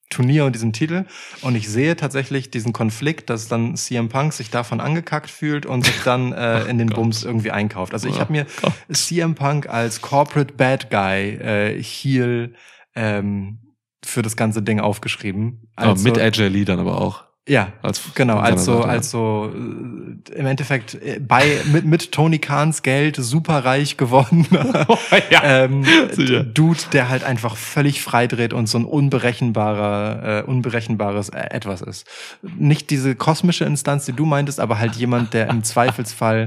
Turnier und diesem Titel. Und ich sehe tatsächlich diesen Konflikt, dass dann CM Punk sich davon angekackt fühlt und sich dann äh, <laughs> in den Gott. Bums irgendwie einkauft. Also ich Oh habe mir Gott. CM Punk als Corporate Bad Guy äh, Heel ähm, für das ganze Ding aufgeschrieben. Also- mit AJ Lee dann aber auch. ja, Als, Genau, als so, als so äh, im Endeffekt äh, bei mit, mit Tony Kahns Geld superreich geworden. <laughs> ja. <laughs> ähm, Sicher. Dude, der halt einfach völlig freidreht und so ein unberechenbarer, äh, unberechenbares äh, etwas ist. Nicht diese kosmische Instanz, die du meintest, aber halt jemand, der im <laughs> Zweifelsfall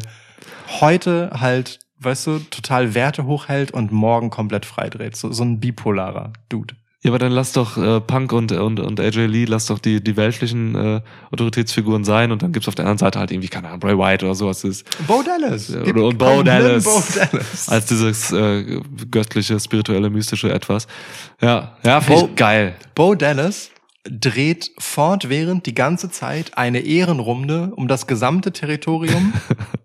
heute halt, weißt du, total Werte hochhält und morgen komplett freidreht. So, so ein bipolarer Dude. Ja, aber dann lass doch äh, Punk und, und, und AJ Lee, lass doch die, die weltlichen äh, Autoritätsfiguren sein und dann gibt's auf der anderen Seite halt irgendwie, keine Ahnung, Bray White oder sowas ist. Bo Dallas. Ja, Gib- und Bo Dallas. Bo Dallas. <laughs> Als dieses äh, göttliche, spirituelle, mystische Etwas. Ja, ja, finde ich geil. Bo Dallas dreht fortwährend die ganze Zeit eine Ehrenrunde um das gesamte Territorium. <laughs>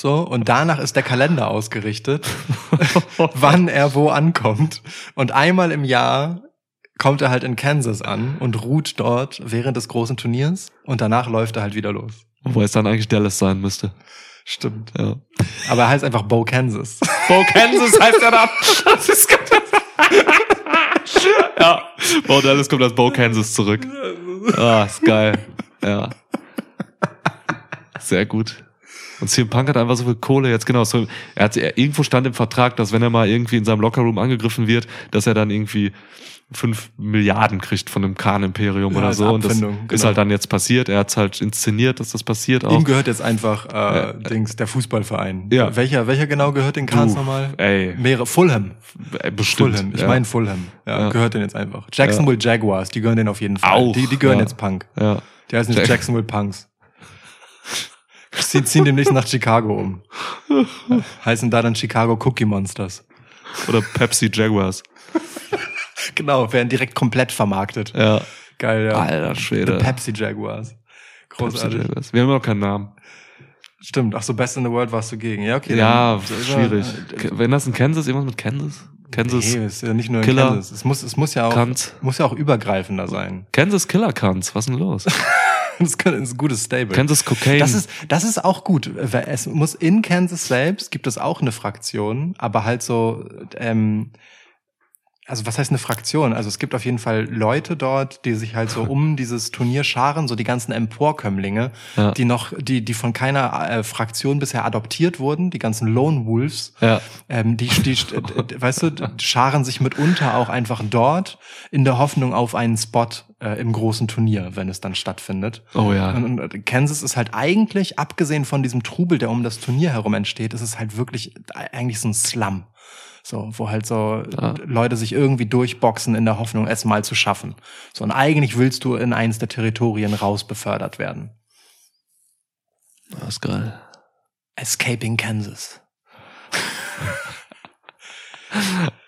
So, und danach ist der Kalender ausgerichtet, <laughs> wann er wo ankommt. Und einmal im Jahr kommt er halt in Kansas an und ruht dort während des großen Turniers und danach läuft er halt wieder los. Wo es dann eigentlich Dallas sein müsste. Stimmt. Ja. Aber er heißt einfach Bo Kansas. <laughs> Bo Kansas heißt er dann. Das ist <laughs> ja, Bo Dallas kommt als Bo Kansas zurück. Ah, ist geil. Ja. Sehr gut. Und CM Punk hat einfach so viel Kohle jetzt, genau. So, er hat, er, irgendwo stand im Vertrag, dass wenn er mal irgendwie in seinem Lockerroom angegriffen wird, dass er dann irgendwie fünf Milliarden kriegt von dem Khan-Imperium Ja, oder so. Und das Abfindung, ist genau. halt dann jetzt passiert. Er hat halt inszeniert, dass das passiert auch. Ihm gehört jetzt einfach äh, Dings, der Fußballverein. Ja. Welcher, welcher genau gehört den Du, nochmal? Ey, Mehrere. Fulham. äh, bestimmt. Fulham. Ich ja. meine Fulham. Ja, Ja. gehört den jetzt einfach. Jacksonville Jaguars, die gehören den auf jeden Fall. Auch, Die, die gehören jetzt Punk. Ja. Die heißen jetzt Jack- Jacksonville Punks. Sie ziehen demnächst nach Chicago um. heißen da dann Chicago Cookie Monsters. Oder Pepsi Jaguars. Genau, werden direkt komplett vermarktet. Ja. Geil, ja. Alter Schwede. The Pepsi Jaguars. Pepsi Großartig. Jaguars. Wir haben immer noch keinen Namen. Stimmt. Ach so, Best in the World warst du gegen. Ja, okay. ja, schwierig. Äh, Wenn das in Kansas, irgendwas mit Kansas? Kansas, Nee, ist ja nicht nur Killer. Kansas. Es muss, es muss ja auch, Kant. muss ja auch übergreifender sein. Kansas Killer Kants. Was ist denn los? <laughs> Das ist ein gutes Stable. Kansas Cocaine. Das ist, das ist auch gut. Es muss in Kansas selbst gibt es auch eine Fraktion, aber halt so, ähm, also was heißt eine Fraktion? Also es gibt auf jeden Fall Leute dort, die sich halt so <laughs> um dieses Turnier scharen, so die ganzen Emporkömmlinge, Ja. die noch, die, die von keiner äh, Fraktion bisher adoptiert wurden, die ganzen Lone Wolves. ja. Ähm, die, die, <laughs> die, weißt du, scharen sich mitunter auch einfach dort in der Hoffnung auf einen Spot äh, im großen Turnier, wenn es dann stattfindet. Oh ja. Und, und Kansas ist halt eigentlich, abgesehen von diesem Trubel, der um das Turnier herum entsteht, ist es halt wirklich eigentlich so ein Slum. So, wo halt so Ja. Leute sich irgendwie durchboxen in der Hoffnung, es mal zu schaffen. So, und eigentlich willst du in eins der Territorien raus befördert werden. Das ist geil. Escaping Kansas. <laughs>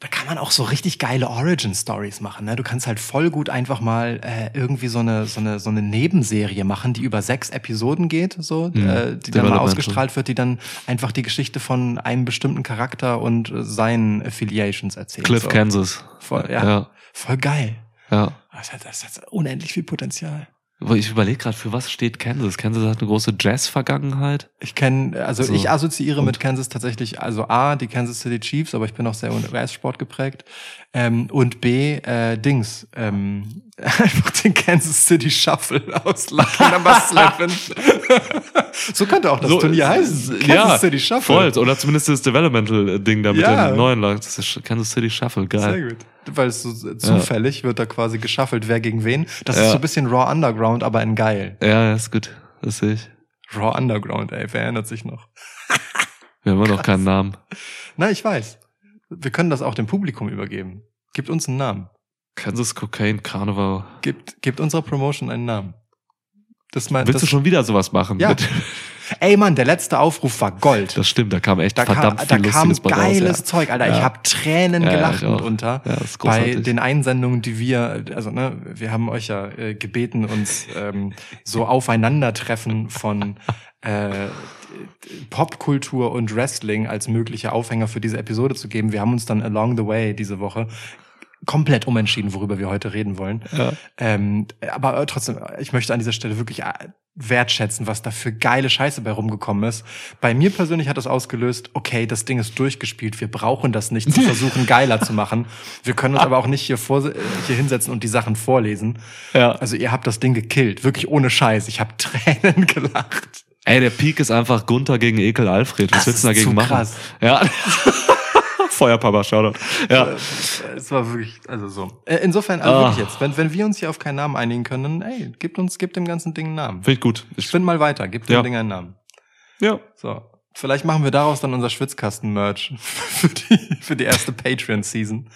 Da kann man auch so richtig geile Origin Stories machen. Ne? Du kannst halt voll gut einfach mal äh, irgendwie so eine so eine so eine Nebenserie machen, die über sechs Episoden geht, so Mhm. äh, die dann mal ausgestrahlt wird, die dann einfach die Geschichte von einem bestimmten Charakter und äh, seinen Affiliations erzählt. Cliff so. Kansas. Voll, ja. ja. Voll geil. ja. Das hat, das hat unendlich viel Potenzial. Ich überlege gerade, für was steht Kansas? Kansas hat eine große Jazz-Vergangenheit. Ich kenne, also So. ich assoziiere mit Kansas tatsächlich, also A, die Kansas City Chiefs, aber ich bin auch sehr US-Sport geprägt. Ähm, und B, äh, Dings, ähm, <laughs> einfach den Kansas City Shuffle aus Lucky Number Seven. so könnte auch das Turnier heißen. Kansas ja, City Shuffle. Voll. Oder zumindest das Developmental-Ding da mit Ja. den neuen Leuten. Das ist Kansas City Shuffle. Geil. Sehr gut. Weil es so zufällig wird da quasi geschaffelt, wer gegen wen. Das ist so ein bisschen Raw Underground, aber in geil. Ja, ist gut. Das sehe ich. Raw Underground, ey, wer erinnert sich noch? <laughs> Wir haben immer noch keinen Namen. Na, ich weiß. Wir können das auch dem Publikum übergeben. Gibt uns einen Namen. Kansas Cocaine Carnival. Gibt, gibt unserer Promotion einen Namen. Das mein, Willst das, du schon wieder sowas machen? Ja. <laughs> Ey Mann, der letzte Aufruf war Gold. Das stimmt, da kam echt da kam, verdammt da viel kam Lustiges bei raus. geiles Ja. Zeug, Alter. Ich Ja. habe Tränen Ja, gelacht ich. Ja, ist bei den Einsendungen, die wir, also ne, wir haben euch ja äh, gebeten, uns ähm, so Aufeinandertreffen von <laughs> äh, Popkultur und Wrestling als mögliche Aufhänger für diese Episode zu geben. Wir haben uns dann along the way diese Woche komplett umentschieden, worüber wir heute reden wollen. Ja. Ähm, aber trotzdem, ich möchte an dieser Stelle wirklich äh, wertschätzen, was da für geile Scheiße bei rumgekommen ist. Bei mir persönlich hat das ausgelöst, okay, das Ding ist durchgespielt, wir brauchen das nicht zu <laughs> versuchen, geiler zu machen. Wir können uns aber auch nicht hier, vor, hier hinsetzen und die Sachen vorlesen. Ja. Also ihr habt das Ding gekillt, wirklich ohne Scheiß. Ich habe <laughs> Tränen gelacht. Ey, der Peak ist einfach Gunther gegen Ekel Alfred. Was Das willst du dagegen machen? krass. Ja. <laughs> Feuerpapa, Shoutout. Ja. Es war wirklich, also so. Äh, Insofern, also Ah. wirklich jetzt, wenn, wenn wir uns hier auf keinen Namen einigen können, dann, ey, gebt uns, gebt dem ganzen Ding einen Namen. Finde ich gut. Ich bin mal weiter, gebt dem Ja. Ding einen Namen. ja. So. Vielleicht machen wir daraus dann unser Schwitzkasten-Merch <laughs> für die, für die erste Patreon-Season.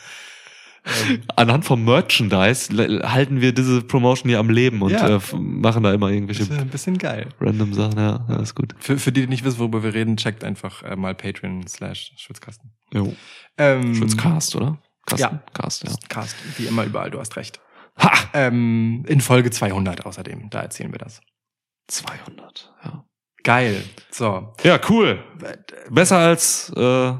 Anhand vom Merchandise halten wir diese Promotion hier am Leben und Ja. äh, machen da immer irgendwelche Ist ja ein bisschen geil. random Sachen. Ja, ja ist gut. Für, für die, die nicht wissen, worüber wir reden, checkt einfach äh, mal Patreon slash Schwitzkasten. Jo. Ähm, Schwitzcast, oder? Kasten? Ja. Cast, ja. Cast, wie immer überall, du hast recht. Ha! Ähm, in Folge 200 außerdem, da erzählen wir das. 200, ja. Geil. So. Ja, cool. Besser als äh,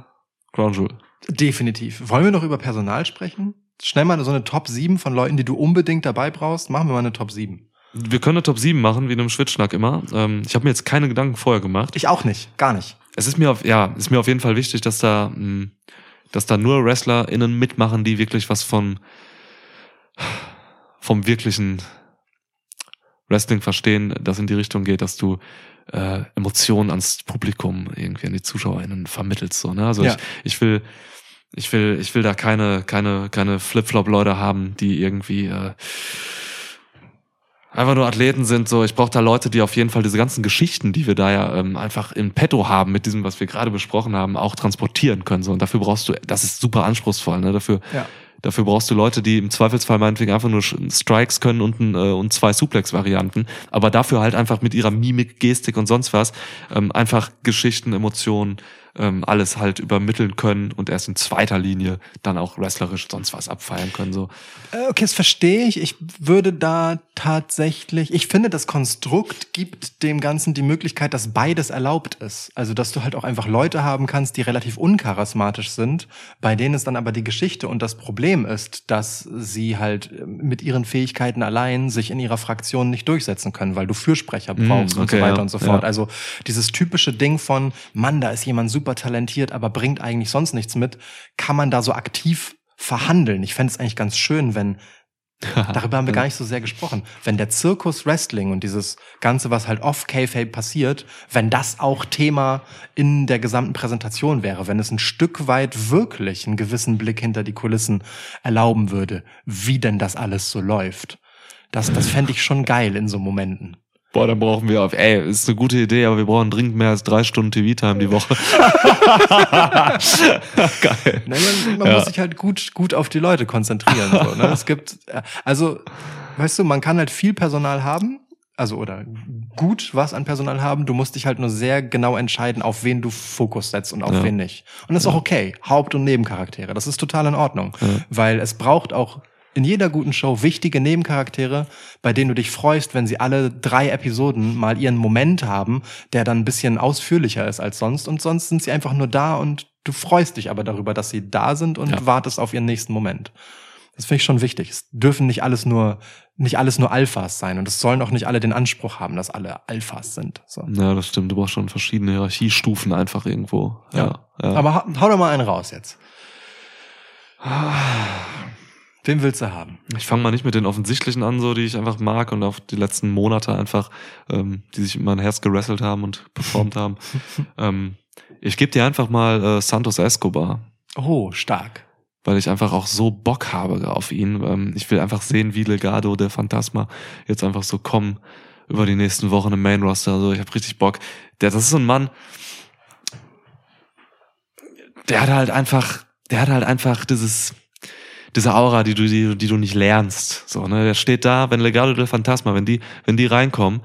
Crown Jewel. Definitiv. Wollen wir noch über Personal sprechen? Schnell mal so eine Top 7 von Leuten, die du unbedingt dabei brauchst. Machen wir mal eine Top 7. Wir können eine Top 7 machen, wie in einem Schwitzschnack immer. Ähm, ich habe mir jetzt keine Gedanken vorher gemacht. Ich auch nicht. Gar nicht. Es ist mir auf, ja, ist mir auf jeden Fall wichtig, dass da, mh, dass da nur WrestlerInnen mitmachen, die wirklich was von vom wirklichen Wrestling verstehen, das in die Richtung geht, dass du äh, Emotionen ans Publikum irgendwie an die ZuschauerInnen vermittelst. So, ne? Also Ja. ich, ich will, ich will, ich will da keine, keine, keine Flip-Flop-Leute haben, die irgendwie äh, einfach nur Athleten sind. So, ich brauche da Leute, die auf jeden Fall diese ganzen Geschichten, die wir da ja ähm, einfach in petto haben, mit diesem, was wir gerade besprochen haben, auch transportieren können. So, und dafür brauchst du, das ist super anspruchsvoll. Ne? Dafür, Ja. dafür brauchst du Leute, die im Zweifelsfall meinetwegen einfach nur Strikes können und, ein, äh, und zwei Suplex-Varianten, aber dafür halt einfach mit ihrer Mimik, Gestik und sonst was ähm, einfach Geschichten, Emotionen, ähm, alles halt übermitteln können und erst in zweiter Linie dann auch wrestlerisch sonst was abfeiern können. So. Äh, Okay, das verstehe ich. Ich würde da tatsächlich, ich finde, das Konstrukt gibt dem Ganzen die Möglichkeit, dass beides erlaubt ist. Also, dass du halt auch einfach Leute haben kannst, die relativ uncharismatisch sind, bei denen es dann aber die Geschichte und das Problem ist, dass sie halt äh, mit ihren Fähigkeiten allein sich in ihrer Fraktion nicht durchsetzen können, weil du Fürsprecher Mm, brauchst und so okay, weiter ja, und so fort. ja. Also, dieses typische Ding von, Mann, da ist jemand super talentiert, aber bringt eigentlich sonst nichts mit, kann man da so aktiv verhandeln. Ich fände es eigentlich ganz schön, wenn <laughs> Darüber haben wir gar nicht so sehr gesprochen. Wenn der Zirkus Wrestling und dieses Ganze, was halt off K-Fape passiert, wenn das auch Thema in der gesamten Präsentation wäre, wenn es ein Stück weit wirklich einen gewissen Blick hinter die Kulissen erlauben würde, wie denn das alles so läuft. Das, das fände ich schon geil in so Momenten. Boah, dann brauchen wir auf, ey, ist eine gute Idee, aber wir brauchen dringend mehr als drei Stunden TV-Time die Woche. <laughs> Geil. Ne, man man Ja. muss sich halt gut, gut auf die Leute konzentrieren. So, ne? Es gibt, äh, also, weißt du, man kann halt viel Personal haben, also oder gut was an Personal haben. Du musst dich halt nur sehr genau entscheiden, auf wen du Fokus setzt und auf Ja. wen nicht. Und das ist auch okay. Haupt- und Nebencharaktere. Das ist total in Ordnung. Weil es braucht auch in jeder guten Show wichtige Nebencharaktere, bei denen du dich freust, wenn sie alle drei Episoden mal ihren Moment haben, der dann ein bisschen ausführlicher ist als sonst. Und sonst sind sie einfach nur da und du freust dich aber darüber, dass sie da sind und Ja. wartest auf ihren nächsten Moment. Das finde ich schon wichtig. Es dürfen nicht alles nur, nicht alles nur Alphas sein. Und es sollen auch nicht alle den Anspruch haben, dass alle Alphas sind. So. Ja, das stimmt. Du brauchst schon verschiedene Hierarchiestufen einfach irgendwo. Ja. ja. Aber hau, hau doch mal einen raus jetzt. Wen willst du haben? Ich fange mal nicht mit den offensichtlichen an, so die ich einfach mag und auf die letzten Monate einfach, ähm, die sich in mein Herz gerasselt haben und performt haben. <laughs> ähm, ich gebe dir einfach mal äh, Santos Escobar, Oh, stark. weil ich einfach auch so Bock habe auf ihn. Ähm, ich will einfach sehen, wie Legado der Phantasma jetzt einfach so kommen über die nächsten Wochen im Main Roster. Also ich habe richtig Bock. Der, das ist so ein Mann, der hat halt einfach, der hat halt einfach dieses diese Aura, die du, die, die du nicht lernst. So, ne? Der steht da, wenn Legado del Fantasma, wenn die, wenn die reinkommen,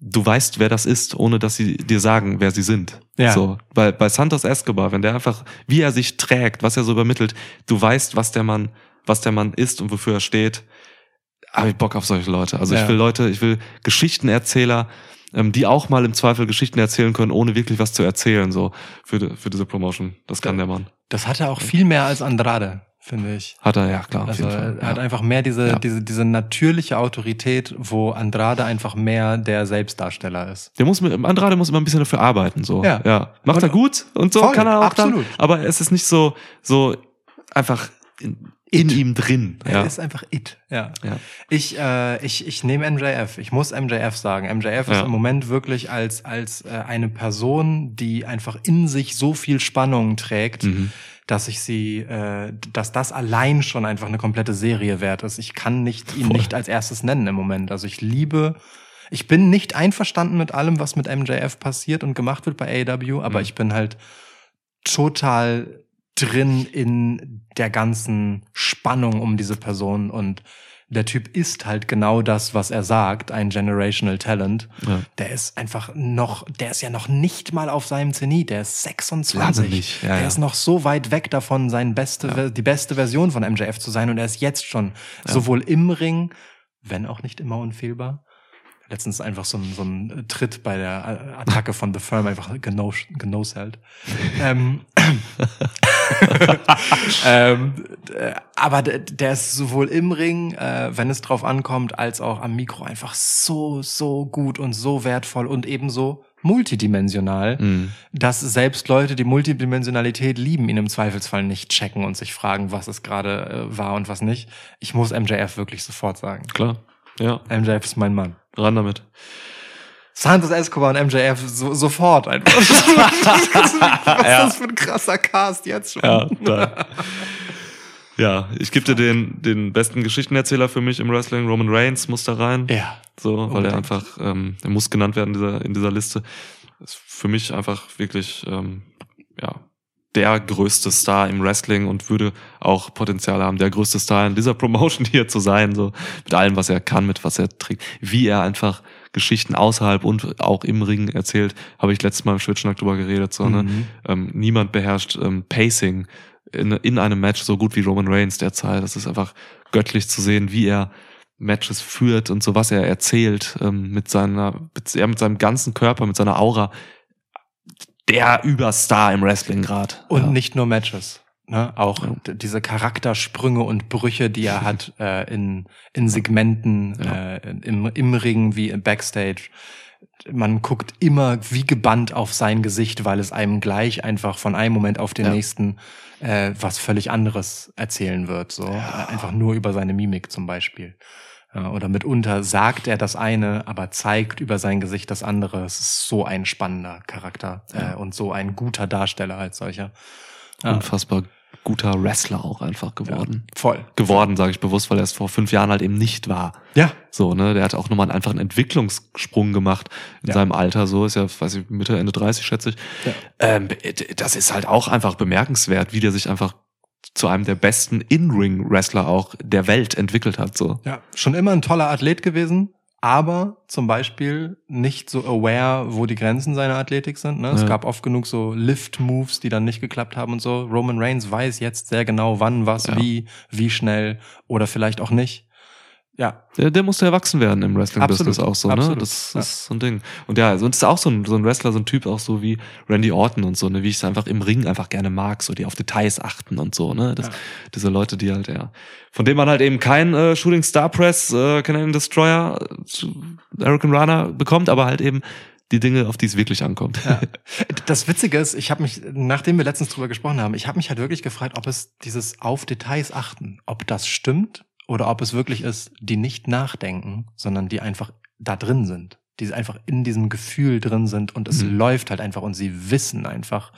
du weißt, wer das ist, ohne dass sie dir sagen, wer sie sind. Ja. So, bei, bei Santos Escobar, wenn der einfach, wie er sich trägt, was er so übermittelt, du weißt, was der Mann, was der Mann ist und wofür er steht, habe ich Bock auf solche Leute. Also Ja. ich will Leute, ich will Geschichtenerzähler, ähm, die auch mal im Zweifel Geschichten erzählen können, ohne wirklich was zu erzählen, so für, für diese Promotion. Das kann der Mann. Das hat er auch viel mehr als Andrade, finde ich. Hat er, ja klar. auf Also jeden Fall. er hat ja. einfach mehr diese, Ja. diese, diese natürliche Autorität, wo Andrade einfach mehr der Selbstdarsteller ist. Der muss mit, Andrade muss immer ein bisschen dafür arbeiten, so. Ja. ja. Macht Und- er gut und so Voll, kann er auch absolut. dann. Aber es ist nicht so, so einfach in, in ihm drin. Er Ja. ist einfach it. Ja. Ja. Ich, äh, ich, ich nehme MJF. Ich muss MJF sagen. MJF ist Ja. im Moment wirklich als, als äh, eine Person, die einfach in sich so viel Spannung trägt, Mhm. Dass ich sie, äh, dass das allein schon einfach eine komplette Serie wert ist. Ich kann nicht ihn Voll. nicht als erstes nennen im Moment. Also ich liebe, ich bin nicht einverstanden mit allem, was mit MJF passiert und gemacht wird bei AEW, aber Mhm. ich bin halt total drin in der ganzen Spannung um diese Person und der Typ ist halt genau das, was er sagt, ein generational Talent. Ja. Der ist einfach noch, der ist ja noch nicht mal auf seinem Zenit, der ist 26. Lange nicht, ja, der ja. ist noch so weit weg davon, sein beste, die beste Version von MJF zu sein und er ist jetzt schon sowohl im Ring, wenn auch nicht immer unfehlbar. Letztens einfach so ein, so ein Tritt bei der Attacke von The Firm einfach genau, genau halt. ähm, <laughs> ähm, äh, aber der ist sowohl im Ring, äh, wenn es drauf ankommt, als auch am Mikro einfach so, so gut und so wertvoll und ebenso multidimensional, Mhm. dass selbst Leute, die Multidimensionalität lieben, ihn im Zweifelsfall nicht checken und sich fragen, was es gerade äh, war und was nicht. Ich muss MJF wirklich sofort sagen. Klar. Ja. MJF ist mein Mann. Ran damit. Santos Escobar und MJF so, sofort einfach. <laughs> was ist <laughs> das für ein krasser Cast jetzt schon? Ja, da. Ja, ich gebe dir den, den besten Geschichtenerzähler für mich im Wrestling. Roman Reigns muss da rein. Ja. So, weil er einfach, ähm, er muss genannt werden in dieser, in dieser Liste. Ist für mich einfach wirklich, ähm, ja, der größte Star im Wrestling und würde auch Potenzial haben, der größte Star in dieser Promotion <laughs> hier zu sein, so mit allem, was er kann, mit was er trägt, wie er einfach Geschichten außerhalb und auch im Ring erzählt, habe ich letztes Mal im Schwitschnack drüber geredet, so, ne? Mhm. Ähm, niemand beherrscht ähm, Pacing in, in einem Match so gut wie Roman Reigns derzeit. Das ist einfach göttlich zu sehen, wie er Matches führt und so was er erzählt ähm, mit seiner, ja, mit seinem ganzen Körper, mit seiner Aura. Der Überstar im Wrestling grad. Und ja. nicht nur Matches. Ne? Auch Ja. diese Charaktersprünge und Brüche, die er hat <laughs> äh, in, in Segmenten, Ja. äh, im, im Ring wie im Backstage. Man guckt immer wie gebannt auf sein Gesicht, weil es einem gleich einfach von einem Moment auf den nächsten äh, was völlig anderes erzählen wird. So einfach nur über seine Mimik zum Beispiel. Ja, oder mitunter sagt er das eine, aber zeigt über sein Gesicht das andere. Es ist so ein spannender Charakter Ja. äh, und so ein guter Darsteller als solcher. Ja. unfassbar guter Wrestler auch einfach geworden. Voll. Geworden, sage ich bewusst, weil er es vor fünf Jahren halt eben nicht war. Ja. So, ne, der hat auch nochmal einfach einen Entwicklungssprung gemacht in Ja. seinem Alter, so ist ja, weiß ich, Mitte, Ende 30, schätze ich. Ja. Ähm, das ist halt auch einfach bemerkenswert, wie der sich einfach zu einem der besten In-Ring-Wrestler auch der Welt entwickelt hat, so. Ja. Schon immer ein toller Athlet gewesen, aber zum Beispiel nicht so aware, wo die Grenzen seiner Athletik sind. Ne? Es Ja. gab oft genug so Lift-Moves, die dann nicht geklappt haben und so. Roman Reigns weiß jetzt sehr genau, wann, was, Ja. wie, wie schnell oder vielleicht auch nicht. Ja, Der, der musste erwachsen werden im Wrestling-Business auch so, ne? absolut, Das ja. ist so ein Ding. Und ja, und ist auch so ein, so ein Wrestler, so ein Typ auch so wie Randy Orton und so, ne, wie ich es einfach im Ring einfach gerne mag, so die auf Details achten und so, ne? Das, Ja. Diese Leute, die halt, ja, von denen man halt eben kein äh, Shooting Star Press, äh, Canadian Destroyer, äh, American Runner bekommt, aber halt eben die Dinge, auf die es wirklich ankommt. Ja. <laughs> Das Witzige ist, ich habe mich, nachdem wir letztens drüber gesprochen haben, ich habe mich halt wirklich gefragt, ob es dieses auf Details achten, ob das stimmt oder ob es wirklich ist, die nicht nachdenken, sondern die einfach da drin sind, die einfach in diesem Gefühl drin sind und es Mhm. läuft halt einfach und sie wissen einfach,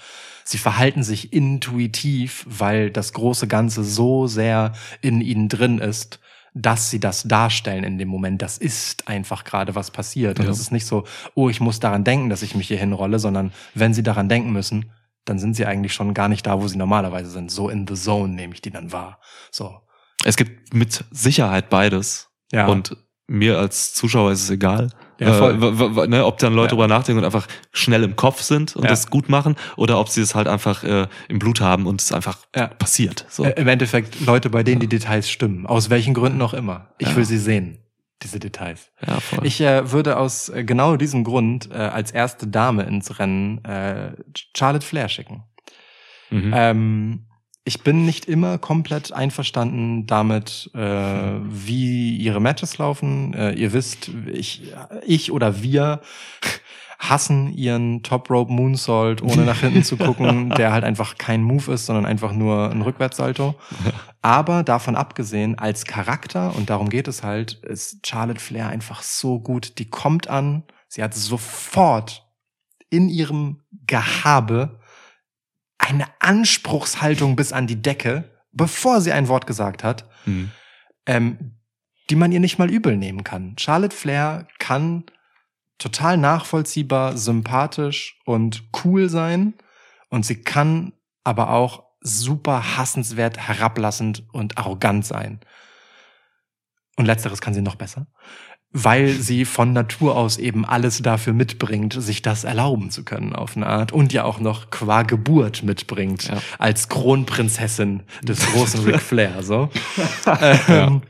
sie verhalten sich intuitiv, weil das große Ganze so sehr in ihnen drin ist, dass sie das darstellen in dem Moment. Das ist einfach gerade was passiert. Und Ja. es ist nicht so, oh, ich muss daran denken, dass ich mich hier hinrolle, sondern wenn sie daran denken müssen, dann sind sie eigentlich schon gar nicht da, wo sie normalerweise sind. So in the zone nehme ich die dann wahr. So. Es gibt mit Sicherheit beides. Ja. Und mir als Zuschauer ist es egal. Ja. Äh, ne, ob dann Leute Ja. drüber nachdenken und einfach schnell im Kopf sind und Ja. das gut machen oder ob sie es halt einfach äh, im Blut haben und es einfach Ja. passiert. So. Äh, Im Endeffekt Leute, bei denen die Details stimmen. Aus welchen Gründen auch immer. Ich will sie sehen, diese Details. ja, voll. Ich äh, würde aus äh, genau diesem Grund äh, als erste Dame ins Rennen äh, Charlotte Flair schicken. mhm. Ähm, ich bin nicht immer komplett einverstanden damit, äh, wie ihre Matches laufen. Äh, ihr wisst, ich, ich oder wir <laughs> hassen ihren Top Rope Moonsault, ohne nach hinten zu gucken, <laughs> der halt einfach kein Move ist, sondern einfach nur ein Rückwärtssalto. Aber davon abgesehen, als Charakter, und darum geht es halt, ist Charlotte Flair einfach so gut. Die kommt an, sie hat sofort in ihrem Gehabe eine Anspruchshaltung bis an die Decke, bevor sie ein Wort gesagt hat, Mhm. ähm, die man ihr nicht mal übel nehmen kann. Charlotte Flair kann total nachvollziehbar, sympathisch und cool sein und sie kann aber auch super hassenswert, herablassend und arrogant sein. Und letzteres kann sie noch besser, weil sie von Natur aus eben alles dafür mitbringt, sich das erlauben zu können auf eine Art und ja auch noch qua Geburt mitbringt Ja. als Kronprinzessin des großen <laughs> Ric Flair, so. ähm,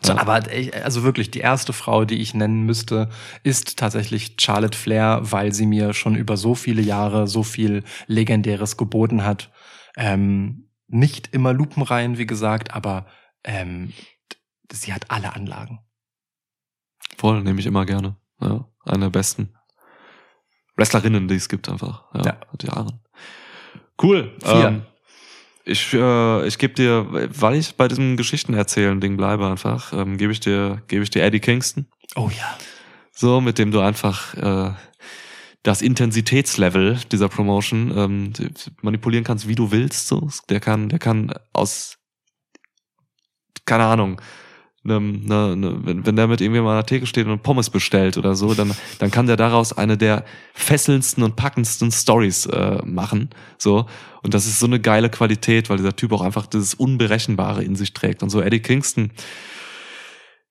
so, Ja. aber ich- also wirklich, die erste Frau, die ich nennen müsste, ist tatsächlich Charlotte Flair, weil sie mir schon über so viele Jahre so viel Legendäres geboten hat. Ähm, nicht immer lupenrein, wie gesagt, aber ähm, sie hat alle Anlagen. Voll, nehme ich immer gerne. Ja, eine der besten Wrestlerinnen, die es gibt einfach. Ja, Ja. seit Jahren. Cool. Vier. Ähm, ich äh, ich gebe dir, weil ich bei diesem Geschichtenerzählen-Ding bleibe einfach, ähm, gebe ich dir gebe ich dir Eddie Kingston. Oh ja. So, mit dem du einfach äh, das Intensitätslevel dieser Promotion ähm, manipulieren kannst, wie du willst. So. Der kann, der kann aus, keine Ahnung, nem, ne, ne, wenn, wenn der mit irgendjemandem an der Theke steht und Pommes bestellt oder so, dann, dann kann der daraus eine der fesselndsten und packendsten Stories äh, machen. So. Und das ist so eine geile Qualität, weil dieser Typ auch einfach dieses Unberechenbare in sich trägt. Und so Eddie Kingston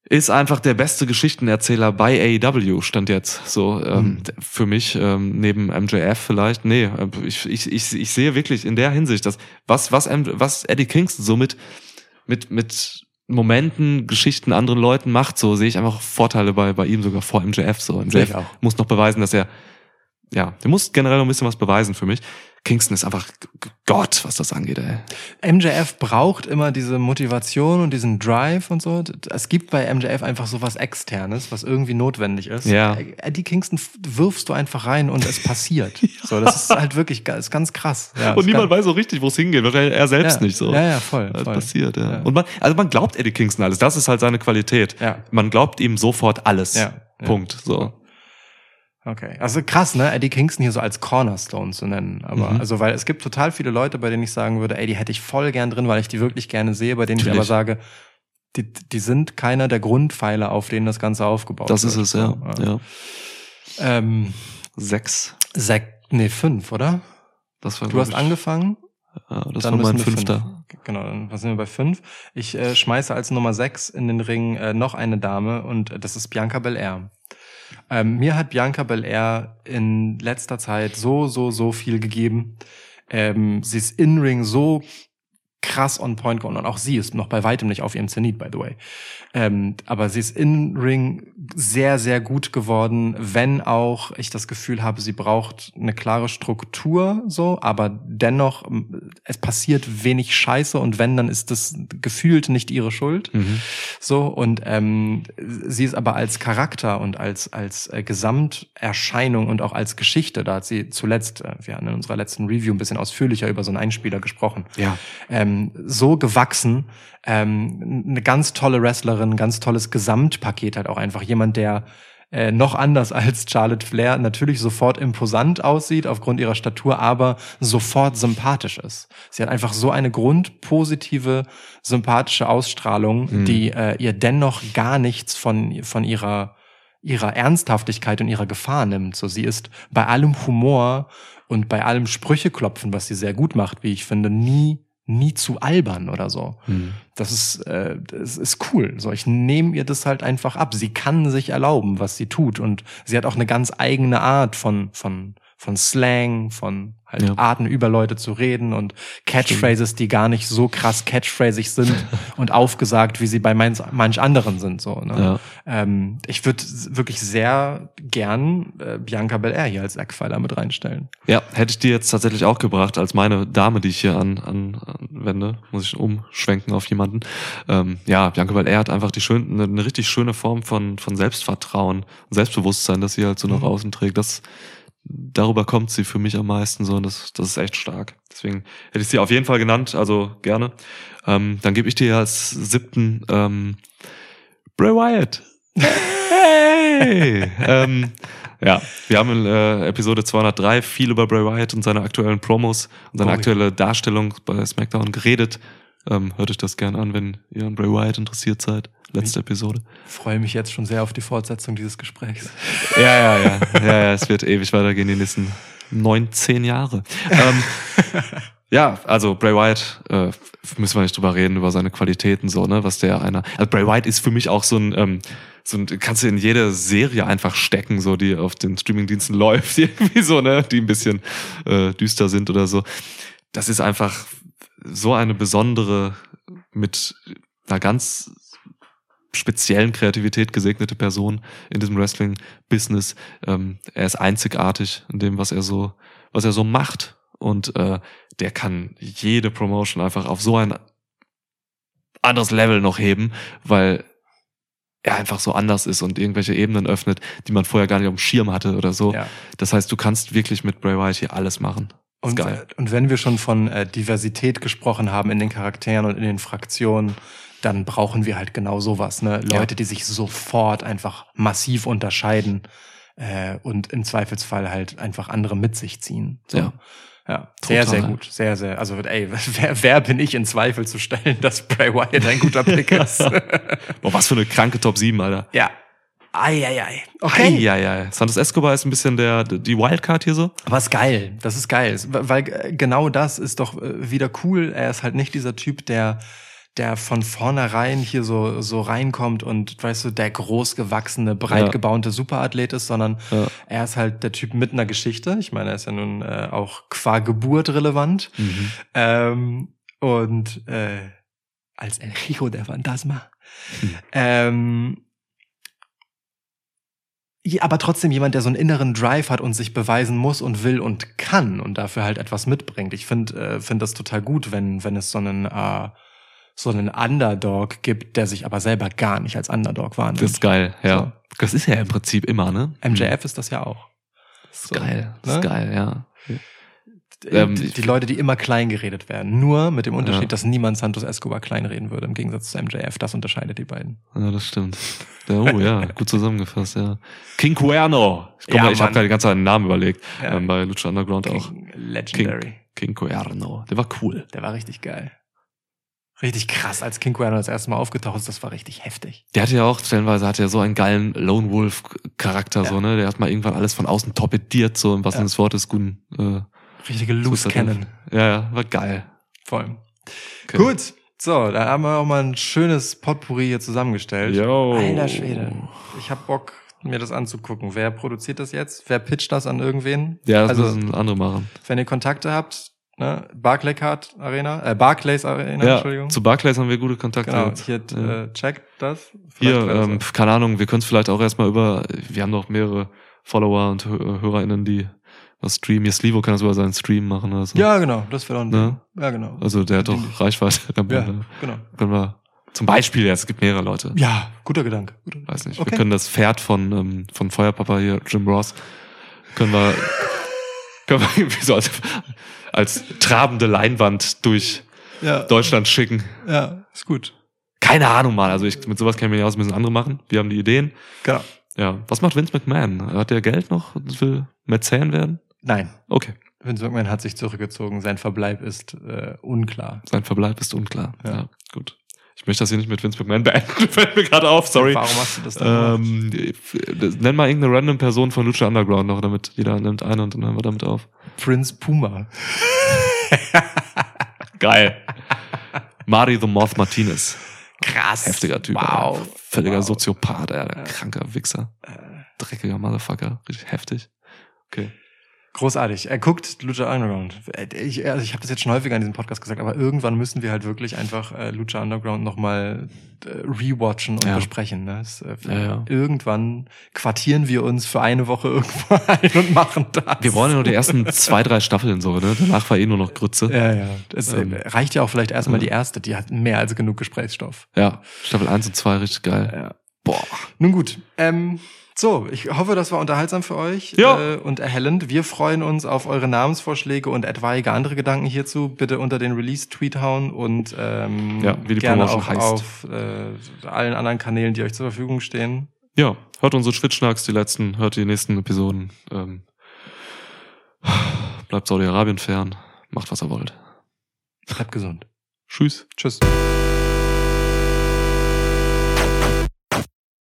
ist einfach der beste Geschichtenerzähler bei AEW, stand jetzt so ähm, Mhm. für mich, ähm, neben MJF vielleicht. Nee, äh, ich, ich, ich, ich sehe wirklich in der Hinsicht, dass was, was, was Eddie Kingston so mit, mit, mit Momenten, Geschichten anderen Leuten macht, so sehe ich einfach Vorteile bei, bei ihm sogar vor MJF. So MJF muss noch beweisen, dass er, ja, der muss generell noch ein bisschen was beweisen für mich. Kingston ist einfach Gott, was das angeht, ey. MJF braucht immer diese Motivation und diesen Drive und so. Es gibt bei MJF einfach so was Externes, was irgendwie notwendig ist. Ja. Eddie Kingston f- wirfst du einfach rein und es passiert. <laughs> So, das ist halt wirklich ist ganz krass. Ja, Und niemand weiß so richtig, wo es hingeht, er selbst ja, nicht so. Ja, ja, voll. Das voll. passiert, ja. Ja. Und man, also man glaubt Eddie Kingston alles. Das ist halt seine Qualität. Ja. Man glaubt ihm sofort alles. Ja, ja. Punkt. So. Okay. Also krass, ne? Eddie Kingston hier so als Cornerstone zu nennen. Aber Mhm. also, weil es gibt total viele Leute, bei denen ich sagen würde, ey, die hätte ich voll gern drin, weil ich die wirklich gerne sehe, bei denen ich aber Natürlich. sage, die, die sind keiner der Grundpfeiler, auf denen das Ganze aufgebaut Das wird. ist es, ja. So, ja. Ähm, Sechs. sech, nee, fünf, oder? Das war, Du hast angefangen. Ja, das dann war mein fünfter. Fünf. Genau, dann sind wir bei fünf. Ich äh, schmeiße als Nummer sechs in den Ring äh, noch eine Dame und äh, das ist Bianca Belair. Ähm, mir hat Bianca Belair in letzter Zeit so, so, so viel gegeben. Ähm, sie ist in Ring so krass on point geworden und auch sie ist noch bei weitem nicht auf ihrem Zenit, by the way. Ähm, aber sie ist in Ring sehr, sehr gut geworden, wenn auch ich das Gefühl habe, sie braucht eine klare Struktur, so, aber dennoch, es passiert wenig Scheiße und wenn, dann ist das gefühlt nicht ihre Schuld. Mhm. So, und ähm, sie ist aber als Charakter und als, als äh, Gesamterscheinung und auch als Geschichte, da hat sie zuletzt, äh, wir haben in unserer letzten Review ein bisschen ausführlicher über so einen Einspieler gesprochen, Ja. ähm, so gewachsen, ähm, eine ganz tolle Wrestlerin, ein ganz tolles Gesamtpaket halt auch einfach. Jemand, der äh, noch anders <laughs> als Charlotte Flair natürlich sofort imposant aussieht aufgrund ihrer Statur, aber sofort sympathisch ist. Sie hat einfach so eine grundpositive, sympathische Ausstrahlung, Mhm. die äh, ihr dennoch gar nichts von, von ihrer ihrer Ernsthaftigkeit und ihrer Gefahr nimmt. So, sie ist bei allem Humor und bei allem Sprücheklopfen, was sie sehr gut macht, wie ich finde, nie nie zu albern oder so. Hm. Das ist äh, das ist cool. So, ich nehme ihr das halt einfach ab. Sie kann sich erlauben, was sie tut und sie hat auch eine ganz eigene Art von von von Slang, von halt Ja. Arten über Leute zu reden und Catchphrases, die gar nicht so krass catchphrasig sind <laughs> und aufgesagt, wie sie bei manch, manch anderen sind. So, ne? Ja. ähm, ich würde wirklich sehr gern äh, Bianca Belair hier als Eckpfeiler mit reinstellen. Ja, hätte ich dir jetzt tatsächlich auch gebracht, als meine Dame, die ich hier an, an, anwende, muss ich umschwenken auf jemanden. Ähm, ja, Bianca Belair hat einfach die schön, eine, eine richtig schöne Form von, von Selbstvertrauen, Selbstbewusstsein, das sie halt so nach Mhm. außen trägt. Das, darüber kommt sie für mich am meisten so und das, das ist echt stark. Deswegen hätte ich sie auf jeden Fall genannt, also gerne. Ähm, dann gebe ich dir als siebten ähm, Bray Wyatt. Hey! <laughs> ähm, ja, wir haben in äh, Episode 203 viel über Bray Wyatt und seine aktuellen Promos und seine Oh ja. aktuelle Darstellung bei SmackDown geredet. Ähm, hört euch das gerne an, wenn ihr an Bray Wyatt interessiert seid. Letzte Episode. Freue mich jetzt schon sehr auf die Fortsetzung dieses Gesprächs. Ja, ja, ja. ja, ja es wird ewig weitergehen, die nächsten neun, zehn Jahre. Ähm, ja, also Bray Wyatt, äh, müssen wir nicht drüber reden, über seine Qualitäten, so, ne, was der einer. Also Bray Wyatt ist für mich auch so ein, ähm, so ein, kannst du in jede Serie einfach stecken, so, die auf den Streamingdiensten <laughs> läuft, irgendwie so, ne, die ein bisschen äh, düster sind oder so. Das ist einfach so eine besondere, mit einer ganz speziellen Kreativität gesegnete Person in diesem Wrestling-Business. Ähm, er ist einzigartig in dem, was er so, was er so macht. Und äh, der kann jede Promotion einfach auf so ein anderes Level noch heben, weil er einfach so anders ist und irgendwelche Ebenen öffnet, die man vorher gar nicht auf dem Schirm hatte oder so. Ja. Das heißt, du kannst wirklich mit Bray Wyatt hier alles machen. Und, äh, und wenn wir schon von äh, Diversität gesprochen haben in den Charakteren und in den Fraktionen, dann brauchen wir halt genau sowas. Ne? Leute, die sich sofort einfach massiv unterscheiden äh, und im Zweifelsfall halt einfach andere mit sich ziehen. So. Ja. Ja, sehr, Total. sehr gut. Sehr, sehr. Also, ey, <laughs> wer, wer bin ich in Zweifel zu stellen, dass Bray Wyatt ein guter Pick <laughs> ist? Boah, was für eine kranke Top 7, Alter. ja. Ei, ei, ei. Okay. Ja, ja. Santos Escobar ist ein bisschen der, die Wildcard hier so. Aber ist geil. Das ist geil. Weil äh, genau das ist doch äh, wieder cool. Er ist halt nicht dieser Typ, der der von vornherein hier so so reinkommt und weißt du der großgewachsene breit Ja. gebaute Superathlet ist, sondern Ja. er ist halt der Typ mit einer Geschichte. Ich meine, er ist ja nun äh, auch qua Geburt relevant ähm, und äh, als El Hijo der Phantasma. Ähm, ja, aber trotzdem jemand, der so einen inneren Drive hat und sich beweisen muss und will und kann und dafür halt etwas mitbringt. Ich finde äh, find das total gut, wenn, wenn es so einen, äh, so einen Underdog gibt, der sich aber selber gar nicht als Underdog wahrnimmt. Das ist geil, ja. So. Das ist ja im Prinzip immer, ne? MJF ist das ja auch. Das ist So, geil. Das ne? ist geil, ja. Die, Ähm, die Leute, die immer klein geredet werden. Nur mit dem Unterschied, Ja. dass niemand Santos Escobar kleinreden würde, im Gegensatz zu MJF. Das unterscheidet die beiden. Ja, das stimmt. Ja, oh ja, <laughs> gut zusammengefasst, ja. King Cuerno. Ich, guck Ja, ich habe gerade die ganze Zeit einen Namen überlegt. Ja. Ähm, bei Lucha Underground auch. King, Legendary. King Cuerno. Der war cool. Der war richtig geil. Richtig krass, als King Cuerno das erste Mal aufgetaucht ist, das war richtig heftig. Der hatte ja auch, stellenweise hat er so einen geilen Lone Wolf Charakter, Ja. so, ne? Der hat mal irgendwann alles von außen torpediert, so, im wahrsten Ja. Des Wortes, guten, äh, Richtige Loose Cannon. Ja, ja, war geil. Voll. Okay. Gut. So, da haben wir auch mal ein schönes Potpourri hier zusammengestellt. Yo. Alter Schwede. Ich hab Bock, mir das anzugucken. Wer produziert das jetzt? Wer pitcht das an irgendwen? Ja, das also, müssen andere machen. wenn ihr Kontakte habt, ne? Barclaycard Arena, äh, Barclays Arena, Ja, Entschuldigung. zu Barclays haben wir gute Kontakte. genau, jetzt. hier, Ja. äh, checkt das. Hier, Vielleicht ähm, keine Ahnung, wir können es vielleicht auch erstmal über, wir haben noch mehrere Follower und Hö- HörerInnen, die was streamen. Hier Slivo kann das über seinen Stream machen oder so. ja, genau, das wäre doch ein Ne? Ja, genau. Also der hat doch. Reichweite. Dann ja, können genau. wir zum Beispiel, ja, es gibt mehrere Leute. Ja, guter Gedanke. Guter Gedanke. Weiß nicht. Okay. Wir können das Pferd von, ähm, von Feuerpapa hier, Jim Ross, können wir, <laughs> können wir <laughs> irgendwie so als, als trabende Leinwand durch ja, Deutschland schicken. ja, ist gut. Keine Ahnung mal. Also ich, mit sowas kennen wir nicht aus, müssen andere machen. Wir haben die Ideen. Genau. Ja. Was macht Vince McMahon? Hat der Geld noch? Will Mäzen werden? Nein, Okay. Vince McMahon hat sich zurückgezogen. Sein Verbleib ist äh, unklar. Sein Verbleib ist unklar. Ja. Ja, gut. Ich möchte das hier nicht mit Vince McMahon beenden. <laughs> Fällt mir gerade auf, sorry. Warum hast du das dann? Ähm, nenn mal irgendeine random Person von Lucha Underground noch, damit jeder nimmt eine und dann hören wir damit auf. Prince Puma. <laughs> Geil. Mari the Moth Martinez. Krass. Heftiger Typ. Wow. Alter. Völliger Wow. Äh. Soziopath, Alter. Kranker Wichser. Dreckiger Motherfucker. Richtig heftig. Okay. Großartig. Er guckt Lucha Underground. Äh, Ich, also ich habe das jetzt schon häufiger in diesem Podcast gesagt, aber irgendwann müssen wir halt wirklich einfach äh, Lucha Underground nochmal äh, rewatchen und Ja. besprechen. Ne? Das, äh, Ja, ja. Irgendwann quartieren wir uns für eine Woche <laughs> irgendwo ein und machen das. Wir wollen ja nur die ersten zwei, drei Staffeln so, ne? Danach war eh nur noch Grütze. Ja, ja. Es äh, Ähm, reicht ja auch vielleicht erstmal die erste. Die hat mehr als genug Gesprächsstoff. Ja, Staffel 1 und 2 richtig geil. Ja. Boah. Nun gut. Ähm, so, ich hoffe, das war unterhaltsam für euch Ja. äh, und erhellend. Wir freuen uns auf eure Namensvorschläge und etwaige andere Gedanken hierzu. Bitte unter den Release-Tweet hauen und ähm, Ja, wie die gerne Promotion auch heißt. auf äh, allen anderen Kanälen, die euch zur Verfügung stehen. Ja, hört unsere Schwitzschnacks, die letzten, hört die nächsten Episoden. Ähm, bleibt Saudi-Arabien fern. Macht, was ihr wollt. Bleibt gesund. Tschüss. Tschüss.